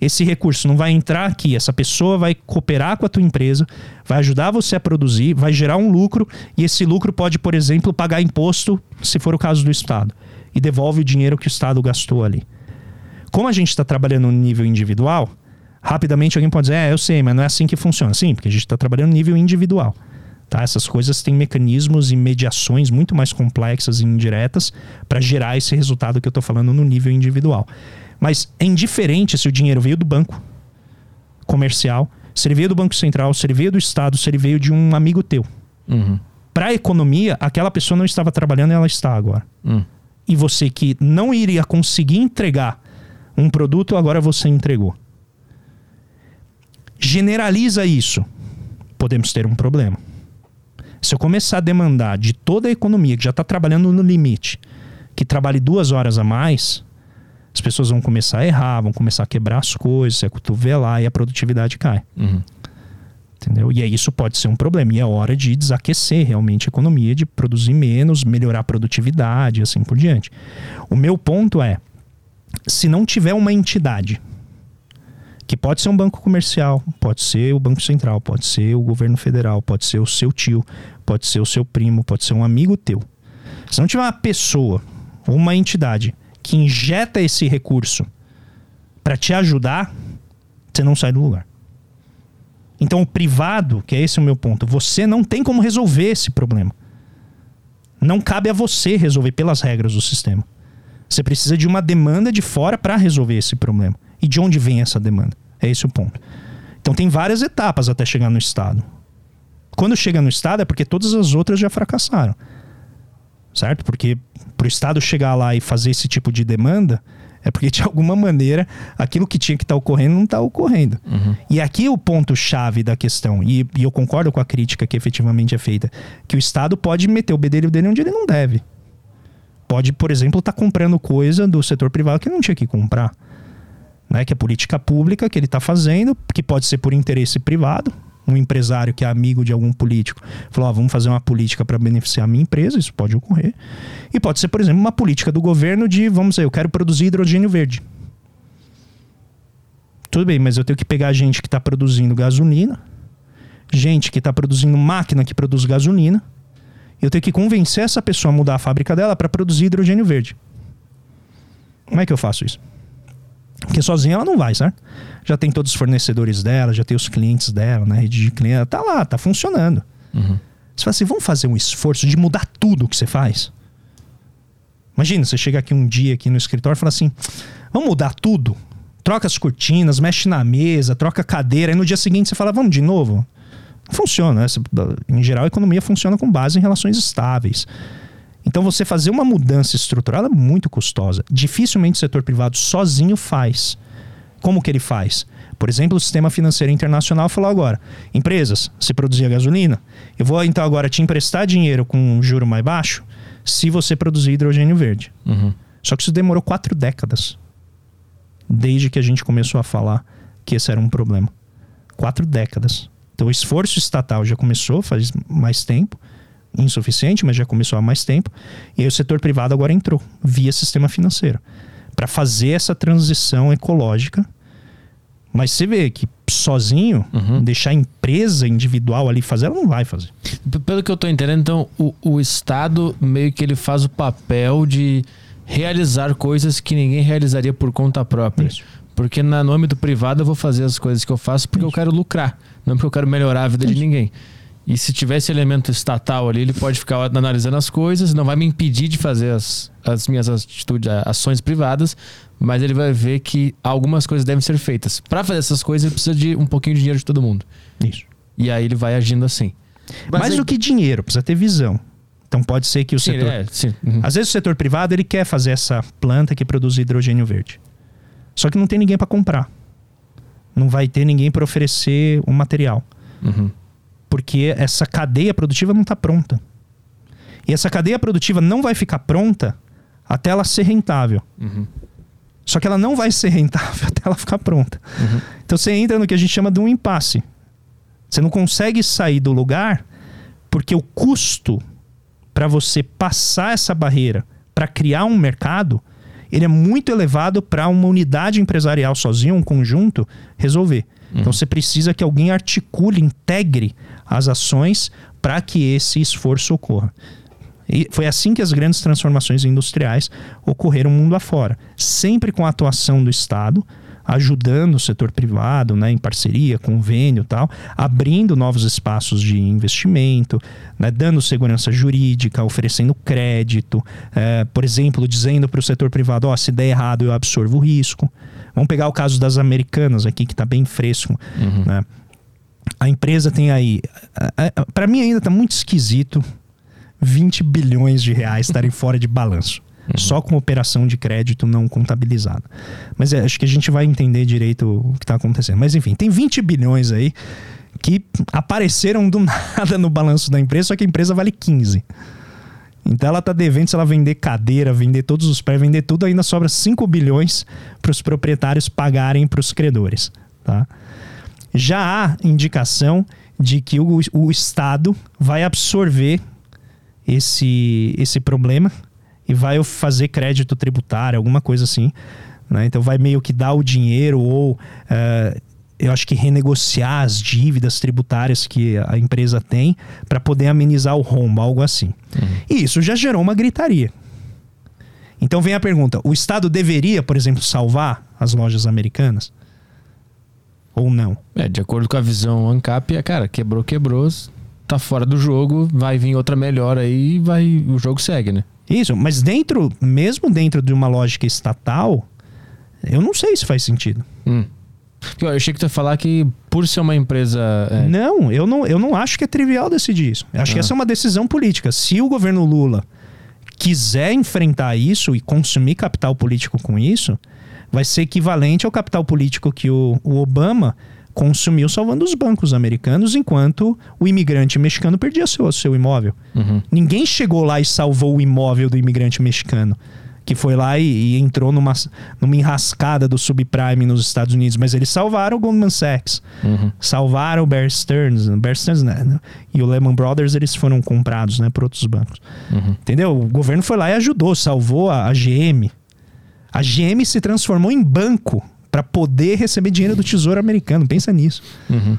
Esse recurso não vai entrar aqui, essa pessoa vai cooperar com a tua empresa, vai ajudar você a produzir, vai gerar um lucro e esse lucro pode, por exemplo, pagar imposto, se for o caso do Estado, e devolve o dinheiro que o Estado gastou ali. Como a gente está trabalhando no nível individual, rapidamente alguém pode dizer, é, eu sei, mas não é assim que funciona. Sim, porque a gente está trabalhando no nível individual. Tá? Essas coisas têm mecanismos e mediações muito mais complexas e indiretas para gerar esse resultado que eu estou falando no nível individual. Mas é indiferente se o dinheiro veio do banco comercial, se ele veio do Banco Central, se ele veio do Estado, se ele veio de um amigo teu. Uhum. Para a economia, aquela pessoa não estava trabalhando e ela está agora. Hum. E você que não iria conseguir entregar um produto, agora você entregou. Generaliza isso, podemos ter um problema. Se eu começar a demandar de toda a economia que já está trabalhando no limite, que trabalhe duas horas a mais, as pessoas vão começar a errar, vão começar a quebrar as coisas, a cotovelar e a produtividade cai. Uhum. Entendeu? E aí isso pode ser um problema. E é hora de desaquecer realmente a economia, de produzir menos, melhorar a produtividade e assim por diante. O meu ponto é: se não tiver uma entidade, que pode ser um banco comercial, pode ser o Banco Central, pode ser o governo federal, pode ser o seu tio, pode ser o seu primo, pode ser um amigo teu. Se não tiver uma pessoa uma entidade que injeta esse recurso para te ajudar, você não sai do lugar. Então, o privado, que é esse o meu ponto, você não tem como resolver esse problema. Não cabe a você resolver pelas regras do sistema. Você precisa de uma demanda de fora para resolver esse problema. E de onde vem essa demanda? É esse o ponto. Então, tem várias etapas até chegar no Estado. Quando chega no Estado é porque todas as outras já fracassaram. Certo? Porque para o Estado chegar lá e fazer esse tipo de demanda, é porque de (laughs) alguma maneira aquilo que tinha que estar ocorrendo não está ocorrendo. E aqui é o ponto-chave da questão, e, e eu concordo com a crítica que efetivamente é feita, que o Estado pode meter o bedelho dele onde ele não deve. Pode, por exemplo, estar comprando coisa do setor privado que não tinha que comprar. Né? Que é política pública que ele está fazendo, que pode ser por interesse privado. Um empresário que é amigo de algum político falou: ó, vamos fazer uma política para beneficiar a minha empresa, isso pode ocorrer. E pode ser, por exemplo, uma política do governo de, vamos dizer, eu quero produzir hidrogênio verde. Tudo bem, mas eu tenho que pegar gente que está produzindo gasolina, gente que está produzindo máquina que produz gasolina, eu tenho que convencer essa pessoa a mudar a fábrica dela para produzir hidrogênio verde. Como é que eu faço isso? Porque sozinha ela não vai, certo? Já tem todos os fornecedores dela, já tem os clientes dela, né? Rede de cliente, tá lá, tá funcionando. Uhum. Você fala assim, vamos fazer um esforço de mudar tudo o que você faz? Imagina, você chega aqui um dia aqui no escritório e fala assim: vamos mudar tudo? Troca as cortinas, mexe na mesa, troca a cadeira. Aí no dia seguinte você fala: vamos de novo? Funciona. Né? Em geral, a economia funciona com base em relações estáveis. Então, você fazer uma mudança estrutural é muito custosa. Dificilmente o setor privado sozinho faz. Como que ele faz? Por exemplo, o sistema financeiro internacional falou agora: empresas, se produzir gasolina, eu vou então agora te emprestar dinheiro com um juro mais baixo se você produzir hidrogênio verde. Uhum. Só que isso demorou quatro décadas. Desde que a gente começou a falar que esse era um problema. Quatro décadas. Então o esforço estatal já começou faz mais tempo, insuficiente, mas já começou há mais tempo. E aí o setor privado agora entrou via sistema financeiro para fazer essa transição ecológica. Mas você vê que sozinho, uhum. deixar a empresa individual ali fazer, ela não vai fazer. Pelo que eu estou entendendo, então, o, o Estado meio que ele faz o papel de realizar coisas que ninguém realizaria por conta própria. Isso. Porque na, no âmbito privado eu vou fazer as coisas que eu faço porque Isso. eu quero lucrar, não porque eu quero melhorar a vida Isso. de ninguém. E se tivesse elemento estatal ali, ele pode ficar analisando as coisas, não vai me impedir de fazer as, as minhas atitudes, ações privadas, mas ele vai ver que algumas coisas devem ser feitas. Para fazer essas coisas, ele precisa de um pouquinho de dinheiro de todo mundo. Isso. E aí ele vai agindo assim. Mas Mais aí... do que dinheiro, precisa ter visão. Então pode ser que o sim, setor. É, uhum. Às vezes o setor privado ele quer fazer essa planta que produz hidrogênio verde. Só que não tem ninguém para comprar. Não vai ter ninguém para oferecer o material. Uhum porque essa cadeia produtiva não está pronta. E essa cadeia produtiva não vai ficar pronta até ela ser rentável. Uhum. Só que ela não vai ser rentável (laughs) até ela ficar pronta. Uhum. Então você entra no que a gente chama de um impasse. Você não consegue sair do lugar porque o custo para você passar essa barreira para criar um mercado ele é muito elevado para uma unidade empresarial sozinha, um conjunto, resolver. Uhum. Então você precisa que alguém articule, integre as ações para que esse esforço ocorra. E foi assim que as grandes transformações industriais ocorreram mundo afora, sempre com a atuação do Estado, ajudando o setor privado, né, em parceria, convênio tal, abrindo novos espaços de investimento, né, dando segurança jurídica, oferecendo crédito, é, por exemplo, dizendo para o setor privado, oh, se der errado eu absorvo o risco. Vamos pegar o caso das americanas aqui, que está bem fresco. Uhum. Né? A empresa tem aí. Para mim ainda está muito esquisito 20 bilhões de reais estarem fora de balanço. Uhum. Só com operação de crédito não contabilizada. Mas é, acho que a gente vai entender direito o que está acontecendo. Mas enfim, tem 20 bilhões aí que apareceram do (laughs) nada no balanço da empresa, só que a empresa vale 15. Então ela está devendo, se ela vender cadeira, vender todos os pés, vender tudo, ainda sobra 5 bilhões para os proprietários pagarem para os credores. Tá? Já há indicação de que o, o Estado vai absorver esse, esse problema e vai fazer crédito tributário, alguma coisa assim. Né? Então vai meio que dar o dinheiro ou uh, eu acho que renegociar as dívidas tributárias que a empresa tem para poder amenizar o rombo, algo assim. Uhum. E isso já gerou uma gritaria. Então vem a pergunta: o Estado deveria, por exemplo, salvar as lojas americanas? Ou não? É, de acordo com a visão ANCAP, é, cara, quebrou, quebrou, tá fora do jogo, vai vir outra melhor aí vai o jogo segue, né? Isso, mas dentro, mesmo dentro de uma lógica estatal, eu não sei se faz sentido. Hum. Eu achei que tu ia falar que por ser uma empresa. É... Não, eu não, eu não acho que é trivial decidir isso. Eu acho ah. que essa é uma decisão política. Se o governo Lula quiser enfrentar isso e consumir capital político com isso, vai ser equivalente ao capital político que o, o Obama consumiu salvando os bancos americanos, enquanto o imigrante mexicano perdia seu, seu imóvel. Uhum. Ninguém chegou lá e salvou o imóvel do imigrante mexicano, que foi lá e, e, entrou numa, numa enrascada do subprime nos Estados Unidos, mas eles salvaram o Goldman Sachs, uhum. salvaram o Bear Stearns, Bear Stearns né, e o Lehman Brothers, eles foram comprados né, por outros bancos. Uhum. Entendeu? O governo foi lá e ajudou, salvou a, a GM. A GM se transformou em banco para poder receber dinheiro do Tesouro Americano. Pensa nisso. Uhum.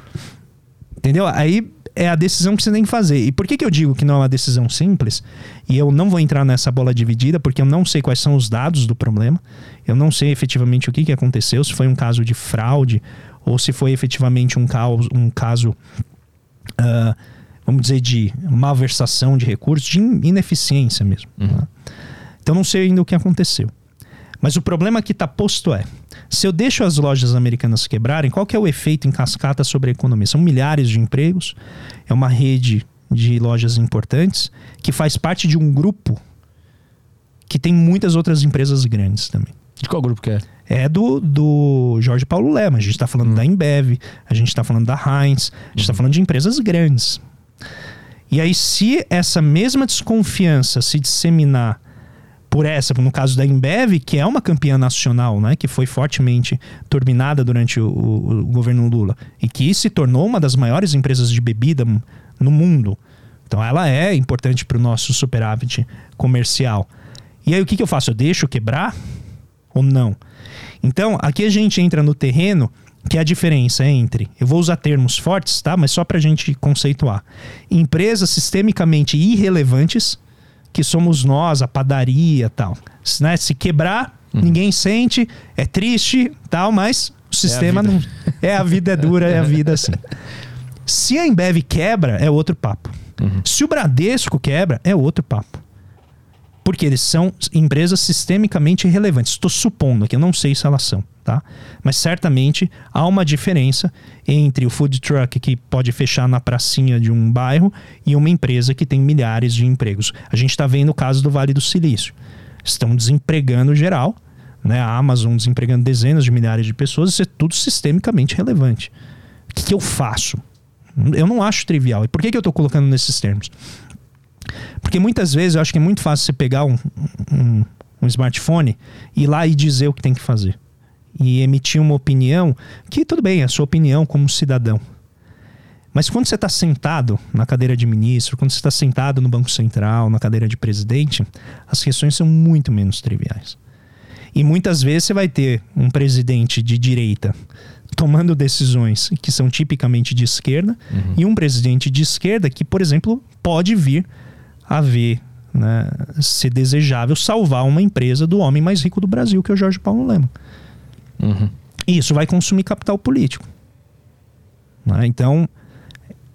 Entendeu? Aí é a decisão que você tem que fazer. E por que, que eu digo que não é uma decisão simples? E eu não vou entrar nessa bola dividida, porque eu não sei quais são os dados do problema. Eu não sei efetivamente o que, que aconteceu, se foi um caso de fraude ou se foi efetivamente um, caos, um caso, uh, vamos dizer, de malversação de recursos, de ineficiência mesmo. Uhum. Tá? Então não sei ainda o que aconteceu. Mas o problema que está posto é: se eu deixo as lojas americanas quebrarem, qual que é o efeito em cascata sobre a economia? São milhares de empregos, é uma rede de lojas importantes que faz parte de um grupo que tem muitas outras empresas grandes também. De qual grupo que é? É do, do Jorge Paulo Lema. A gente está falando hum. da Embev, a gente está falando da Heinz, a gente está hum. falando de empresas grandes. E aí, se essa mesma desconfiança se disseminar por essa, no caso da Embev, que é uma campeã nacional, né, que foi fortemente turbinada durante o, o, o governo Lula e que se tornou uma das maiores empresas de bebida no mundo. Então ela é importante para o nosso superávit comercial. E aí o que, que eu faço? Eu deixo quebrar ou não? Então aqui a gente entra no terreno que é a diferença entre, eu vou usar termos fortes, tá? Mas só para a gente conceituar. Empresas sistemicamente irrelevantes que somos nós, a padaria tal. Né? Se quebrar, uhum. ninguém sente, é triste tal, mas o sistema é não. É a vida é dura, é a vida assim. Se a Embev quebra, é outro papo. Uhum. Se o Bradesco quebra, é outro papo. Porque eles são empresas sistemicamente relevantes. Estou supondo aqui, eu não sei se elas são, tá? Mas certamente há uma diferença entre o food truck que pode fechar na pracinha de um bairro e uma empresa que tem milhares de empregos. A gente está vendo o caso do Vale do Silício. Estão desempregando geral, né? A Amazon desempregando dezenas de milhares de pessoas, isso é tudo sistemicamente relevante. O que, que eu faço? Eu não acho trivial. E por que, que eu estou colocando nesses termos? Porque muitas vezes eu acho que é muito fácil você pegar um, um, um smartphone e ir lá e dizer o que tem que fazer. E emitir uma opinião que, tudo bem, é a sua opinião como cidadão. Mas quando você está sentado na cadeira de ministro, quando você está sentado no Banco Central, na cadeira de presidente, as questões são muito menos triviais. E muitas vezes você vai ter um presidente de direita tomando decisões que são tipicamente de esquerda uhum. e um presidente de esquerda que, por exemplo, pode vir a ver né, ser desejável salvar uma empresa do homem mais rico do Brasil, que é o Jorge Paulo Lema. Uhum. E isso vai consumir capital político. Né? Então,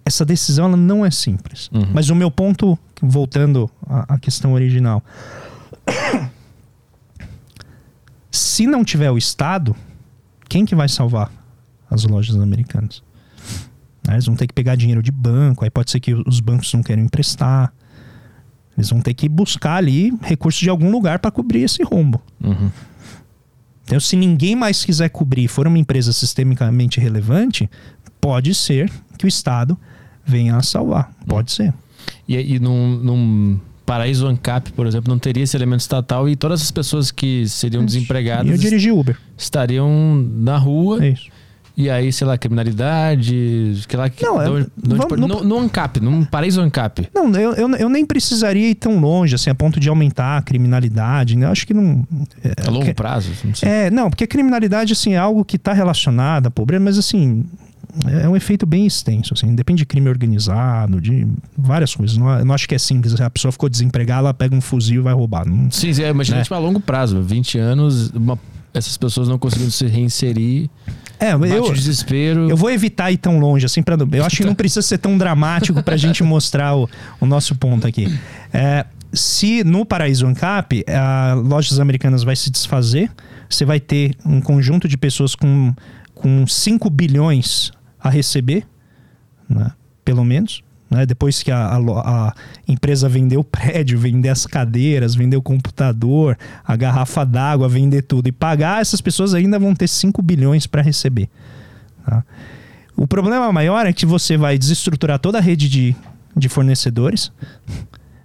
essa decisão ela não é simples. Uhum. Mas o meu ponto, voltando à, à questão original, (coughs) se não tiver o Estado, quem que vai salvar as lojas americanas? Eles vão ter que pegar dinheiro de banco, aí pode ser que os bancos não queiram emprestar. Eles vão ter que buscar ali recursos de algum lugar para cobrir esse rombo. Uhum. Então, se ninguém mais quiser cobrir, for uma empresa sistemicamente relevante, pode ser que o Estado venha a salvar. Pode ser. E, e num, num paraíso ANCAP, por exemplo, não teria esse elemento estatal e todas as pessoas que seriam desempregadas. Eu dirigi Uber. Estariam na rua. É isso. E aí, sei lá, criminalidade, que lá, não, de onde, de onde, no, no ANCAP, num paraíso ANCAP. Não, eu, eu, eu, nem precisaria ir tão longe, assim, a ponto de aumentar a criminalidade, né? Eu acho que não... É, a longo que, prazo? Não é, não, porque a criminalidade, assim, é algo que está relacionado à pobreza, mas, assim, é um efeito bem extenso, assim, depende de crime organizado, de várias coisas. Não, eu não acho que é simples, a pessoa ficou desempregada, ela pega um fuzil e vai roubar. Não, Sim, é, imagina né? tipo, a longo prazo, 20 anos, uma, essas pessoas não conseguindo se reinserir é, eu, desespero. Eu vou evitar ir tão longe, assim, pra, eu acho que não precisa ser tão dramático pra gente (laughs) mostrar o, o nosso ponto aqui. É, se no Paraíso Ancap, a Lojas Americanas vai se desfazer, você vai ter um conjunto de pessoas com, com 5 bilhões a receber, né, pelo menos. Né? Depois que a, a, a, empresa vendeu o prédio, vender as cadeiras, vender o computador, a garrafa d'água, vender tudo e pagar, essas pessoas ainda vão ter 5 bilhões para receber. Tá? O problema maior é que você vai desestruturar toda a rede de, de fornecedores.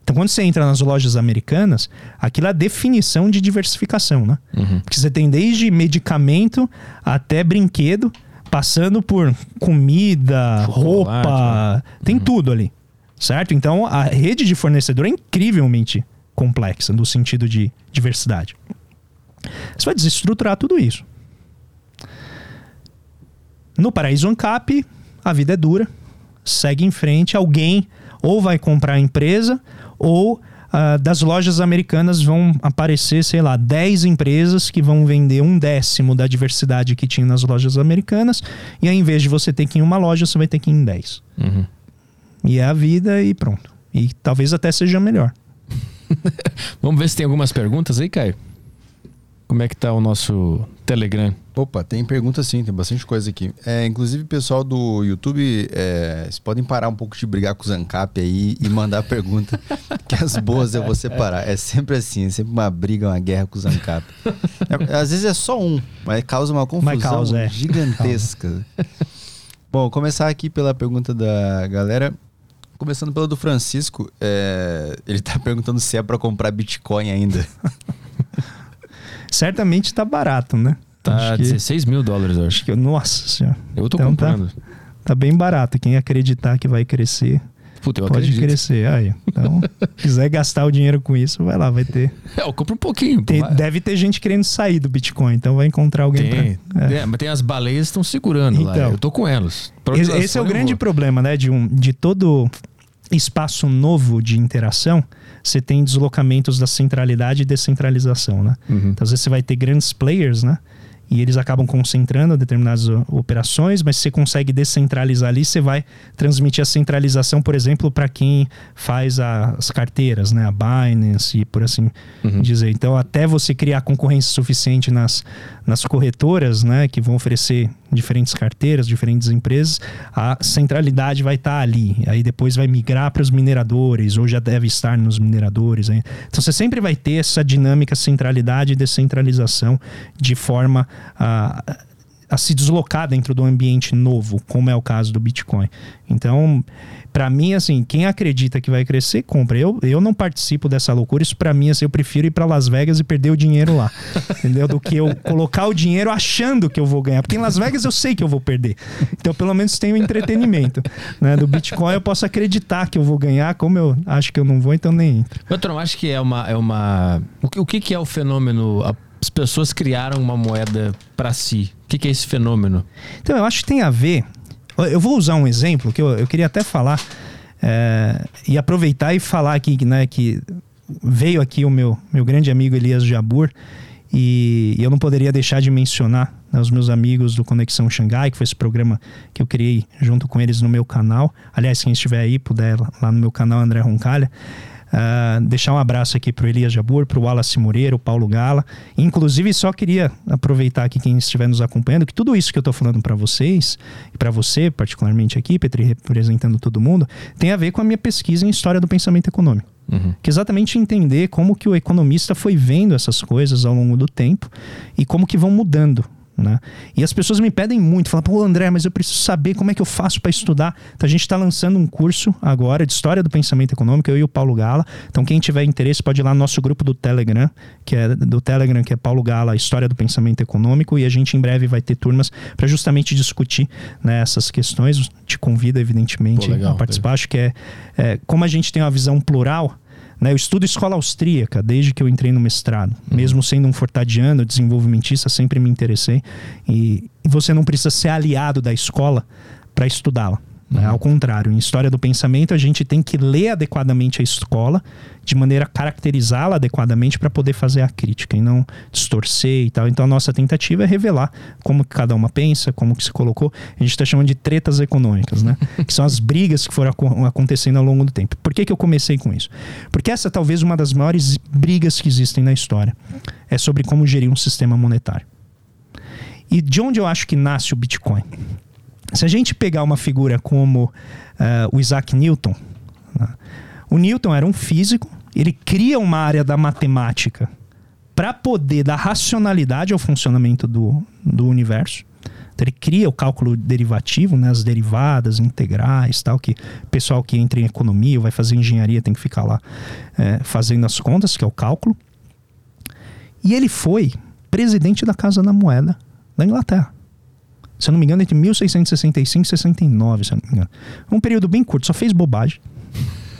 Então, quando você entra nas lojas americanas, aquilo é a definição de diversificação, né? Uhum. Porque você tem desde medicamento até brinquedo passando por comida, Chocolate, roupa, né? tem uhum. tudo ali, certo? Então a rede de fornecedor é incrivelmente complexa no sentido de diversidade. Você vai desestruturar tudo isso. No Paraíso Ancap, a vida é dura, segue em frente, alguém ou vai comprar a empresa ou uh, das lojas americanas vão aparecer, sei lá, 10 empresas que vão vender um décimo da diversidade que tinha nas lojas americanas. E ao invés de você ter que ir em uma loja, você vai ter que ir em 10. Uhum. E é a vida e pronto. E talvez até seja melhor. (laughs) Vamos ver se tem algumas perguntas aí, Caio. Como é que tá o nosso Telegram? Opa, tem pergunta sim, tem bastante coisa aqui. É, inclusive, pessoal do YouTube, é, vocês podem parar um pouco de brigar com o Zancap aí e mandar (laughs) pergunta, que as boas eu vou separar. É sempre assim, é sempre uma briga, uma guerra com o Zancap. É, às vezes é só um, mas causa uma confusão causa, é. gigantesca. (laughs) Bom, vou começar aqui pela pergunta da galera. Começando pela do Francisco, é, ele está perguntando se é para comprar Bitcoin ainda. (laughs) certamente está barato, né? Tá acho 16 que, mil dólares, eu acho. Que, nossa senhora. Eu tô então tá- comprando. Tá, tá, bem barato. Quem acreditar que vai crescer. Puta, pode acredito. crescer. Aí, então, (laughs) quiser gastar o dinheiro com isso, vai lá, vai ter. É, eu compro um pouquinho. Tem, deve ter gente querendo sair do Bitcoin, então vai encontrar alguém tem, pra, é. mas tem as baleias que estão segurando então, lá. Eu tô com elas. Esse, esse é o grande problema, né? De, um, de todo espaço novo de interação você tem deslocamentos da centralidade e descentralização, né? Uhum. Então, às vezes você vai ter grandes players, né? E eles acabam concentrando determinadas operações, mas você consegue descentralizar ali, você vai transmitir a centralização, por exemplo, para quem faz as carteiras, né? A Binance e por assim uhum. dizer. Então, até você criar concorrência suficiente nas, nas corretoras, né? Que vão oferecer diferentes carteiras, diferentes empresas, a centralidade vai estar tá ali. Aí depois vai migrar para os mineradores, ou já deve estar nos mineradores. Hein? Então, você sempre vai ter essa dinâmica centralidade e descentralização de forma a, a se deslocar dentro do ambiente novo, como é o caso do Bitcoin. Então, para mim, assim, quem acredita que vai crescer, compra. Eu, eu não participo dessa loucura. Isso para mim, assim, eu prefiro ir para Las Vegas e perder o dinheiro lá. (laughs) entendeu? Do que eu colocar o dinheiro achando que eu vou ganhar. Porque em Las Vegas eu sei que eu vou perder. Então, pelo menos tenho entretenimento. Né? Do Bitcoin eu posso acreditar que eu vou ganhar. Como eu acho que eu não vou, então nem entro. Eu não acho que é uma. É uma... O, que, o que, que é o fenômeno? As pessoas criaram uma moeda para si. O que, que é esse fenômeno? Então, eu acho que tem a ver eu vou usar um exemplo que eu, eu queria até falar é, e aproveitar e falar aqui né, que veio aqui o meu, meu grande amigo Elias Jabur e, e eu não poderia deixar de mencionar né, os meus amigos do Conexão Xangai, que foi esse programa que eu criei junto com eles no meu canal. Aliás, quem estiver aí, puder lá no meu canal André Roncalha. Uh, deixar um abraço aqui para o Elias Jabur, para o Wallace Moreira, o Paulo Gala. Inclusive, só queria aproveitar aqui quem estiver nos acompanhando, que tudo isso que eu estou falando para vocês, e para você, particularmente aqui, Petri, representando todo mundo, tem a ver com a minha pesquisa em História do Pensamento Econômico. Uhum. Que é exatamente entender como que o economista foi vendo essas coisas ao longo do tempo e como que vão mudando né? E as pessoas me pedem muito, falam, pô, André, mas eu preciso saber como é que eu faço para estudar. Então a gente está lançando um curso agora de História do Pensamento Econômico, eu e o Paulo Gala. Então quem tiver interesse pode ir lá no nosso grupo do Telegram, que é do Telegram, que é Paulo Gala, História do Pensamento Econômico, e a gente em breve vai ter turmas para justamente discutir né, essas questões. Te convido, evidentemente, pô, legal, a participar. Acho que é, é, como a gente tem uma visão plural, né? Eu estudo escola austríaca desde que eu entrei no mestrado. Uhum. Mesmo sendo um fortadiano, desenvolvimentista, sempre me interessei. E, e você não precisa ser aliado da escola para estudá-la. Né? Ao contrário, em história do pensamento, a gente tem que ler adequadamente a escola, de maneira a caracterizá-la adequadamente para poder fazer a crítica e não distorcer e tal. Então a nossa tentativa é revelar como que cada uma pensa, como que se colocou. A gente está chamando de tretas econômicas, né? (laughs) que são as brigas que foram acontecendo ao longo do tempo. Por que, que eu comecei com isso? Porque essa é talvez uma das maiores brigas que existem na história. É sobre como gerir um sistema monetário. E de onde eu acho que nasce o Bitcoin? Se a gente pegar uma figura como uh, o Isaac Newton, né? o Newton era um físico, ele cria uma área da matemática para poder dar racionalidade ao funcionamento do, do universo. Então, ele cria o cálculo derivativo, né, as derivadas, integrais, tal, que o pessoal que entra em economia ou vai fazer engenharia tem que ficar lá é, fazendo as contas, que é o cálculo. E ele foi presidente da Casa da Moeda da Inglaterra se eu não me engano, entre 1665 e 69, se eu não me engano. Um período bem curto, só fez bobagem.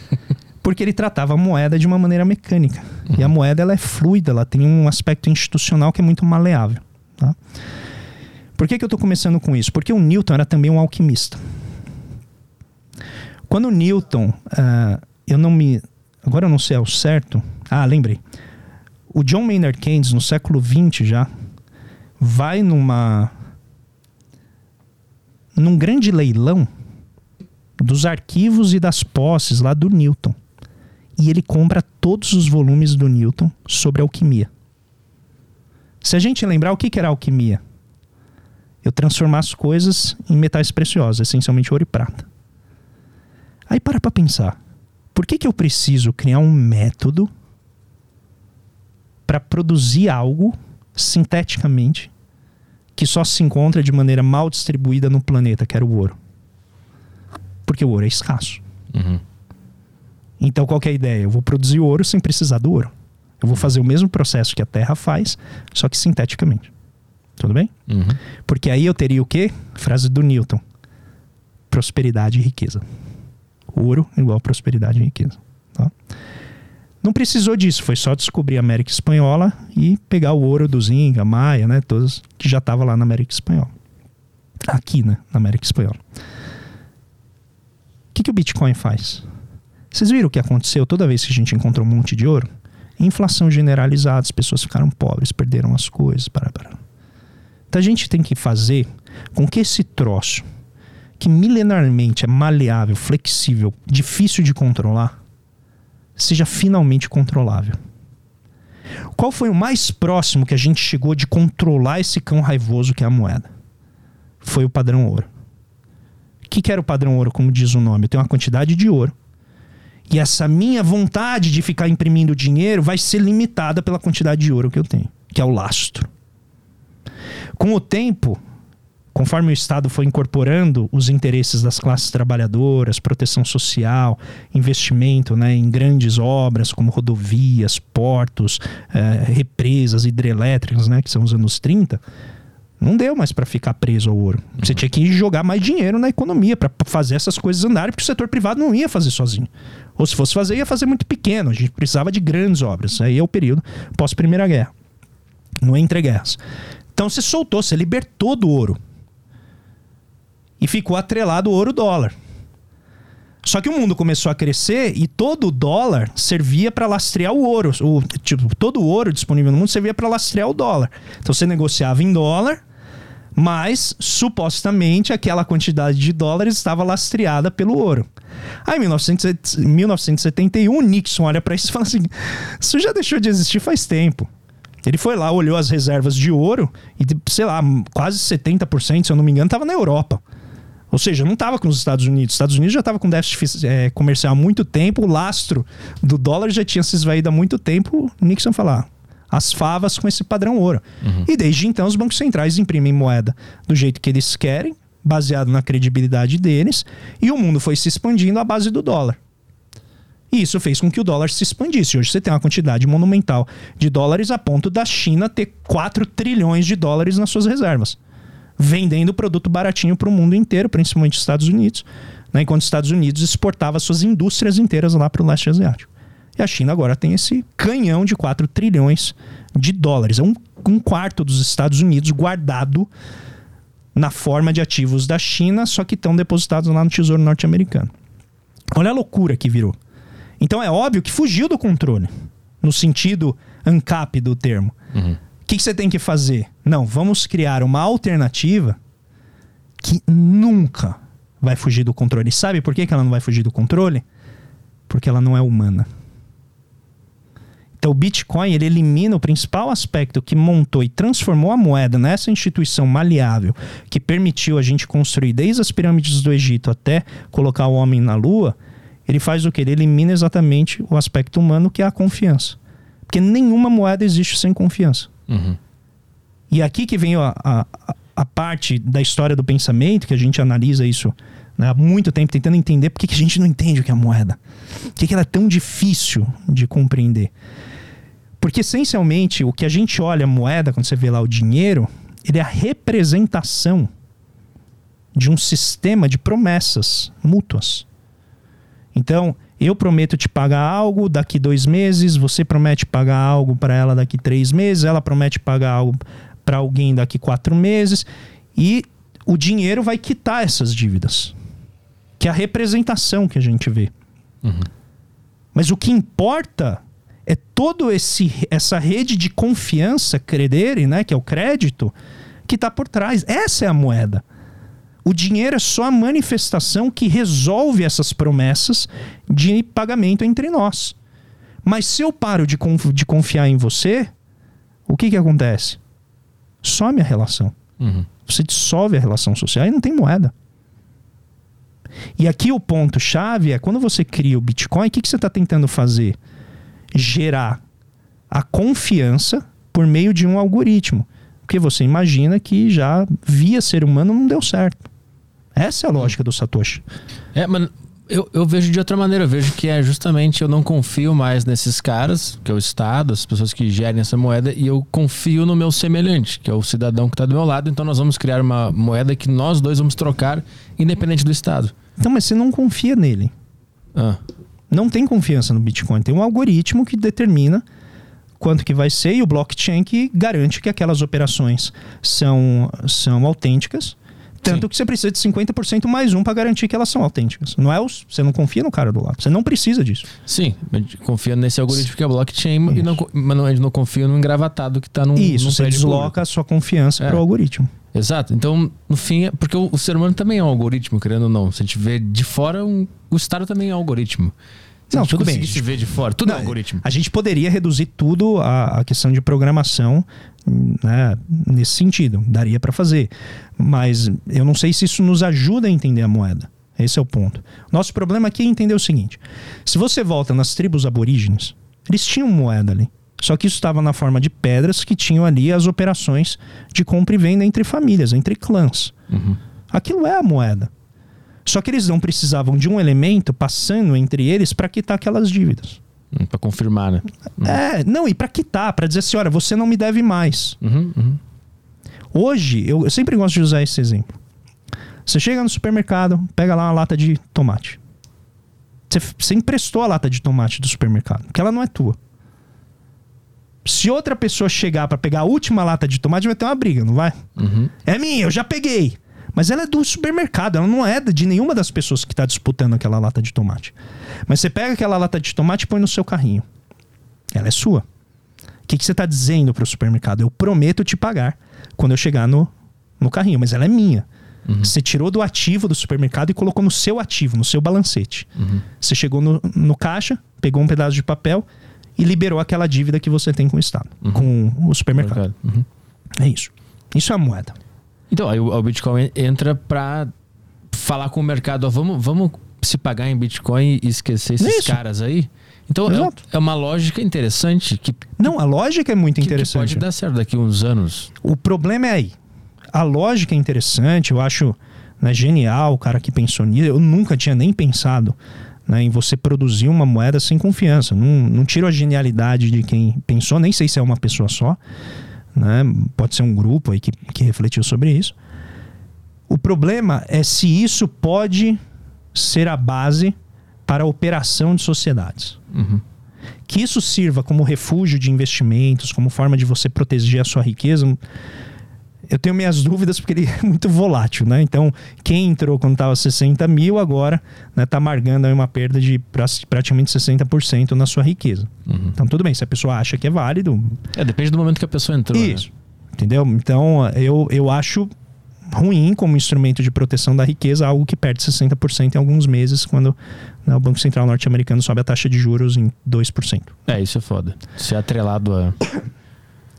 (laughs) porque ele tratava a moeda de uma maneira mecânica. Uhum. E a moeda ela é fluida, ela tem um aspecto institucional que é muito maleável. Tá? Por que, que eu estou começando com isso? Porque o Newton era também um alquimista. Quando o Newton, uh, eu não me. Agora eu não sei ao certo. Ah, lembrei. O John Maynard Keynes, no século XX já, vai numa num grande leilão dos arquivos e das posses lá do Newton. e ele compra todos os volumes do Newton sobre alquimia. Se a gente lembrar o que era alquimia, eu transformar as coisas em metais preciosos, essencialmente ouro e prata. Aí para para pensar. Por que, que eu preciso criar um método para produzir algo sinteticamente que só se encontra de maneira mal distribuída no planeta, que era o ouro? Porque o ouro é escasso. Uhum. Então qual é a ideia? Eu vou produzir ouro sem precisar do ouro. Eu vou fazer o mesmo processo que a Terra faz, só que sinteticamente. Tudo bem? Uhum. Porque aí eu teria o quê? Frase do Newton: prosperidade e riqueza. Ouro igual prosperidade e riqueza. Não precisou disso, foi só descobrir a América Espanhola e pegar o ouro dos Inca, Maia, né? Todos que já estavam lá na América Espanhola. Aqui, né? Na América Espanhola. O que, que o Bitcoin faz? Vocês viram o que aconteceu toda vez que a gente encontrou um monte de ouro? Inflação generalizada, as pessoas ficaram pobres, perderam as coisas. Para, para. Então a gente tem que fazer com que esse troço, que milenarmente é maleável, flexível, difícil de controlar, seja finalmente controlável. Qual foi o mais próximo que a gente chegou de controlar esse cão raivoso que é a moeda? Foi o padrão ouro. O que, que era o padrão ouro, como diz o nome? Eu tenho uma quantidade de ouro. E essa minha vontade de ficar imprimindo dinheiro vai ser limitada pela quantidade de ouro que eu tenho, que é o lastro. Com o tempo, conforme o Estado foi incorporando os interesses das classes trabalhadoras, proteção social, investimento né, em grandes obras como rodovias, portos, eh, represas hidrelétricas, né, que são os anos 30, não deu mais para ficar preso ao ouro. Você tinha que jogar mais dinheiro na economia para fazer essas coisas andarem, porque o setor privado não ia fazer sozinho. Ou se fosse fazer, ia fazer muito pequeno. A gente precisava de grandes obras. Aí é o período pós-Primeira Guerra. No entre guerras. Então você soltou, você libertou do ouro. E ficou atrelado ouro-dólar. Só que o mundo começou a crescer e todo o dólar servia para lastrear o ouro. O, tipo, todo o ouro disponível no mundo servia para lastrear o dólar. Então você negociava em dólar, mas supostamente aquela quantidade de dólares estava lastreada pelo ouro. Aí em 1971, Nixon olha para isso e fala assim: Isso já deixou de existir faz tempo. Ele foi lá, olhou as reservas de ouro e, sei lá, quase 70%, se eu não me engano, estava na Europa. Ou seja, não estava com os Estados Unidos. Os Estados Unidos já estava com déficit é, comercial há muito tempo, o lastro do dólar já tinha se esvaído há muito tempo. Nixon falar as favas com esse padrão ouro. Uhum. E desde então os bancos centrais imprimem moeda do jeito que eles querem, baseado na credibilidade deles, e o mundo foi se expandindo à base do dólar. E isso fez com que o dólar se expandisse. Hoje você tem uma quantidade monumental de dólares a ponto da China ter 4 trilhões de dólares nas suas reservas. Vendendo produto baratinho para o mundo inteiro, principalmente os Estados Unidos, né? enquanto os Estados Unidos exportava suas indústrias inteiras lá para o leste asiático. E a China agora tem esse canhão de 4 trilhões de dólares. É um, um quarto dos Estados Unidos guardado na forma de ativos da China, só que estão depositados lá no Tesouro Norte-Americano. Olha a loucura que virou. Então é óbvio que fugiu do controle, no sentido ANCAP do termo. Uhum. Que, que você tem que fazer? Não, vamos criar uma alternativa que nunca vai fugir do controle. Sabe por que, que ela não vai fugir do controle? Porque ela não é humana. Então o Bitcoin ele elimina o principal aspecto que montou e transformou a moeda nessa instituição maleável que permitiu a gente construir desde as pirâmides do Egito até colocar o homem na Lua ele faz o que? Ele elimina exatamente o aspecto humano, que é a confiança. Porque nenhuma moeda existe sem confiança. Uhum. E aqui que vem a, a, a, parte da história do pensamento, que a gente analisa isso né, há muito tempo, tentando entender por que, a gente não entende o que é a moeda. Por que, que ela é tão difícil de compreender. Porque, essencialmente, o que a gente olha a moeda, quando você vê lá o dinheiro, ele é a representação de um sistema de promessas mútuas. Então, eu prometo te pagar algo daqui dois meses, você promete pagar algo para ela daqui três meses, ela promete pagar algo para alguém daqui quatro meses, e o dinheiro vai quitar essas dívidas, que é a representação que a gente vê. Uhum. Mas o que importa é todo esse essa rede de confiança, credere, né, que é o crédito, que está por trás. Essa é a moeda. O dinheiro é só a manifestação que resolve essas promessas de pagamento entre nós. Mas se eu paro de, conf de confiar em você, o que que acontece? Some a relação. Uhum. Você dissolve a relação social e não tem moeda. E aqui o ponto-chave é quando você cria o Bitcoin, o que, que você está tentando fazer? Gerar a confiança por meio de um algoritmo. Porque você imagina que já via ser humano não deu certo. Essa é a lógica do Satoshi. É, mas eu, eu vejo de outra maneira. Eu vejo que é justamente eu não confio mais nesses caras, que é o Estado, as pessoas que gerem essa moeda, e eu confio no meu semelhante, que é o cidadão que está do meu lado. Então nós vamos criar uma moeda que nós dois vamos trocar, independente do Estado. Então, mas você não confia nele. Ah. Não tem confiança no Bitcoin. Tem um algoritmo que determina quanto que vai ser e o blockchain que garante que aquelas operações são, são autênticas. Tanto Sim. que você precisa de 50% mais um para garantir que elas são autênticas. Não é os, você não confia no cara do lado. Você não precisa disso. Sim, a gente confia nesse algoritmo que é blockchain, e não, mas não, a gente não confia no engravatado que está num, Isso, num você desloca público. a sua confiança É. para o algoritmo. Exato. Então, no fim, é porque o, o ser humano também é um algoritmo, querendo ou não. Se a gente vê de fora, um- o Estado também é um algoritmo. Se Não, a tudo bem. conseguisse ver de fora, tudo é Não, algoritmo. A gente poderia reduzir tudo à, à questão de programação né, nesse sentido. Daria para fazer. Mas eu não sei se isso nos ajuda a entender a moeda. Esse é o ponto. Nosso problema aqui é entender o seguinte: se você volta nas tribos aborígenes, eles tinham moeda ali. Só que isso estava na forma de pedras que tinham ali as operações de compra e venda entre famílias, entre clãs. Uhum. Aquilo é a moeda. Só que eles não precisavam de um elemento passando entre eles para quitar aquelas dívidas. Hum, Pra confirmar, né? É, não, e para quitar, para dizer assim, olha, você não me deve mais. Uhum, uhum. Hoje, eu, eu sempre gosto de usar esse exemplo. Você chega no supermercado, pega lá uma lata de tomate. Você, você emprestou a lata de tomate do supermercado, porque ela não é tua. Se outra pessoa chegar para pegar a última lata de tomate, vai ter uma briga, não vai? Uhum. É minha, eu já peguei. Mas ela é do supermercado, ela não é de nenhuma das pessoas que está disputando aquela lata de tomate. Mas você pega aquela lata de tomate e põe no seu carrinho. Ela é sua. O que, que você está dizendo para o supermercado? Eu prometo te pagar quando eu chegar no, no carrinho, mas ela é minha. Você tirou do ativo do supermercado e colocou no seu ativo, no seu balancete. Você chegou no, no caixa, pegou um pedaço de papel e liberou aquela dívida que você tem com o Estado, com o supermercado. Uhum. É isso. Isso é a moeda. Então, aí o, o Bitcoin entra pra falar com o mercado, ó, vamos, vamos se pagar em Bitcoin e esquecer esses Isso. caras aí. Então é, Exato. é uma lógica interessante que, que, Não, a lógica é muito que interessante. pode dar certo daqui a uns anos. O problema é aí. A lógica é interessante, eu acho né, genial o cara que pensou nisso. Eu nunca tinha nem pensado né, em você produzir uma moeda sem confiança. Não, não tiro a genialidade de quem pensou, nem sei se é uma pessoa só. Né? Pode ser um grupo aí que, que refletiu sobre isso. O problema é se isso pode ser a base para a operação de sociedades Uhum. que isso sirva como refúgio de investimentos, como forma de você proteger a sua riqueza, eu tenho minhas dúvidas porque ele (laughs) é muito volátil, né? Então, quem entrou quando estava 60 mil, agora está amargando aí uma perda de pra- praticamente 60% na sua riqueza. Uhum. Então, tudo bem, se a pessoa acha que é válido, É, depende do momento que a pessoa entrou. né? isso. Entendeu? Então, eu, eu acho ruim como instrumento de proteção da riqueza algo que perde 60% em alguns meses quando né, o Banco Central norte-americano sobe a taxa de juros em 2%. É, isso é foda. Ser atrelado a.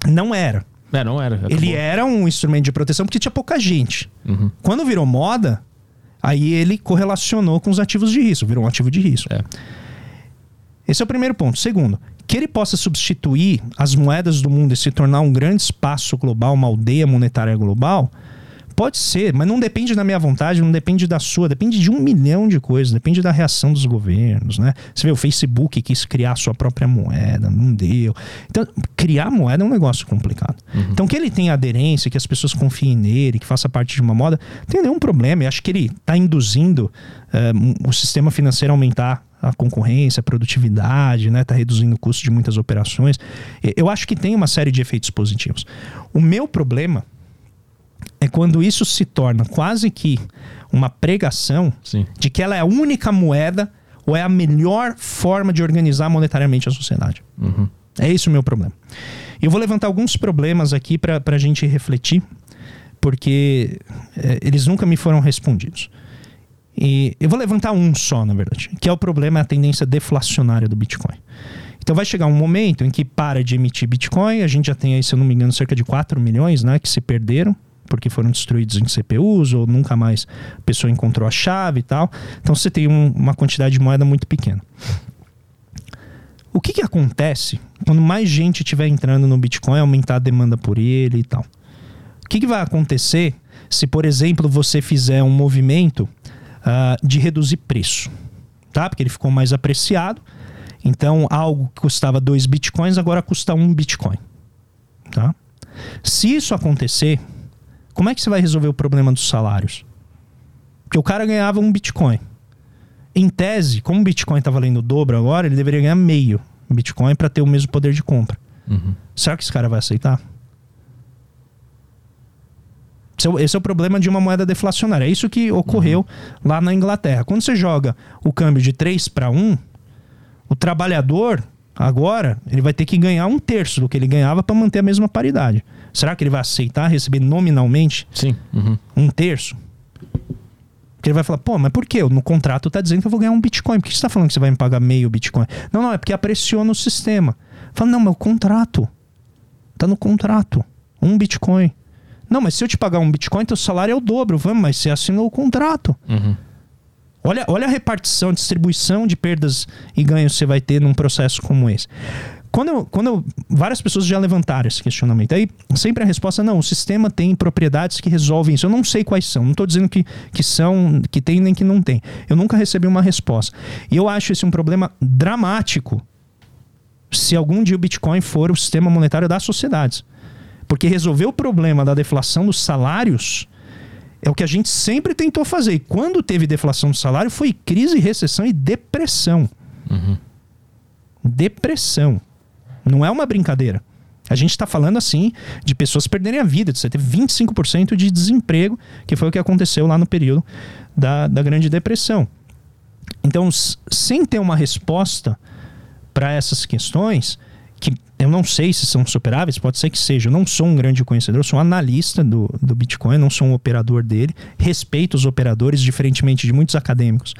Não era. É, não era. acabou. Ele era um instrumento de proteção porque tinha pouca gente. Uhum. Quando virou moda, aí ele correlacionou com os ativos de risco, virou um ativo de risco. É. Esse é o primeiro ponto. Segundo, que ele possa substituir as moedas do mundo e se tornar um grande espaço global, uma aldeia monetária global, pode ser, mas não depende da minha vontade, não depende da sua, depende de um milhão de coisas, depende da reação dos governos, né? Você vê, o Facebook quis criar a sua própria moeda, não deu. Então, criar moeda é um negócio complicado. Então, que ele tenha aderência, que as pessoas confiem nele, que faça parte de uma moda, não tem nenhum problema. Eu acho que ele está induzindo eh, o sistema financeiro a aumentar a concorrência, a produtividade, né? Tá reduzindo o custo de muitas operações. Eu acho que tem uma série de efeitos positivos. O meu problema é quando isso se torna quase que uma pregação Sim. de que ela é a única moeda ou é a melhor forma de organizar monetariamente a sociedade. Uhum. É esse o meu problema. Eu vou levantar alguns problemas aqui para a gente refletir, porque eh, eles nunca me foram respondidos. E eu vou levantar um só, na verdade, que é o problema, a tendência deflacionária do Bitcoin. Então vai chegar um momento em que para de emitir Bitcoin, a gente já tem aí, se eu não me engano, cerca de 4 milhões né, que se perderam porque foram destruídos em CPUs ou nunca mais a pessoa encontrou a chave e tal. Então você tem um, uma quantidade de moeda muito pequena. O que, que acontece quando mais gente estiver entrando no Bitcoin, aumentar a demanda por ele e tal? O que, que vai acontecer se, por exemplo, você fizer um movimento uh, de reduzir preço? Tá? Porque ele ficou mais apreciado. Então, algo que custava 2 bitcoins agora custa 1 um bitcoin. Tá? Se isso acontecer, como é que você vai resolver o problema dos salários? Porque o cara ganhava um Bitcoin. Em tese, como o Bitcoin está valendo o dobro agora, ele deveria ganhar meio Bitcoin para ter o mesmo poder de compra. Uhum. Será que esse cara vai aceitar? É esse é o problema de uma moeda deflacionária. É isso que ocorreu uhum. lá na Inglaterra. Quando você joga o câmbio de 3 para 1, o trabalhador agora ele vai ter que ganhar um terço do que ele ganhava para manter a mesma paridade. Será que ele vai aceitar receber nominalmente Sim. Uhum. um terço? Porque ele vai falar, pô, mas por quê? No contrato tá dizendo que eu vou ganhar um Bitcoin. Por que você está falando que você vai me pagar meio Bitcoin? Não, não, é porque apressiona o sistema. Fala, não, mas o contrato. Tá no contrato. Um Bitcoin. Não, mas se eu te pagar um Bitcoin, teu salário é o dobro. Vamos, mas você assinou o contrato. Uhum. Olha, olha a repartição, a distribuição de perdas e ganhos que você vai ter num processo como esse. Quando, eu, quando eu, várias pessoas já levantaram esse questionamento, aí sempre a resposta é não, o sistema tem propriedades que resolvem isso. Eu não sei quais são, não estou dizendo que, que são, que tem nem que não tem. Eu nunca recebi uma resposta. E eu acho esse um problema dramático se algum dia o Bitcoin for o sistema monetário das sociedades. Porque resolver o problema da deflação dos salários é o que a gente sempre tentou fazer. E quando teve deflação do salário, foi crise, recessão e depressão. Uhum. Depressão. Não é uma brincadeira. A gente está falando assim de pessoas perderem a vida, de você ter 25% de desemprego, que foi o que aconteceu lá no período da, da Grande Depressão. Então, sem ter uma resposta para essas questões, que eu não sei se são superáveis, pode ser que seja. Eu não sou um grande conhecedor, eu sou um analista do, do Bitcoin, não sou um operador dele. Respeito os operadores, diferentemente de muitos acadêmicos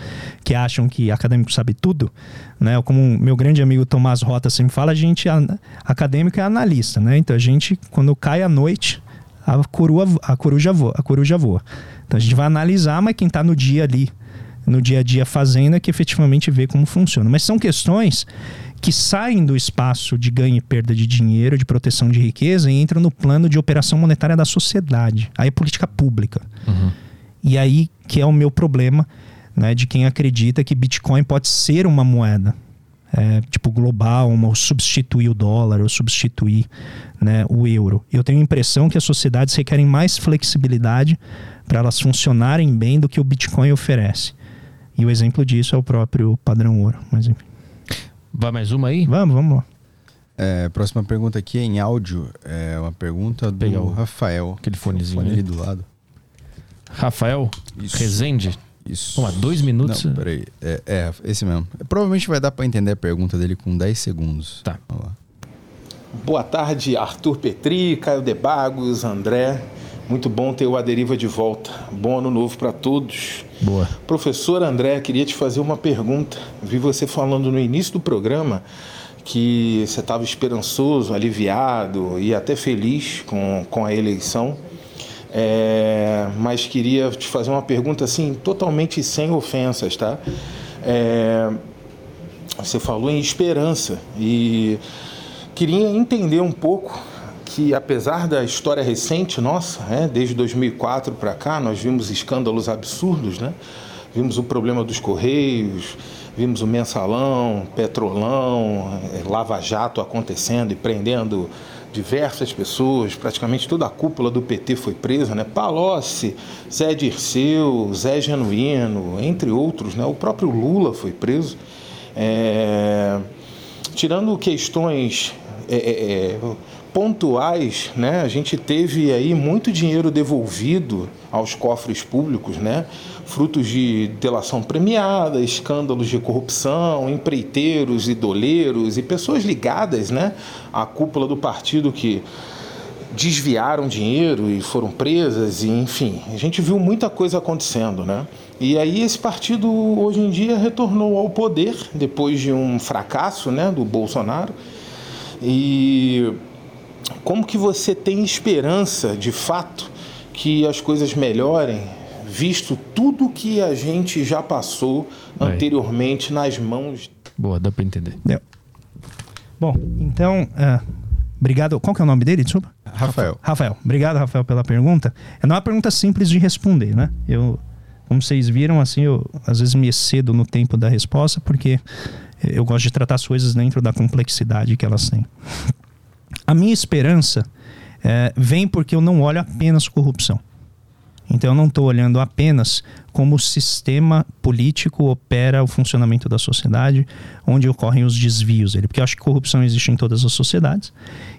que acham que acadêmico sabe tudo. Né? Como meu grande amigo Tomás Rota sempre fala, a gente, a, acadêmico é analista. Né? Então a gente, quando cai à noite, a, coroa, a, coruja voa, a coruja voa. Então a gente vai analisar, mas quem está no dia ali, no dia a dia fazendo, é que efetivamente vê como funciona. Mas são questões que saem do espaço de ganho e perda de dinheiro, de proteção de riqueza e entram no plano de operação monetária da sociedade. Aí é política pública. Uhum. E aí que é o meu problema né, de quem acredita que Bitcoin pode ser uma moeda. É, tipo global, ou substituir o dólar, ou substituir né, o euro. Eu tenho a impressão que as sociedades requerem mais flexibilidade para elas funcionarem bem do que o Bitcoin oferece. E o exemplo disso é o próprio padrão ouro. Mas enfim. Vai mais uma aí? Vamos, vamos lá. É, próxima pergunta aqui é em áudio. É uma pergunta do o Rafael. Aquele fonezinho fone ali do lado. Rafael Isso. Rezende. Isso. Vamos dois minutos. Não, peraí. É, é, esse mesmo. Provavelmente vai dar para entender a pergunta dele com 10 segundos. Tá. Boa tarde, Arthur Petri, Caio Debagos, André. Muito bom ter o Aderiva de volta. Bom ano novo para todos. Boa. Professor André, queria te fazer uma pergunta. Vi você falando no início do programa que você estava esperançoso, aliviado e até feliz com, com a eleição. É, mas queria te fazer uma pergunta assim, totalmente sem ofensas, tá? É, você falou em esperança e queria entender um pouco que apesar da história recente nossa, né, desde 2004 para cá, nós vimos escândalos absurdos, né? Vimos o problema dos Correios, vimos o mensalão, petrolão, é, lava-jato acontecendo e prendendo diversas pessoas, praticamente toda a cúpula do PT foi presa, né? Palocci, Zé Dirceu, Zé Genuíno, entre outros, né? O próprio Lula foi preso. É... Tirando questões é, é, é pontuais, né? A gente teve aí muito dinheiro devolvido aos cofres públicos, né? Frutos de delação premiada, escândalos de corrupção, empreiteiros e doleiros e pessoas ligadas, né, à cúpula do partido que desviaram dinheiro e foram presas, e enfim, a gente viu muita coisa acontecendo, né? E aí esse partido hoje em dia retornou ao poder depois de um fracasso, né, do Bolsonaro. E como que você tem esperança, de fato, que as coisas melhorem, visto tudo que a gente já passou anteriormente nas mãos? Boa, dá para entender. Bom, então, uh, obrigado. Qual que é o nome dele, desculpa? Rafael. Rafael. Obrigado, Rafael, pela pergunta. É não é uma pergunta simples de responder, né? Eu, como vocês viram, assim, eu às vezes me excedo no tempo da resposta, porque eu gosto de tratar as coisas dentro da complexidade que elas têm. A minha esperança é, vem porque eu não olho apenas corrupção. Então eu não estou olhando apenas como o sistema político opera o funcionamento da sociedade, onde ocorrem os desvios dele, porque eu acho que corrupção existe em todas as sociedades.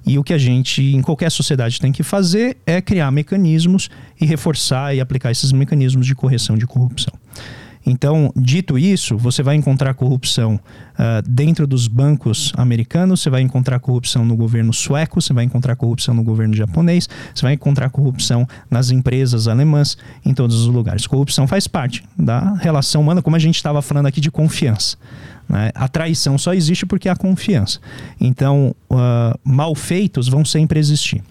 E o que a gente, em qualquer sociedade, tem que fazer é criar mecanismos e reforçar e aplicar esses mecanismos de correção de corrupção. Então, dito isso, você vai encontrar corrupção uh, dentro dos bancos americanos, você vai encontrar corrupção no governo sueco, você vai encontrar corrupção no governo japonês, você vai encontrar corrupção nas empresas alemãs, em todos os lugares. Corrupção faz parte da relação humana, como a gente estava falando aqui de confiança. Né? A traição só existe porque há confiança. Então, uh, malfeitos vão sempre existir.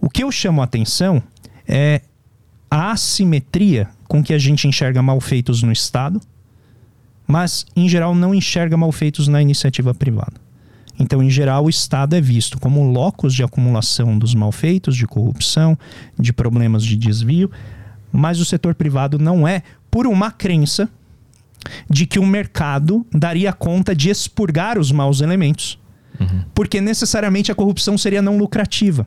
O que eu chamo a atenção é a assimetria com que a gente enxerga malfeitos no Estado, mas em geral não enxerga malfeitos na iniciativa privada. Então, em geral, o Estado é visto como locus de acumulação dos malfeitos, de corrupção, de problemas de desvio, mas o setor privado não é por uma crença de que o mercado daria conta de expurgar os maus elementos, uhum. porque necessariamente a corrupção seria não lucrativa.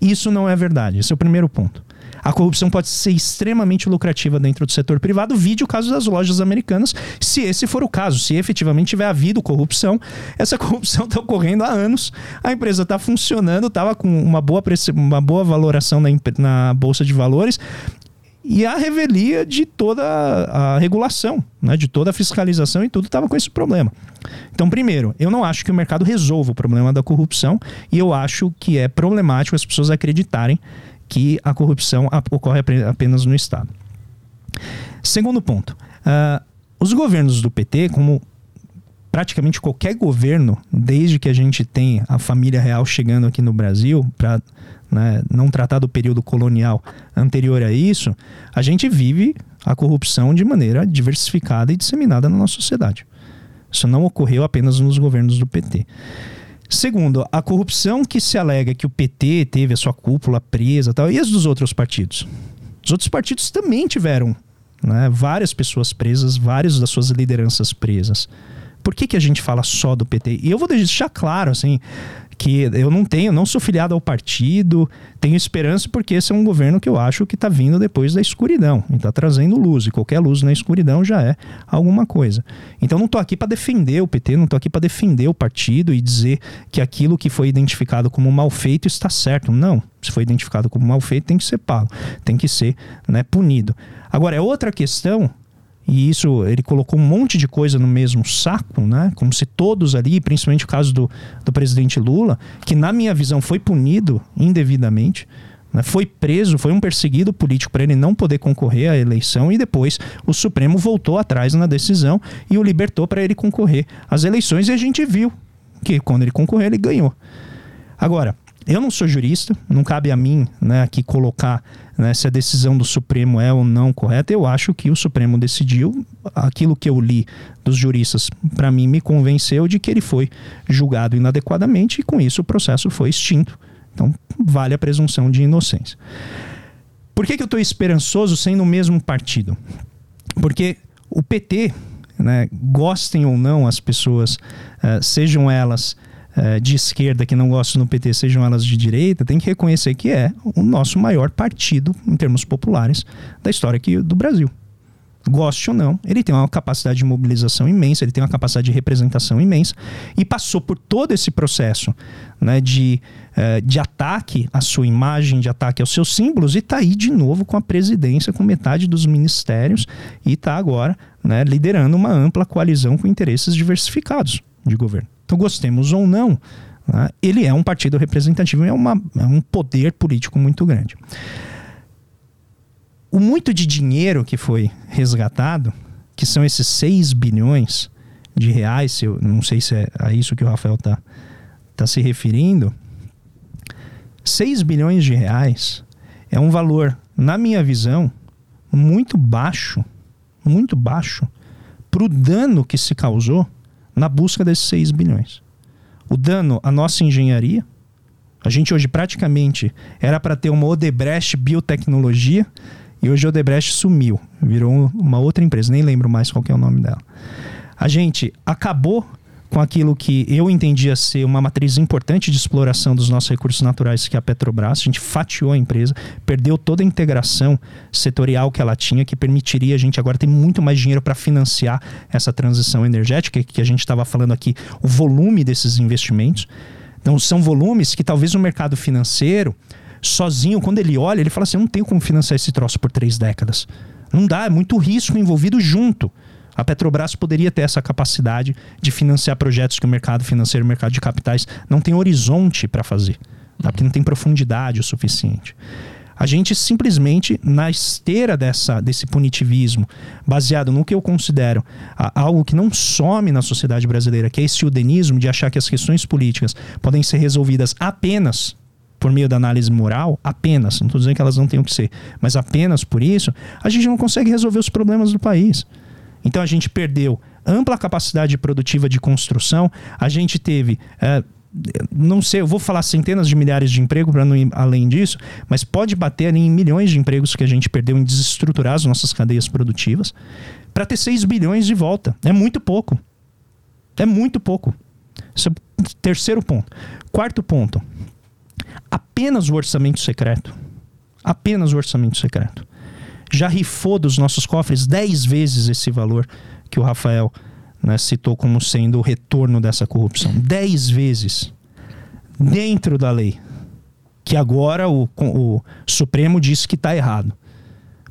Isso não é verdade. Esse é o primeiro ponto a corrupção pode ser extremamente lucrativa dentro do setor privado, vide o caso das lojas americanas, se esse for o caso, se efetivamente tiver havido corrupção, essa (laughs) corrupção está ocorrendo há anos, a empresa está funcionando, estava com uma boa, uma boa valoração na, na Bolsa de Valores, e a revelia de toda a regulação, né, de toda a fiscalização e tudo estava com esse problema. Então, primeiro, eu não acho que o mercado resolva o problema da corrupção e eu acho que é problemático as pessoas acreditarem que a corrupção ocorre apenas no Estado. Segundo ponto, uh, os governos do PT, como praticamente qualquer governo, desde que a gente tem a família real chegando aqui no Brasil, para né, não tratar do período colonial anterior a isso, a gente vive a corrupção de maneira diversificada e disseminada na nossa sociedade. Isso não ocorreu apenas nos governos do PT. Segundo, a corrupção que se alega que o PT teve a sua cúpula presa tal, e as dos outros partidos? Os outros partidos também tiveram né, várias pessoas presas, várias das suas lideranças presas. Por que, que a gente fala só do PT? E eu vou deixar claro, assim, que eu não tenho, não sou filiado ao partido, tenho esperança porque esse é um governo que eu acho que está vindo depois da escuridão está trazendo luz, e qualquer luz na escuridão já é alguma coisa. Então não estou aqui para defender o PT, não estou aqui para defender o partido e dizer que aquilo que foi identificado como mal feito está certo. Não, se foi identificado como mal feito tem que ser pago, tem que ser né, punido. Agora, é outra questão e isso ele colocou um monte de coisa no mesmo saco, né? Como se todos ali, principalmente o caso do, do presidente Lula, que na minha visão foi punido indevidamente, né? foi preso, foi um perseguido político para ele não poder concorrer à eleição e depois o Supremo voltou atrás na decisão e o libertou para ele concorrer às eleições e a gente viu que quando ele concorreu ele ganhou. Agora, eu não sou jurista, não cabe a mim né, aqui colocar né, se a decisão do Supremo é ou não correta. Eu acho que o Supremo decidiu aquilo que eu li dos juristas, para mim, me convenceu de que ele foi julgado inadequadamente e com isso o processo foi extinto. Então, vale a presunção de inocência. Por que, que eu estou esperançoso sendo o mesmo partido? Porque o PT, né, gostem ou não as pessoas, uh, sejam elas eh, de esquerda que não gostam do PT, sejam elas de direita, tem que reconhecer que é o nosso maior partido, em termos populares, da história aqui do Brasil. Goste ou não, ele tem uma capacidade de mobilização imensa, ele tem uma capacidade de representação imensa e passou por todo esse processo né, de, uh, de ataque à sua imagem, de ataque aos seus símbolos e está aí de novo com a presidência, com metade dos ministérios e está agora né, liderando uma ampla coalizão com interesses diversificados de governo. Então, gostemos ou não, né, ele é um partido representativo, é, uma, é um poder político muito grande. O muito de dinheiro que foi resgatado, que são esses 6 bilhões de reais, eu não sei se é a isso que o Rafael está tá se referindo, 6 bilhões de reais é um valor, na minha visão, muito baixo, muito baixo, para o dano que se causou na busca desses 6 bilhões. O dano à nossa engenharia, a gente hoje praticamente era para ter uma Odebrecht Biotecnologia e hoje a Odebrecht sumiu, virou uma outra empresa, nem lembro mais qual é o nome dela. A gente acabou com aquilo que eu entendia ser uma matriz importante de exploração dos nossos recursos naturais, que é a Petrobras. A gente fatiou a empresa, perdeu toda a integração setorial que ela tinha, que permitiria a gente agora ter muito mais dinheiro para financiar essa transição energética, que a gente estava falando aqui, o volume desses investimentos. Então, são volumes que talvez o mercado financeiro, sozinho, quando ele olha, ele fala assim: não tenho como financiar esse troço por três décadas. Não dá, é muito risco envolvido junto. A Petrobras poderia ter essa capacidade de financiar projetos que o mercado financeiro, o mercado de capitais não tem horizonte para fazer, tá? porque não tem profundidade o suficiente. A gente simplesmente, na esteira dessa, desse punitivismo, baseado no que eu considero a, algo que não some na sociedade brasileira, que é esse udenismo de achar que as questões políticas podem ser resolvidas apenas por meio da análise moral, apenas, não estou dizendo que elas não tenham que ser, mas apenas por isso, a gente não consegue resolver os problemas do país. Então a gente perdeu ampla capacidade produtiva de construção, a gente teve. É, não sei, eu vou falar centenas de milhares de empregos para não ir além disso, mas pode bater em milhões de empregos que a gente perdeu em desestruturar as nossas cadeias produtivas para ter 6 bilhões de volta. É muito pouco. É muito pouco. Esse é o terceiro ponto. Quarto ponto. Apenas o orçamento secreto. Apenas o orçamento secreto já rifou dos nossos cofres 10 vezes esse valor que o Rafael né, citou como sendo o retorno dessa corrupção. 10 vezes dentro da lei. Que agora o, o Supremo disse que está errado.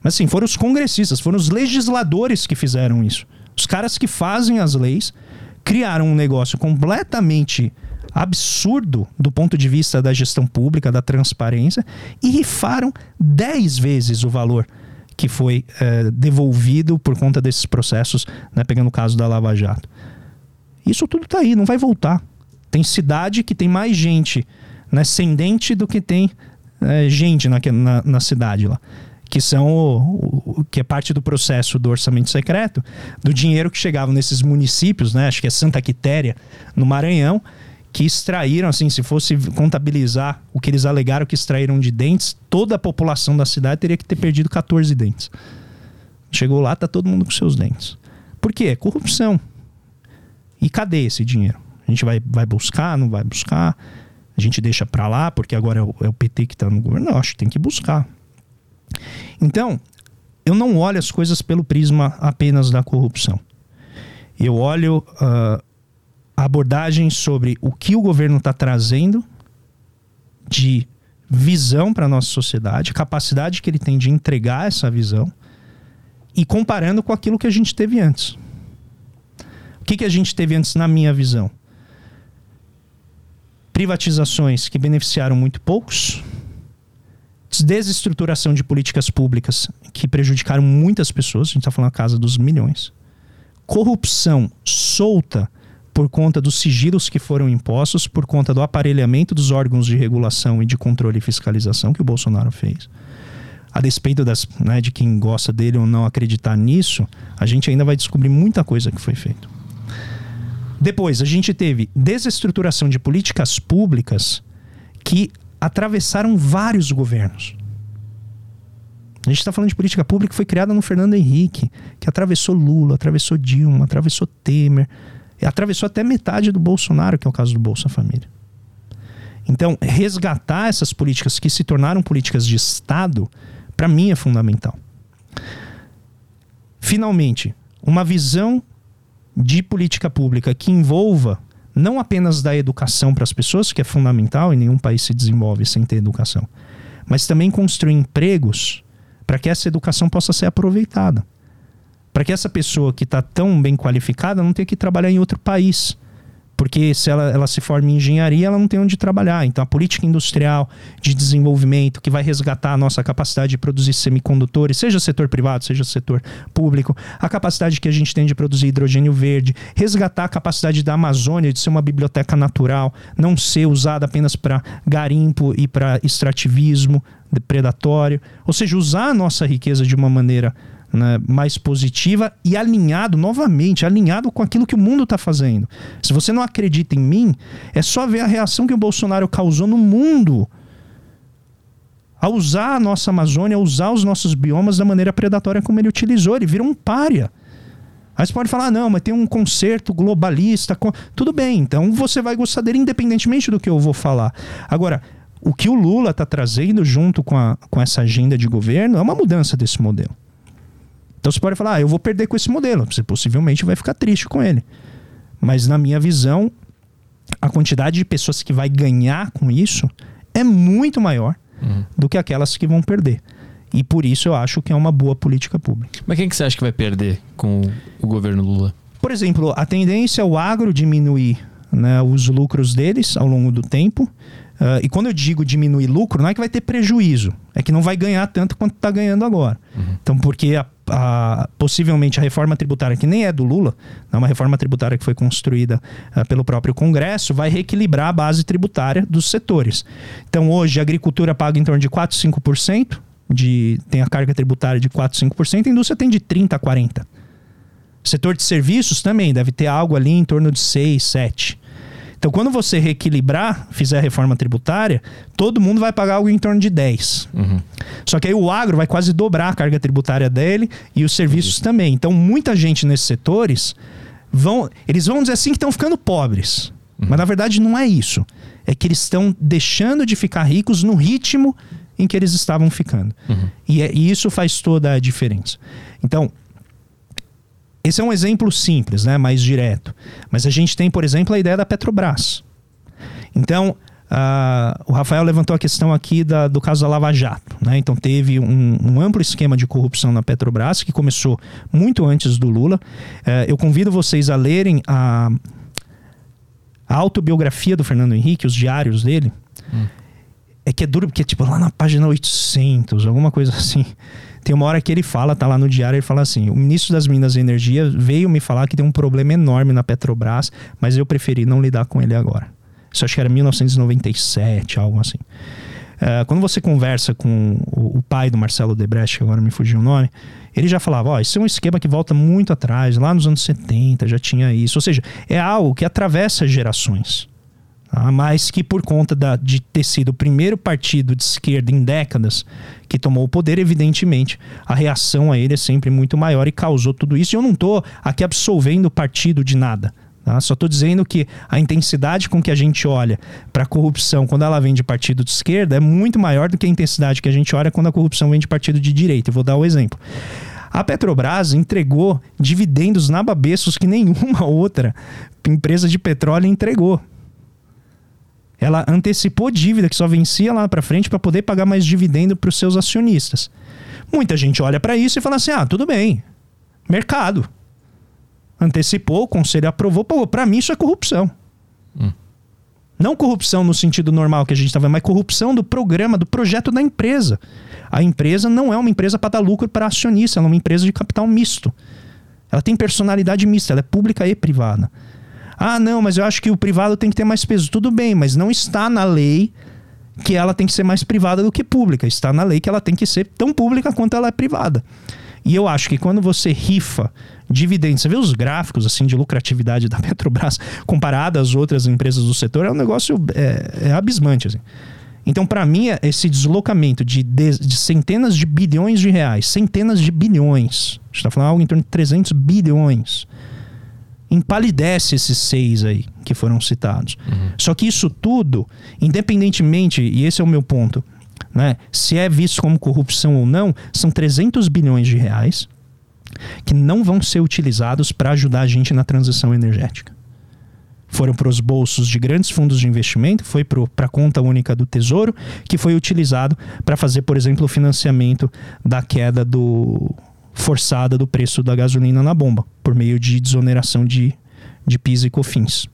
Mas assim, foram os congressistas, foram os legisladores que fizeram isso. Os caras que fazem as leis criaram um negócio completamente absurdo do ponto de vista da gestão pública, da transparência, e rifaram 10 vezes o valor que foi é, devolvido por conta desses processos, né, pegando o caso da Lava Jato. Isso tudo está aí, não vai voltar. Tem cidade que tem mais gente né, ascendente do que tem é, gente na, na, na, cidade lá. Que são o, o, que é parte do processo do orçamento secreto, do dinheiro que chegava nesses municípios, né? Acho que é Santa Quitéria, no Maranhão, que extraíram, assim, se fosse contabilizar o que eles alegaram que extraíram de dentes, toda a população da cidade teria que ter perdido 14 dentes. Chegou lá, tá todo mundo com seus dentes. Por quê? Corrupção. E cadê esse dinheiro? A gente vai, vai buscar, não vai buscar? A gente deixa para lá porque agora é o, é o PT que está no governo? Não, acho que tem que buscar. Então, eu não olho as coisas pelo prisma apenas da corrupção. Eu olho uh, abordagem sobre o que o governo está trazendo de visão para a nossa sociedade, capacidade que ele tem de entregar essa visão e comparando com aquilo que a gente teve antes. O que, que a gente teve antes na minha visão? Privatizações que beneficiaram muito poucos, desestruturação de políticas públicas que prejudicaram muitas pessoas, a gente está falando a casa dos milhões, corrupção solta por conta dos sigilos que foram impostos, por conta do aparelhamento dos órgãos de regulação e de controle e fiscalização que o Bolsonaro fez. A despeito das, né, de quem gosta dele ou não acreditar nisso, a gente ainda vai descobrir muita coisa que foi feito. Depois, a gente teve desestruturação de políticas públicas que atravessaram vários governos. A gente está falando de política pública que foi criada no Fernando Henrique, que atravessou Lula, atravessou Dilma, atravessou Temer, atravessou até metade do Bolsonaro, que é o caso do Bolsa Família. Então, resgatar essas políticas que se tornaram políticas de Estado, para mim é fundamental. Finalmente, uma visão de política pública que envolva não apenas da educação para as pessoas, que é fundamental e nenhum país se desenvolve sem ter educação, mas também construir empregos para que essa educação possa ser aproveitada para que essa pessoa que está tão bem qualificada não tenha que trabalhar em outro país. porque se ela, ela se forma em engenharia, ela não tem onde trabalhar. Então, a política industrial de desenvolvimento que vai resgatar a nossa capacidade de produzir semicondutores, seja setor privado, seja setor público, a capacidade que a gente tem de produzir hidrogênio verde, resgatar a capacidade da Amazônia de ser uma biblioteca natural, não ser usada apenas para garimpo e para extrativismo predatório, ou seja, usar a nossa riqueza de uma maneira né, mais positiva e alinhado, novamente, alinhado com aquilo que o mundo está fazendo. Se você não acredita em mim, é só ver a reação que o Bolsonaro causou no mundo a usar a nossa Amazônia, a usar os nossos biomas da maneira predatória como ele utilizou. Ele vira um pária. Aí você pode falar, não, mas tem um concerto globalista. Com... Tudo bem, então você vai gostar dele independentemente do que eu vou falar. Agora, o que o Lula está trazendo junto com, a, com essa agenda de governo é uma mudança desse modelo. Então você pode falar, ah, eu vou perder com esse modelo. Você possivelmente vai ficar triste com ele. Mas na minha visão, a quantidade de pessoas que vai ganhar com isso é muito maior uhum. do que aquelas que vão perder. E por isso eu acho que é uma boa política pública. Mas quem que você acha que vai perder com o governo Lula? Por exemplo, a tendência é o agro diminuir né, os lucros deles ao longo do tempo. Uh, e quando eu digo diminuir lucro, não é que vai ter prejuízo, é que não vai ganhar tanto quanto está ganhando agora. Uhum. Então, porque a, a, possivelmente a reforma tributária, que nem é do Lula, é uma reforma tributária que foi construída uh, pelo próprio Congresso, vai reequilibrar a base tributária dos setores. Então, hoje, a agricultura paga em torno de 4, 5%, de, tem a carga tributária de 4, 5%, a indústria tem de 30 a 40%. setor de serviços também deve ter algo ali em torno de 6, 7%. Então, quando você reequilibrar, fizer a reforma tributária, todo mundo vai pagar algo em torno de 10. Uhum. Só que aí o agro vai quase dobrar a carga tributária dele e os serviços uhum. também. Então, muita gente nesses setores vão. Eles vão dizer assim que estão ficando pobres. Uhum. Mas na verdade não é isso. É que eles estão deixando de ficar ricos no ritmo em que eles estavam ficando. Uhum. E, é, e isso faz toda a diferença. Então, esse é um exemplo simples, né, mais direto. Mas a gente tem, por exemplo, a ideia da Petrobras. Então, uh, o Rafael levantou a questão aqui da, do caso da Lava Jato. Né? Então, teve um, um, amplo esquema de corrupção na Petrobras, que começou muito antes do Lula. Uh, eu convido vocês a lerem a, a autobiografia do Fernando Henrique, os diários dele. Hum. É que é duro, porque, tipo, lá na página 800, alguma coisa assim. Tem uma hora que ele fala, tá lá no diário, ele fala assim: o ministro das Minas e Energia veio me falar que tem um problema enorme na Petrobras, mas eu preferi não lidar com ele agora. Isso acho que era 1997, algo assim. Uh, quando você conversa com o, o, pai do Marcelo Debrecht, que agora me fugiu o nome, ele já falava: Ó, oh, isso é um esquema que volta muito atrás, lá nos anos 70 já tinha isso. Ou seja, é algo que atravessa gerações. Tá? Mas que por conta da, de ter sido o primeiro partido de esquerda em décadas que tomou o poder, evidentemente, a reação a ele é sempre muito maior e causou tudo isso. E eu não estou aqui absolvendo o partido de nada. Tá? Só estou dizendo que a intensidade com que a gente olha para a corrupção quando ela vem de partido de esquerda é muito maior do que a intensidade que a gente olha quando a corrupção vem de partido de direita. Eu vou dar o um exemplo. A Petrobras entregou dividendos nababescos que nenhuma (laughs) outra empresa de petróleo entregou. Ela antecipou dívida que só vencia lá para frente para poder pagar mais dividendo para os seus acionistas. Muita gente olha para isso e fala assim: ah, tudo bem, mercado. Antecipou, o conselho aprovou. Para mim isso é corrupção. Hum. Não corrupção no sentido normal que a gente está vendo, mas corrupção do programa, do projeto da empresa. A empresa não é uma empresa para dar lucro para acionista, ela é uma empresa de capital misto. Ela tem personalidade mista, ela é pública e privada. Ah, não, mas eu acho que o privado tem que ter mais peso. Tudo bem, mas não está na lei que ela tem que ser mais privada do que pública. Está na lei que ela tem que ser tão pública quanto ela é privada. E eu acho que quando você rifa dividendos, você vê os gráficos assim de lucratividade (laughs) da Petrobras comparado às outras empresas do setor, é um negócio é, é abismante. Assim. Então, para mim, esse deslocamento de, de, de, centenas de bilhões de reais, centenas de bilhões, a gente está falando algo em torno de 300 bilhões, empalidece esses seis aí que foram citados. Uhum. Só que isso tudo, independentemente, e esse é o meu ponto, né, se é visto como corrupção ou não, são 300 bilhões de reais que não vão ser utilizados para ajudar a gente na transição energética. Foram para os bolsos de grandes fundos de investimento, foi para a conta única do Tesouro, que foi utilizado para fazer, por exemplo, o financiamento da queda do, forçada do preço da gasolina na bomba, por meio de desoneração de, de PIS e COFINS.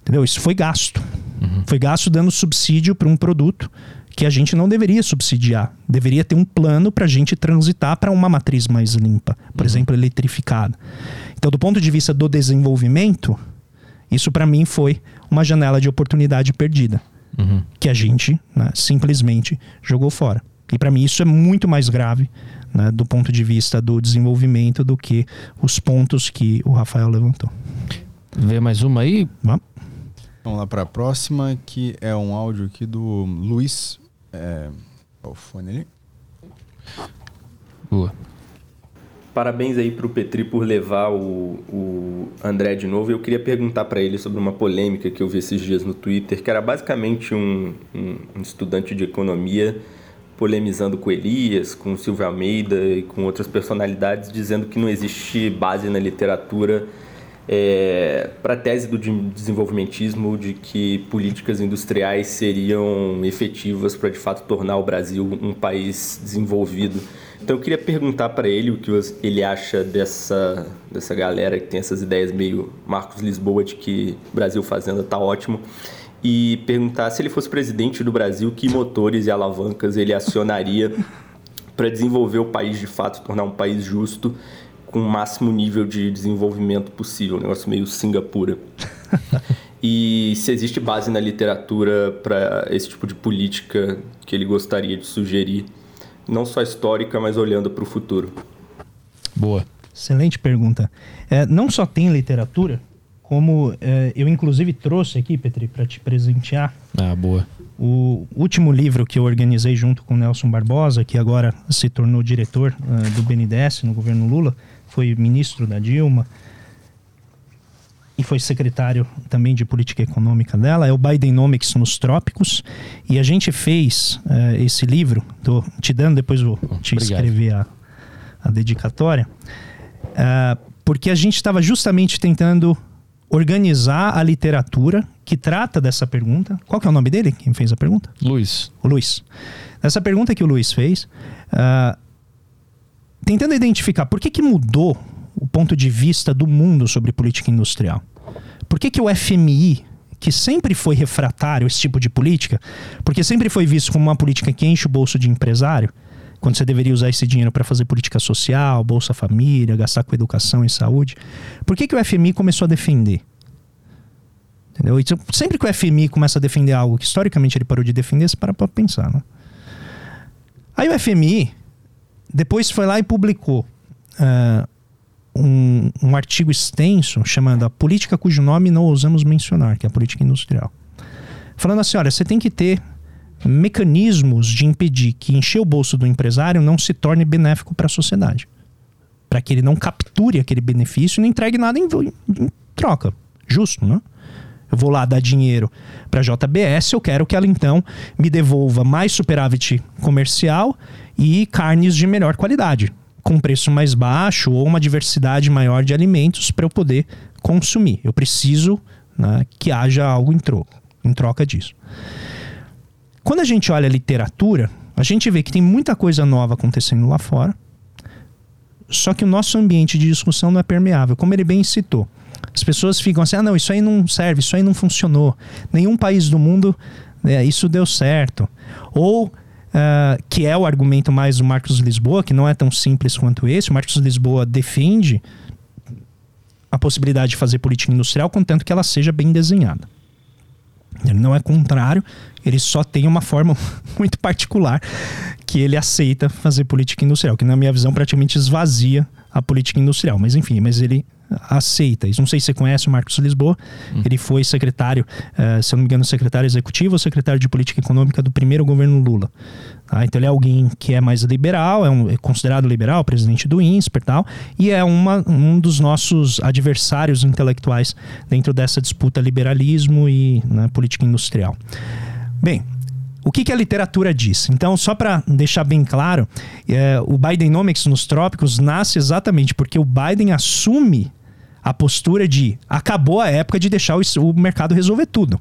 Entendeu? Isso foi gasto. Uhum. Foi gasto dando subsídio para um produto que a gente não deveria subsidiar. Deveria ter um plano para a gente transitar para uma matriz mais limpa, por uhum. exemplo, eletrificada. Então, do ponto de vista do desenvolvimento, isso para mim foi uma janela de oportunidade perdida, uhum. que a gente né, simplesmente jogou fora. E para mim isso é muito mais grave né, do ponto de vista do desenvolvimento do que os pontos que o Rafael levantou. Vê mais uma aí? Vamos. Vamos lá para a próxima, que é um áudio aqui do Luiz. É, o fone ali. Boa. Parabéns aí para o Petri por levar o, o André de novo. Eu queria perguntar para ele sobre uma polêmica que eu vi esses dias no Twitter, que era basicamente um, um, um estudante de economia polemizando com Elias, com Silvio Almeida e com outras personalidades, dizendo que não existe base na literatura é, para a tese do desenvolvimentismo de que políticas industriais seriam efetivas para de fato tornar o Brasil um país desenvolvido. Então eu queria perguntar para ele o que ele acha dessa, dessa galera que tem essas ideias meio Marcos Lisboa de que Brasil Fazenda tá ótimo e perguntar se ele fosse presidente do Brasil, que motores e alavancas ele acionaria para desenvolver o país de fato, tornar um país justo com o máximo nível de desenvolvimento possível, um negócio meio Singapura. (laughs) e se existe base na literatura para esse tipo de política que ele gostaria de sugerir não só histórica, mas olhando para o futuro? Boa. Excelente pergunta. É, não só tem literatura, como é, eu inclusive trouxe aqui, Petri, para te presentear. Ah, boa. O último livro que eu organizei junto com Nelson Barbosa, que agora se tornou diretor uh, do BNDES no governo Lula, foi ministro da Dilma e foi secretário também de política econômica dela, é o Bidenomics nos Trópicos. E a gente fez uh, esse livro, tô te dando, depois vou te Obrigado. escrever a, a dedicatória, uh, porque a gente estava justamente tentando organizar a literatura que trata dessa pergunta. Qual que é o nome dele? Quem fez a pergunta? Luiz. O Luiz. Essa pergunta que o Luiz fez, uh, tentando identificar por que, que mudou o ponto de vista do mundo sobre política industrial. Por que, que o FMI, que sempre foi refratário a esse tipo de política, porque sempre foi visto como uma política que enche o bolso de empresário, quando você deveria usar esse dinheiro para fazer política social, Bolsa Família, gastar com educação e saúde, por que, que o FMI começou a defender? Entendeu? Sempre que o FMI começa a defender algo que historicamente ele parou de defender, você para para pensar. Né? Aí o FMI depois foi lá e publicou uh, um, um artigo extenso chamado A Política cujo nome não ousamos mencionar, que é a política industrial. Falando assim: olha, você tem que ter mecanismos de impedir que encher o bolso do empresário não se torne benéfico para a sociedade. Para que ele não capture aquele benefício e não entregue nada em, em troca. Justo, né? Eu vou lá dar dinheiro para a JBS, eu quero que ela então me devolva mais superávit comercial e carnes de melhor qualidade com preço mais baixo ou uma diversidade maior de alimentos para eu poder consumir. Eu preciso né, que haja algo em troca, em troca disso. Quando a gente olha a literatura, a gente vê que tem muita coisa nova acontecendo lá fora, só que o nosso ambiente de discussão não é permeável, como ele bem citou. As pessoas ficam assim: ah, não, isso aí não serve, isso aí não funcionou. Nenhum país do mundo né, isso deu certo. Ou uh, que é o argumento mais do Marcos Lisboa, que não é tão simples quanto esse. O Marcos Lisboa defende a possibilidade de fazer política industrial, contanto que ela seja bem desenhada. Ele não é contrário, ele só tem uma forma (laughs) muito particular que ele aceita fazer política industrial, que na minha visão praticamente esvazia a política industrial. Mas enfim, mas ele aceita isso. Não sei se você conhece o Marcos Lisboa, hum. ele foi secretário, uh, se eu não me engano, secretário executivo ou secretário de política econômica do primeiro governo Lula. Tá? Então ele é alguém que é mais liberal, é, um, é considerado liberal, presidente do INSPER e tal, e é uma, um dos nossos adversários intelectuais dentro dessa disputa liberalismo e né, política industrial. Bem, o que, que, a literatura diz? Então, só para deixar bem claro, é, o Bidenomics nos trópicos nasce exatamente porque o Biden assume a postura de acabou a época de deixar o, o mercado resolver tudo.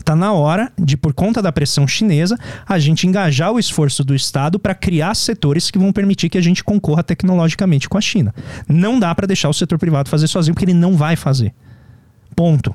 Está na hora de, por conta da pressão chinesa, a gente engajar o esforço do Estado para criar setores que vão permitir que a gente concorra tecnologicamente com a China. Não dá para deixar o setor privado fazer sozinho, porque ele não vai fazer. Ponto.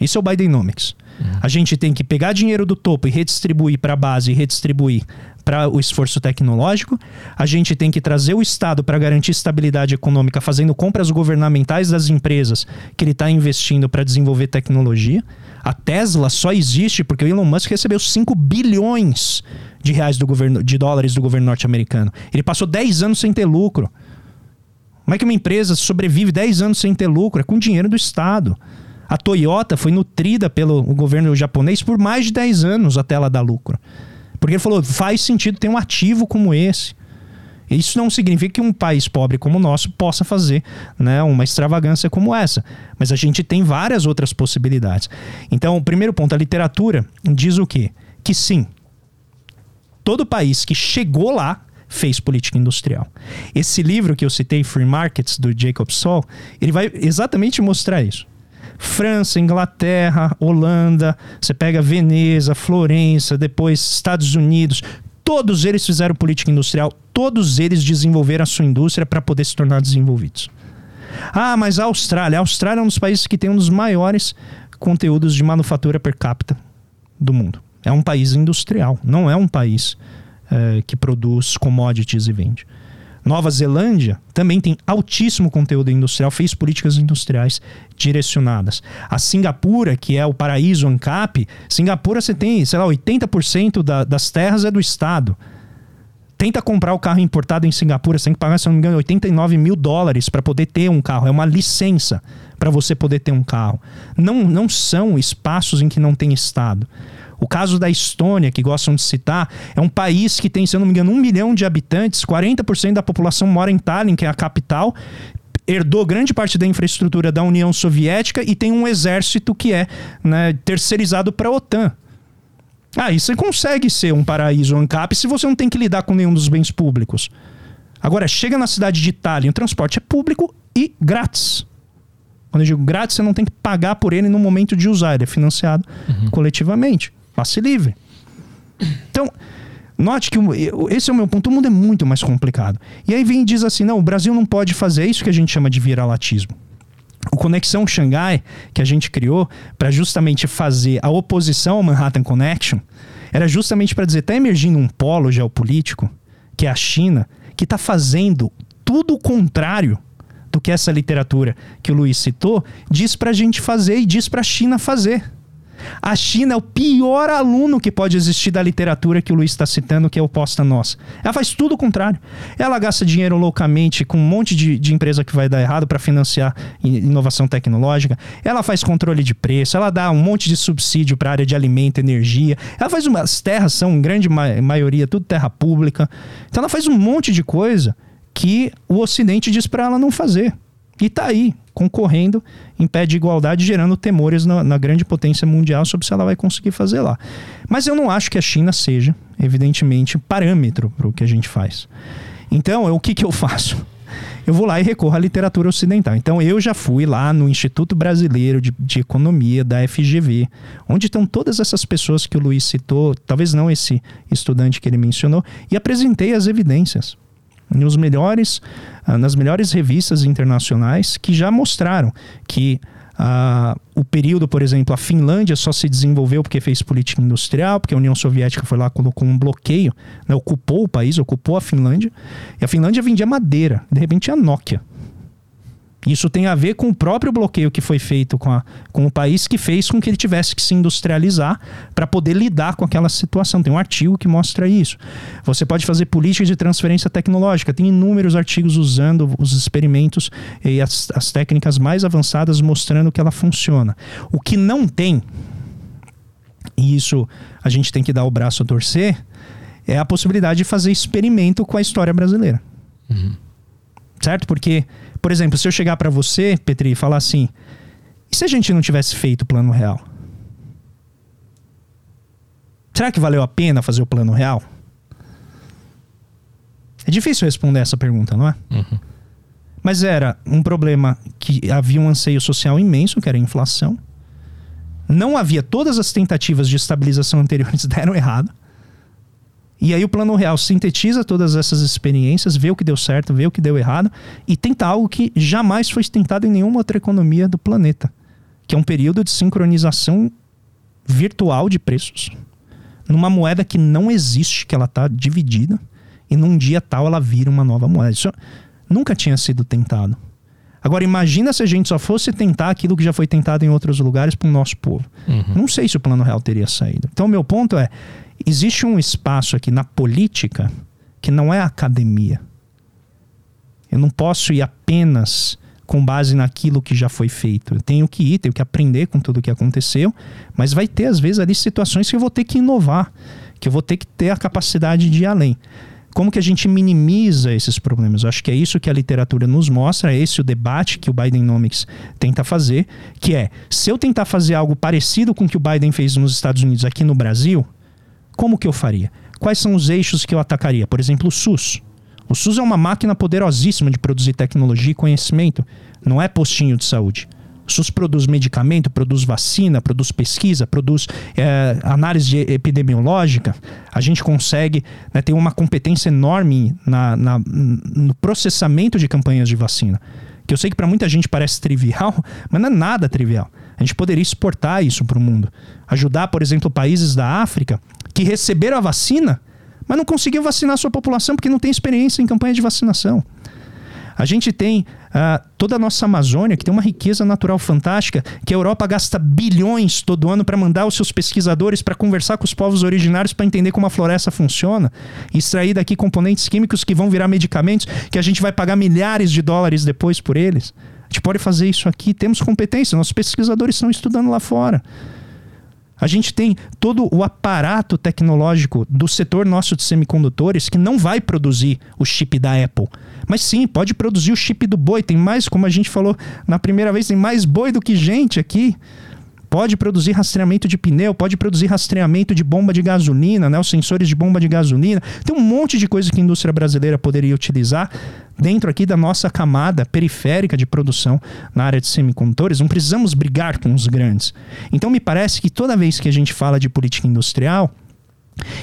Isso é o Bidenomics. Uhum. A gente tem que pegar dinheiro do topo e redistribuir para a base e redistribuir para o esforço tecnológico. A gente tem que trazer o Estado para garantir estabilidade econômica, fazendo compras governamentais das empresas que ele está investindo para desenvolver tecnologia. A Tesla só existe porque o Elon Musk recebeu 5 bilhões de reais do governo, de dólares do governo norte-americano. Ele passou 10 anos sem ter lucro. Como é que uma empresa sobrevive 10 anos sem ter lucro? É com dinheiro do Estado. A Toyota foi nutrida pelo governo japonês por mais de 10 anos até ela dar lucro. Porque ele falou: faz sentido ter um ativo como esse. Isso não significa que um país pobre como o nosso possa fazer né, uma extravagância como essa. Mas a gente tem várias outras possibilidades. Então, o primeiro ponto, a literatura diz o quê? Que sim, todo país que chegou lá fez política industrial. Esse livro que eu citei, Free Markets, do Jacob Sol, ele vai exatamente mostrar isso. França, Inglaterra, Holanda, você pega Veneza, Florença, depois Estados Unidos, todos eles fizeram política industrial, todos eles desenvolveram a sua indústria para poder se tornar desenvolvidos. Ah, mas a Austrália, a Austrália é um dos países que tem um dos maiores conteúdos de manufatura per capita do mundo. É um país industrial, não é um país é, que produz commodities e vende. Nova Zelândia também tem altíssimo conteúdo industrial, fez políticas industriais direcionadas. A Singapura, que é o paraíso ANCAP, Singapura você tem, sei lá, 80% da, das terras é do Estado. Tenta comprar o carro importado em Singapura, você tem que pagar, se não me engano, 89 mil dólares para poder ter um carro. É uma licença para você poder ter um carro. Não, não são espaços em que não tem Estado. O caso da Estônia, que gostam de citar, é um país que tem, se eu não me engano, um milhão de habitantes, 40% da população mora em Tallinn, que é a capital, herdou grande parte da infraestrutura da União Soviética e tem um exército que é né, terceirizado para a OTAN. Aí ah, você consegue ser um paraíso ANCAP se você não tem que lidar com nenhum dos bens públicos. Agora, chega na cidade de Tallinn, o transporte é público e grátis. Quando eu digo grátis, você não tem que pagar por ele no momento de usar, ele é financiado uhum. coletivamente. Passe livre. Então, note que esse é o meu ponto. O mundo é muito mais complicado. E aí vem e diz assim: não, o Brasil não pode fazer isso que a gente chama de viralatismo. O Conexão Xangai, que a gente criou para justamente fazer a oposição ao Manhattan Connection, era justamente para dizer: está emergindo um polo geopolítico, que é a China, que está fazendo tudo o contrário do que essa literatura que o Luiz citou diz para a gente fazer e diz para a China fazer. A China é o pior aluno que pode existir da literatura que o Luiz está citando, que é oposta nossa. Ela faz tudo o contrário. Ela gasta dinheiro loucamente com um monte de, de empresa que vai dar errado para financiar inovação tecnológica. Ela faz controle de preço, ela dá um monte de subsídio para a área de alimento, energia. Ela faz umas as terras são, em grande ma maioria, tudo terra pública. Então ela faz um monte de coisa que o Ocidente diz para ela não fazer. E está aí, concorrendo em pé de igualdade, gerando temores na, na, grande potência mundial sobre se ela vai conseguir fazer lá. Mas eu não acho que a China seja, evidentemente, parâmetro para o que a gente faz. Então, o que, que eu faço? Eu vou lá e recorro à literatura ocidental. Então, eu já fui lá no Instituto Brasileiro de, de Economia, da FGV, onde estão todas essas pessoas que o Luiz citou, talvez não esse estudante que ele mencionou, e apresentei as evidências nos melhores, uh, nas melhores revistas internacionais que já mostraram que uh, o período, por exemplo, a Finlândia só se desenvolveu porque fez política industrial, porque a União Soviética foi lá colocou um bloqueio, né, ocupou o país, ocupou a Finlândia, e a Finlândia vendia madeira, de repente a Nokia. Isso tem a ver com o próprio bloqueio que foi feito com, a, com o país que fez com que ele tivesse que se industrializar para poder lidar com aquela situação. Tem um artigo que mostra isso. Você pode fazer política de transferência tecnológica. Tem inúmeros artigos usando os experimentos e as, as técnicas mais avançadas mostrando que ela funciona. O que não tem, e isso a gente tem que dar o braço a torcer, é a possibilidade de fazer experimento com a história brasileira. Uhum. Certo? Porque por exemplo, se eu chegar para você, Petri, e falar assim: e se a gente não tivesse feito o plano real? Será que valeu a pena fazer o plano real? É difícil responder essa pergunta, não é? Uhum. Mas era um problema que havia um anseio social imenso, que era a inflação. Não havia todas as tentativas de estabilização anteriores (laughs) deram errado. E aí o plano real sintetiza todas essas experiências, vê o que deu certo, vê o que deu errado e tenta algo que jamais foi tentado em nenhuma outra economia do planeta, que é um período de sincronização virtual de preços numa moeda que não existe, que ela está dividida, e num dia tal ela vira uma nova moeda. Isso nunca tinha sido tentado. Agora imagina se a gente só fosse tentar aquilo que já foi tentado em outros lugares para o nosso povo. Uhum. Não sei se o plano real teria saído. Então, meu ponto é: existe um espaço aqui na política que não é academia. Eu não posso ir apenas com base naquilo que já foi feito. Eu tenho que ir, tenho que aprender com tudo o que aconteceu, mas vai ter às vezes ali situações que eu vou ter que inovar, que eu vou ter que ter a capacidade de ir além. Como que a gente minimiza esses problemas? Eu acho que é isso que a literatura nos mostra, é esse o debate que o Bidenomics tenta fazer, que é, se eu tentar fazer algo parecido com o que o Biden fez nos Estados Unidos aqui no Brasil, como que eu faria? Quais são os eixos que eu atacaria? Por exemplo, o SUS. O SUS é uma máquina poderosíssima de produzir tecnologia e conhecimento, não é postinho de saúde. O SUS produz medicamento, produz vacina, produz pesquisa, produz é, análise epidemiológica. A gente consegue né, ter uma competência enorme na, na, no processamento de campanhas de vacina. Que eu sei que para muita gente parece trivial, (laughs) mas não é nada trivial. A gente poderia exportar isso para o mundo. Ajudar, por exemplo, países da África que receberam a vacina mas não conseguiu vacinar sua população porque não tem experiência em campanha de vacinação. A gente tem uh, toda a nossa Amazônia, que tem uma riqueza natural fantástica, que a Europa gasta bilhões todo ano para mandar os seus pesquisadores para conversar com os povos originários para entender como a floresta funciona, extrair daqui componentes químicos que vão virar medicamentos, que a gente vai pagar milhares de dólares depois por eles. A gente pode fazer isso aqui, temos competência, nossos pesquisadores estão estudando lá fora. A gente tem todo o aparato tecnológico do setor nosso de semicondutores que não vai produzir o chip da Apple. Mas sim, pode produzir o chip do boi. Tem mais, como a gente falou na primeira vez, tem mais boi do que gente aqui pode produzir rastreamento de pneu, pode produzir rastreamento de bomba de gasolina, né, os sensores de bomba de gasolina. Tem um monte de coisa que a indústria brasileira poderia utilizar dentro aqui da nossa camada periférica de produção na área de semicondutores. Não precisamos brigar com os grandes. Então me parece que toda vez que a gente fala de política industrial,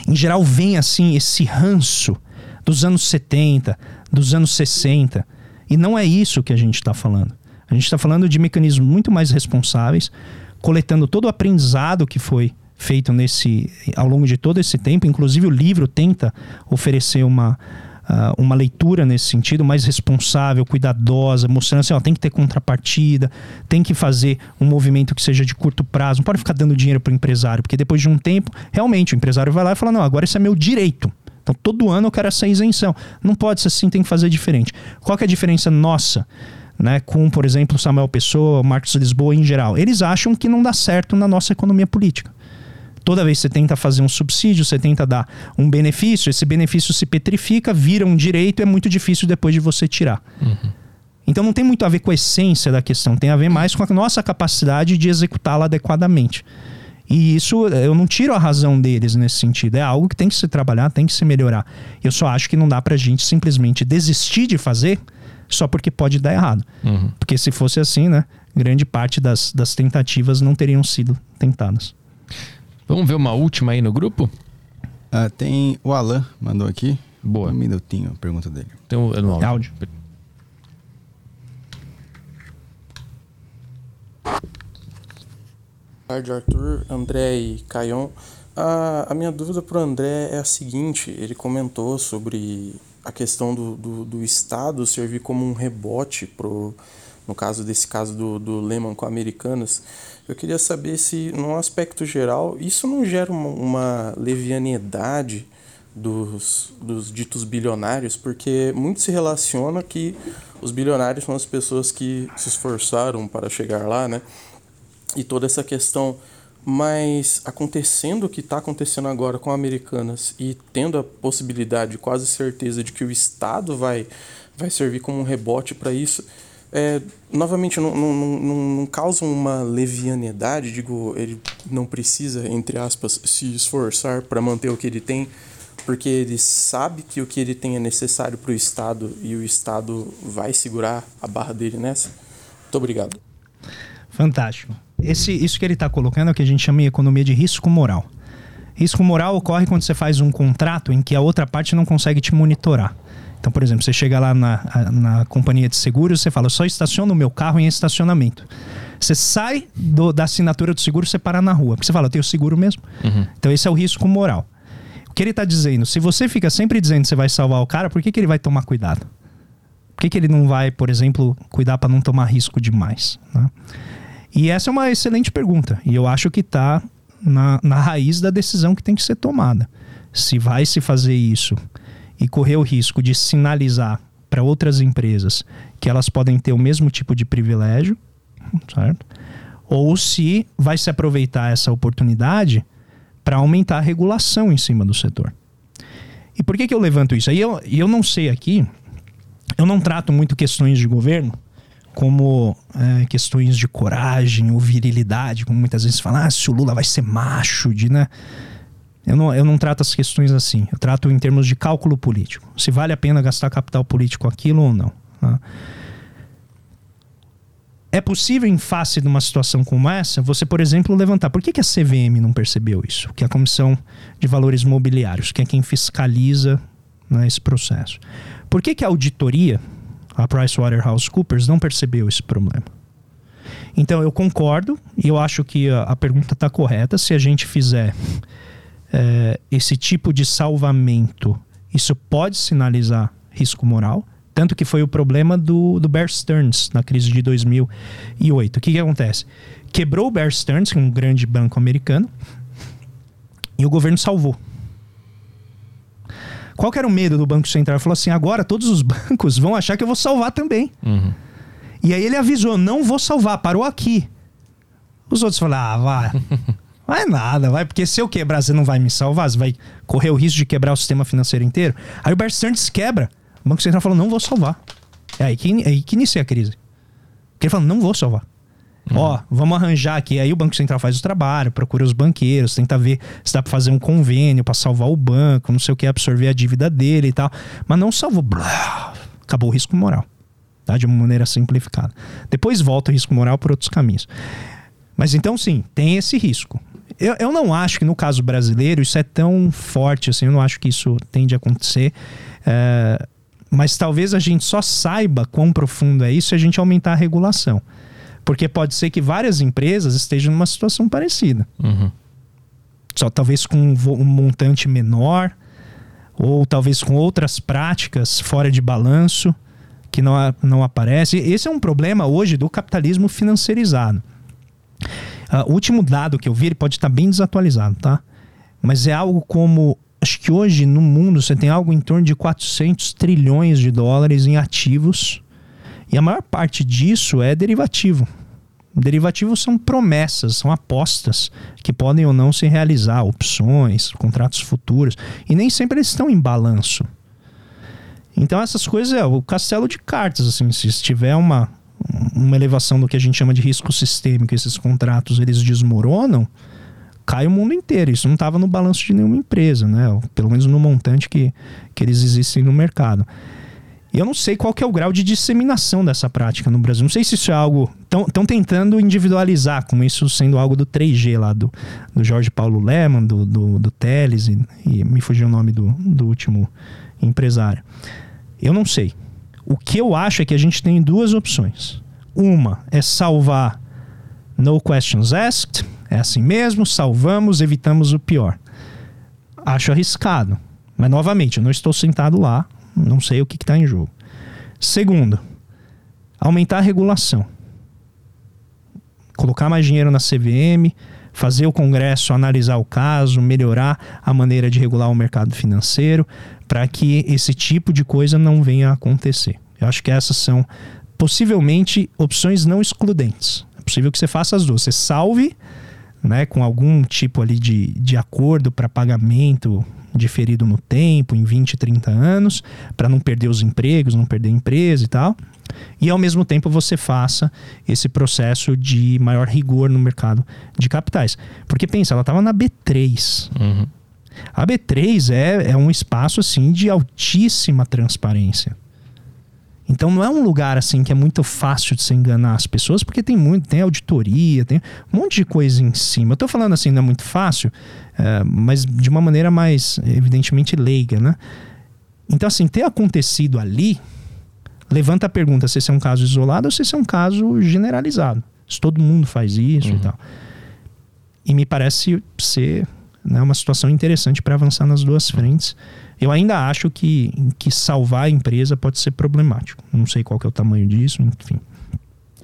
em geral vem assim esse ranço dos anos 70, dos anos 60. E não é isso que a gente está falando. A gente está falando de mecanismos muito mais responsáveis, coletando todo o aprendizado que foi feito nesse ao longo de todo esse tempo. Inclusive o livro tenta oferecer uma Uh, uma leitura nesse sentido mais responsável, cuidadosa, mostrando assim, ó, tem que ter contrapartida, tem que fazer um movimento que seja de curto prazo, não pode ficar dando dinheiro para o empresário, porque depois de um tempo, realmente o empresário vai lá e fala: não, agora isso é meu direito. Então todo ano eu quero essa isenção. Não pode ser assim, tem que fazer diferente. Qual que é a diferença nossa? Né, com, por exemplo, Samuel Pessoa, Marcos Lisboa em geral. Eles acham que não dá certo na nossa economia política. Toda vez que você tenta fazer um subsídio, você tenta dar um benefício, esse benefício se petrifica, vira um direito, é muito difícil depois de você tirar. Uhum. Então não tem muito a ver com a essência da questão, tem a ver mais com a nossa capacidade de executá-la adequadamente. E isso eu não tiro a razão deles nesse sentido. É algo que tem que se trabalhar, tem que se melhorar. Eu só acho que não dá pra gente simplesmente desistir de fazer só porque pode dar errado. Uhum. Porque se fosse assim, né, grande parte das, das tentativas não teriam sido tentadas. Vamos ver uma última aí no grupo? Uh, tem o Alan mandou aqui. Boa. Um minutinho a pergunta dele. Tem um, no áudio. áudio. Boa tarde, Arthur, André e Caion. A, a minha dúvida para o André é a seguinte: ele comentou sobre a questão do, do, do, Estado servir como um rebote pro, no caso desse caso do, do Lehman com Americanas, eu queria saber se, num aspecto geral, isso não gera uma, uma levianidade dos, dos ditos bilionários, porque muito se relaciona que os bilionários são as pessoas que se esforçaram para chegar lá, né? E toda essa questão mas acontecendo o que está acontecendo agora com Americanas e tendo a possibilidade, quase certeza, de que o Estado vai, vai servir como um rebote para isso, é, novamente não, não, não, não causa uma levianidade, digo, ele não precisa, entre aspas, se esforçar para manter o que ele tem, porque ele sabe que o que ele tem é necessário para o Estado e o Estado vai segurar a barra dele nessa. Muito obrigado. Fantástico. Esse, isso que ele está colocando é o que a gente chama de economia de risco moral. Risco moral ocorre quando você faz um contrato em que a outra parte não consegue te monitorar. Então, por exemplo, você chega lá na, na companhia de seguros, você fala, só estaciono o meu carro em estacionamento. Você sai do, da assinatura do seguro, você para na rua. Porque você fala, eu tenho seguro mesmo. Uhum. Então esse é o risco moral. O que ele está dizendo? Se você fica sempre dizendo que você vai salvar o cara, por que, que ele vai tomar cuidado? Por que, que ele não vai, por exemplo, cuidar para não tomar risco demais? Né? E essa é uma excelente pergunta. E eu acho que está na, na raiz da decisão que tem que ser tomada. Se vai se fazer isso e correr o risco de sinalizar para outras empresas que elas podem ter o mesmo tipo de privilégio, certo? Ou se vai se aproveitar essa oportunidade para aumentar a regulação em cima do setor. E por que, que eu levanto isso? Aí eu, eu não sei aqui, eu não trato muito questões de governo como é, questões de coragem ou virilidade, como muitas vezes falam, ah, se o Lula vai ser macho, de, né? Eu não, eu não trato as questões assim. Eu trato em termos de cálculo político. Se vale a pena gastar capital político aquilo ou não. Né? É possível, em face de uma situação como essa, você, por exemplo, levantar. Por que, que a CVM não percebeu isso? Que é a Comissão de Valores Mobiliários, que é quem fiscaliza né, esse processo. Por que, que a auditoria, a PricewaterhouseCoopers, não percebeu esse problema? Então, eu concordo e eu acho que a, a pergunta está correta. Se a gente fizer é, esse tipo de salvamento, isso pode sinalizar risco moral. Tanto que foi o problema do, do Bear Stearns na crise de 2008. O que, que acontece? Quebrou o Bear Stearns, que é um grande banco americano, e o governo salvou. Qual que era o medo do Banco Central? Ele falou assim: agora todos os bancos vão achar que eu vou salvar também. Uhum. E aí ele avisou: não vou salvar, parou aqui. Os outros falaram: ah, vai. (laughs) Vai nada, vai, porque se eu quebrar, você não vai me salvar, você vai correr o risco de quebrar o sistema financeiro inteiro. Aí o Bear Stearns quebra. O Banco Central falou, não vou salvar. É aí que, é aí que inicia a crise. Porque ele falou, não vou salvar. Uhum. Ó, vamos arranjar aqui. Aí o Banco Central faz o trabalho, procura os banqueiros, tenta ver se dá pra fazer um convênio para salvar o banco, não sei o que, absorver a dívida dele e tal. Mas não salvou. Blá, acabou o risco moral. Tá? De uma maneira simplificada. Depois volta o risco moral por outros caminhos. Mas então, sim, tem esse risco. Eu, eu não acho que no caso brasileiro isso é tão forte assim, eu não acho que isso tende a acontecer. É, mas talvez a gente só saiba quão profundo é isso se a gente aumentar a regulação. Porque pode ser que várias empresas estejam numa situação parecida. Uhum. Só talvez com um montante menor, ou talvez com outras práticas fora de balanço que não, não aparece. Esse é um problema hoje do capitalismo financiarizado. Uh, o último dado que eu vi, ele pode estar bem desatualizado, tá? Mas é algo como. Acho que hoje no mundo você tem algo em torno de 400 trilhões de dólares em ativos. E a maior parte disso é derivativo. Derivativos são promessas, são apostas que podem ou não se realizar, opções, contratos futuros. E nem sempre eles estão em balanço. Então essas coisas é o castelo de cartas, assim, se tiver uma, uma elevação do que a gente chama de risco sistêmico, esses contratos eles desmoronam, cai o mundo inteiro. Isso não estava no balanço de nenhuma empresa, né? Pelo menos no montante que, que eles existem no mercado. E eu não sei qual que é o grau de disseminação dessa prática no Brasil. Não sei se isso é algo. Estão tentando individualizar, como isso sendo algo do 3G lá, do, do Jorge Paulo Leman, do, do, do Teles, e, e me fugiu o nome do, do último empresário. Eu não sei. O que eu acho é que a gente tem duas opções. Uma é salvar no questions asked, é assim mesmo, salvamos, evitamos o pior. Acho arriscado, mas novamente, eu não estou sentado lá, não sei o que está em jogo. Segundo, aumentar a regulação. Colocar mais dinheiro na CVM, fazer o Congresso analisar o caso, melhorar a maneira de regular o mercado financeiro, para que esse tipo de coisa não venha a acontecer. Eu acho que essas são possivelmente opções não excludentes. É possível que você faça as duas. Você salve né, com algum tipo ali de, de acordo para pagamento diferido no tempo, em 20, 30 anos, para não perder os empregos, não perder a empresa e tal. E ao mesmo tempo você faça esse processo de maior rigor no mercado de capitais. Porque pensa, ela estava na B3. Uhum. A B3 é, é um espaço assim de altíssima transparência. Então não é um lugar assim que é muito fácil de se enganar as pessoas, porque tem muito, tem auditoria, tem um monte de coisa em cima. Eu tô falando assim, não é muito fácil, é, mas de uma maneira mais, evidentemente, leiga, né? Então, assim, ter acontecido ali levanta a pergunta se esse é um caso isolado ou se esse é um caso generalizado. Se todo mundo faz isso uhum. e tal. E me parece ser né, uma situação interessante para avançar nas duas frentes. Eu ainda acho que, que salvar a empresa pode ser problemático. Não sei qual que é o tamanho disso, enfim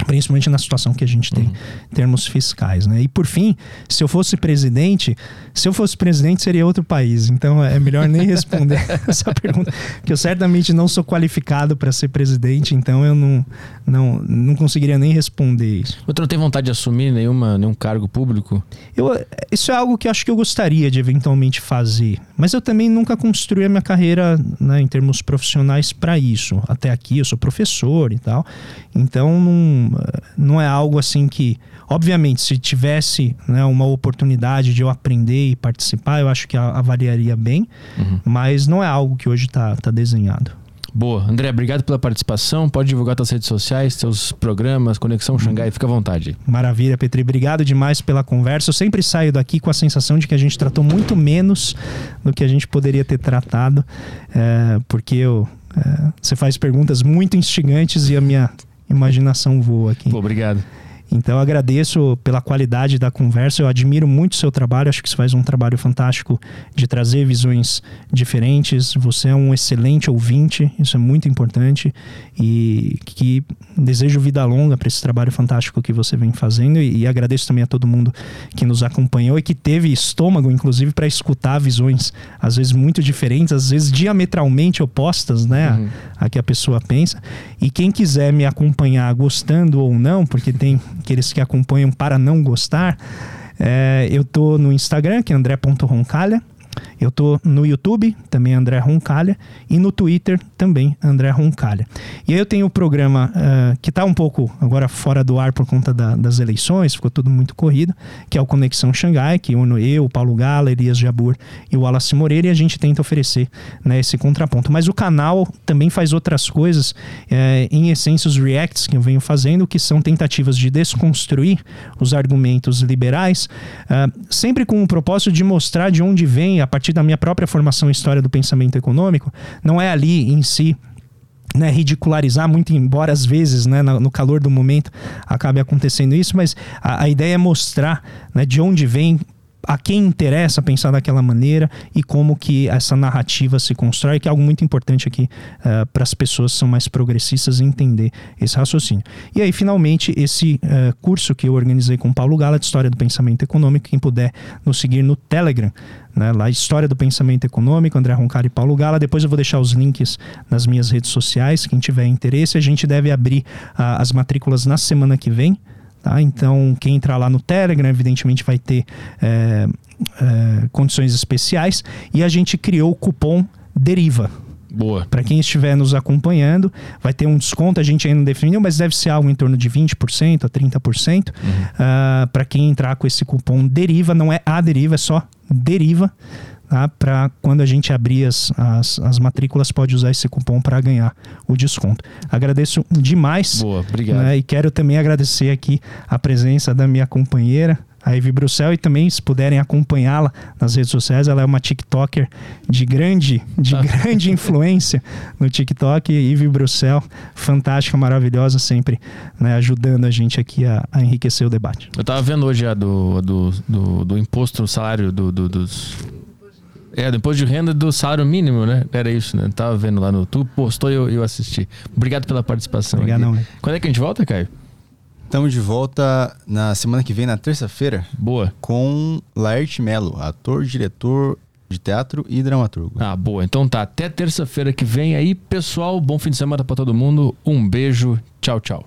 principalmente na situação que a gente tem uhum. em termos fiscais, né? E por fim, se eu fosse presidente, se eu fosse presidente seria outro país. Então é melhor nem responder (laughs) essa pergunta, que eu certamente não sou qualificado para ser presidente, então eu não, não, não conseguiria nem responder isso. Você não tem vontade de assumir nenhuma, nenhum cargo público? Eu, isso é algo que eu acho que eu gostaria de eventualmente fazer, mas eu também nunca construí a minha carreira né, em termos profissionais para isso. Até aqui eu sou professor e tal, então não não é algo assim que, obviamente, se tivesse né, uma oportunidade de eu aprender e participar, eu acho que avaliaria bem, uhum. mas não é algo que hoje está tá desenhado. Boa. André, obrigado pela participação. Pode divulgar suas redes sociais, seus programas, Conexão Xangai, fica à vontade. Maravilha, Petri. Obrigado demais pela conversa. Eu sempre saio daqui com a sensação de que a gente tratou muito menos do que a gente poderia ter tratado, é, porque eu, é, você faz perguntas muito instigantes e a minha imaginação voa aqui. Pô, obrigado. Então eu agradeço pela qualidade da conversa, eu admiro muito o seu trabalho, acho que você faz um trabalho fantástico de trazer visões diferentes. Você é um excelente ouvinte, isso é muito importante e que desejo vida longa para esse trabalho fantástico que você vem fazendo e, e, agradeço também a todo mundo que nos acompanhou e que teve estômago, inclusive, para escutar visões às vezes muito diferentes, às vezes diametralmente opostas, né, uhum. a, a que a pessoa pensa. E quem quiser me acompanhar gostando ou não, porque tem aqueles que acompanham para não gostar, é, eu tô no Instagram, que é andré.roncalha. Eu tô no YouTube, também André Roncalha, e no Twitter também André Roncalha. E aí eu tenho o programa uh, que está um pouco agora fora do ar por conta da, das eleições, ficou tudo muito corrido, que é o Conexão Xangai, que uno eu, Paulo Gala, Elias Jabur e o Wallace Moreira, e a gente tenta oferecer né, esse contraponto. Mas o canal também faz outras coisas, eh, em essência os reacts que eu venho fazendo, que são tentativas de desconstruir os argumentos liberais, uh, sempre com o propósito de mostrar de onde vem, a partir da minha própria formação em história do pensamento econômico, não é ali em si né, ridicularizar muito, embora às vezes, né, no, calor do momento acabe acontecendo isso, mas a, a ideia é mostrar né, de onde vem a quem interessa pensar daquela maneira e como que essa narrativa se constrói, que é algo muito importante aqui uh, para as pessoas que são mais progressistas entender esse raciocínio. E aí, finalmente, esse uh, curso que eu organizei com Paulo Gala de História do Pensamento Econômico, quem puder nos seguir no Telegram, né, lá História do Pensamento Econômico, André Roncari e Paulo Gala. Depois eu vou deixar os links nas minhas redes sociais, quem tiver interesse. A gente deve abrir uh, as matrículas na semana que vem. Tá? Então, quem entrar lá no Telegram, evidentemente, vai ter é, é, condições especiais. E a gente criou o cupom Deriva. Boa. Para quem estiver nos acompanhando, vai ter um desconto, a gente ainda não definiu, mas deve ser algo em torno de 20% a 30%. Uhum. Uh, Para quem entrar com esse cupom Deriva, não é a Deriva, é só Deriva tá? para quando a gente abrir as, as, as matrículas, pode usar esse cupom para ganhar o desconto. Agradeço demais. Boa, obrigado. Né? E quero também agradecer aqui a presença da minha companheira, a Ivy Bruxel, e também, se puderem acompanhá-la nas redes sociais, ela é uma TikToker de grande, de ah. grande influência no TikTok. Ivy Bruxel, fantástica, maravilhosa, sempre né, ajudando a gente aqui a, a, enriquecer o debate. Eu estava vendo hoje a do, do, do, do imposto no salário do, do, dos é, do imposto de renda do salário mínimo, né? Era isso, né? Tava vendo lá no. Tu postou e eu, eu assisti. Obrigado pela participação. Obrigado, não, né? Quando é que a gente volta, Caio? Estamos de volta na semana que vem, na terça-feira. Boa. Com Laerte Melo, ator, diretor de teatro e dramaturgo. Ah, boa. Então tá. Até terça-feira que vem aí, pessoal. Bom fim de semana para todo mundo. Um beijo. Tchau, tchau.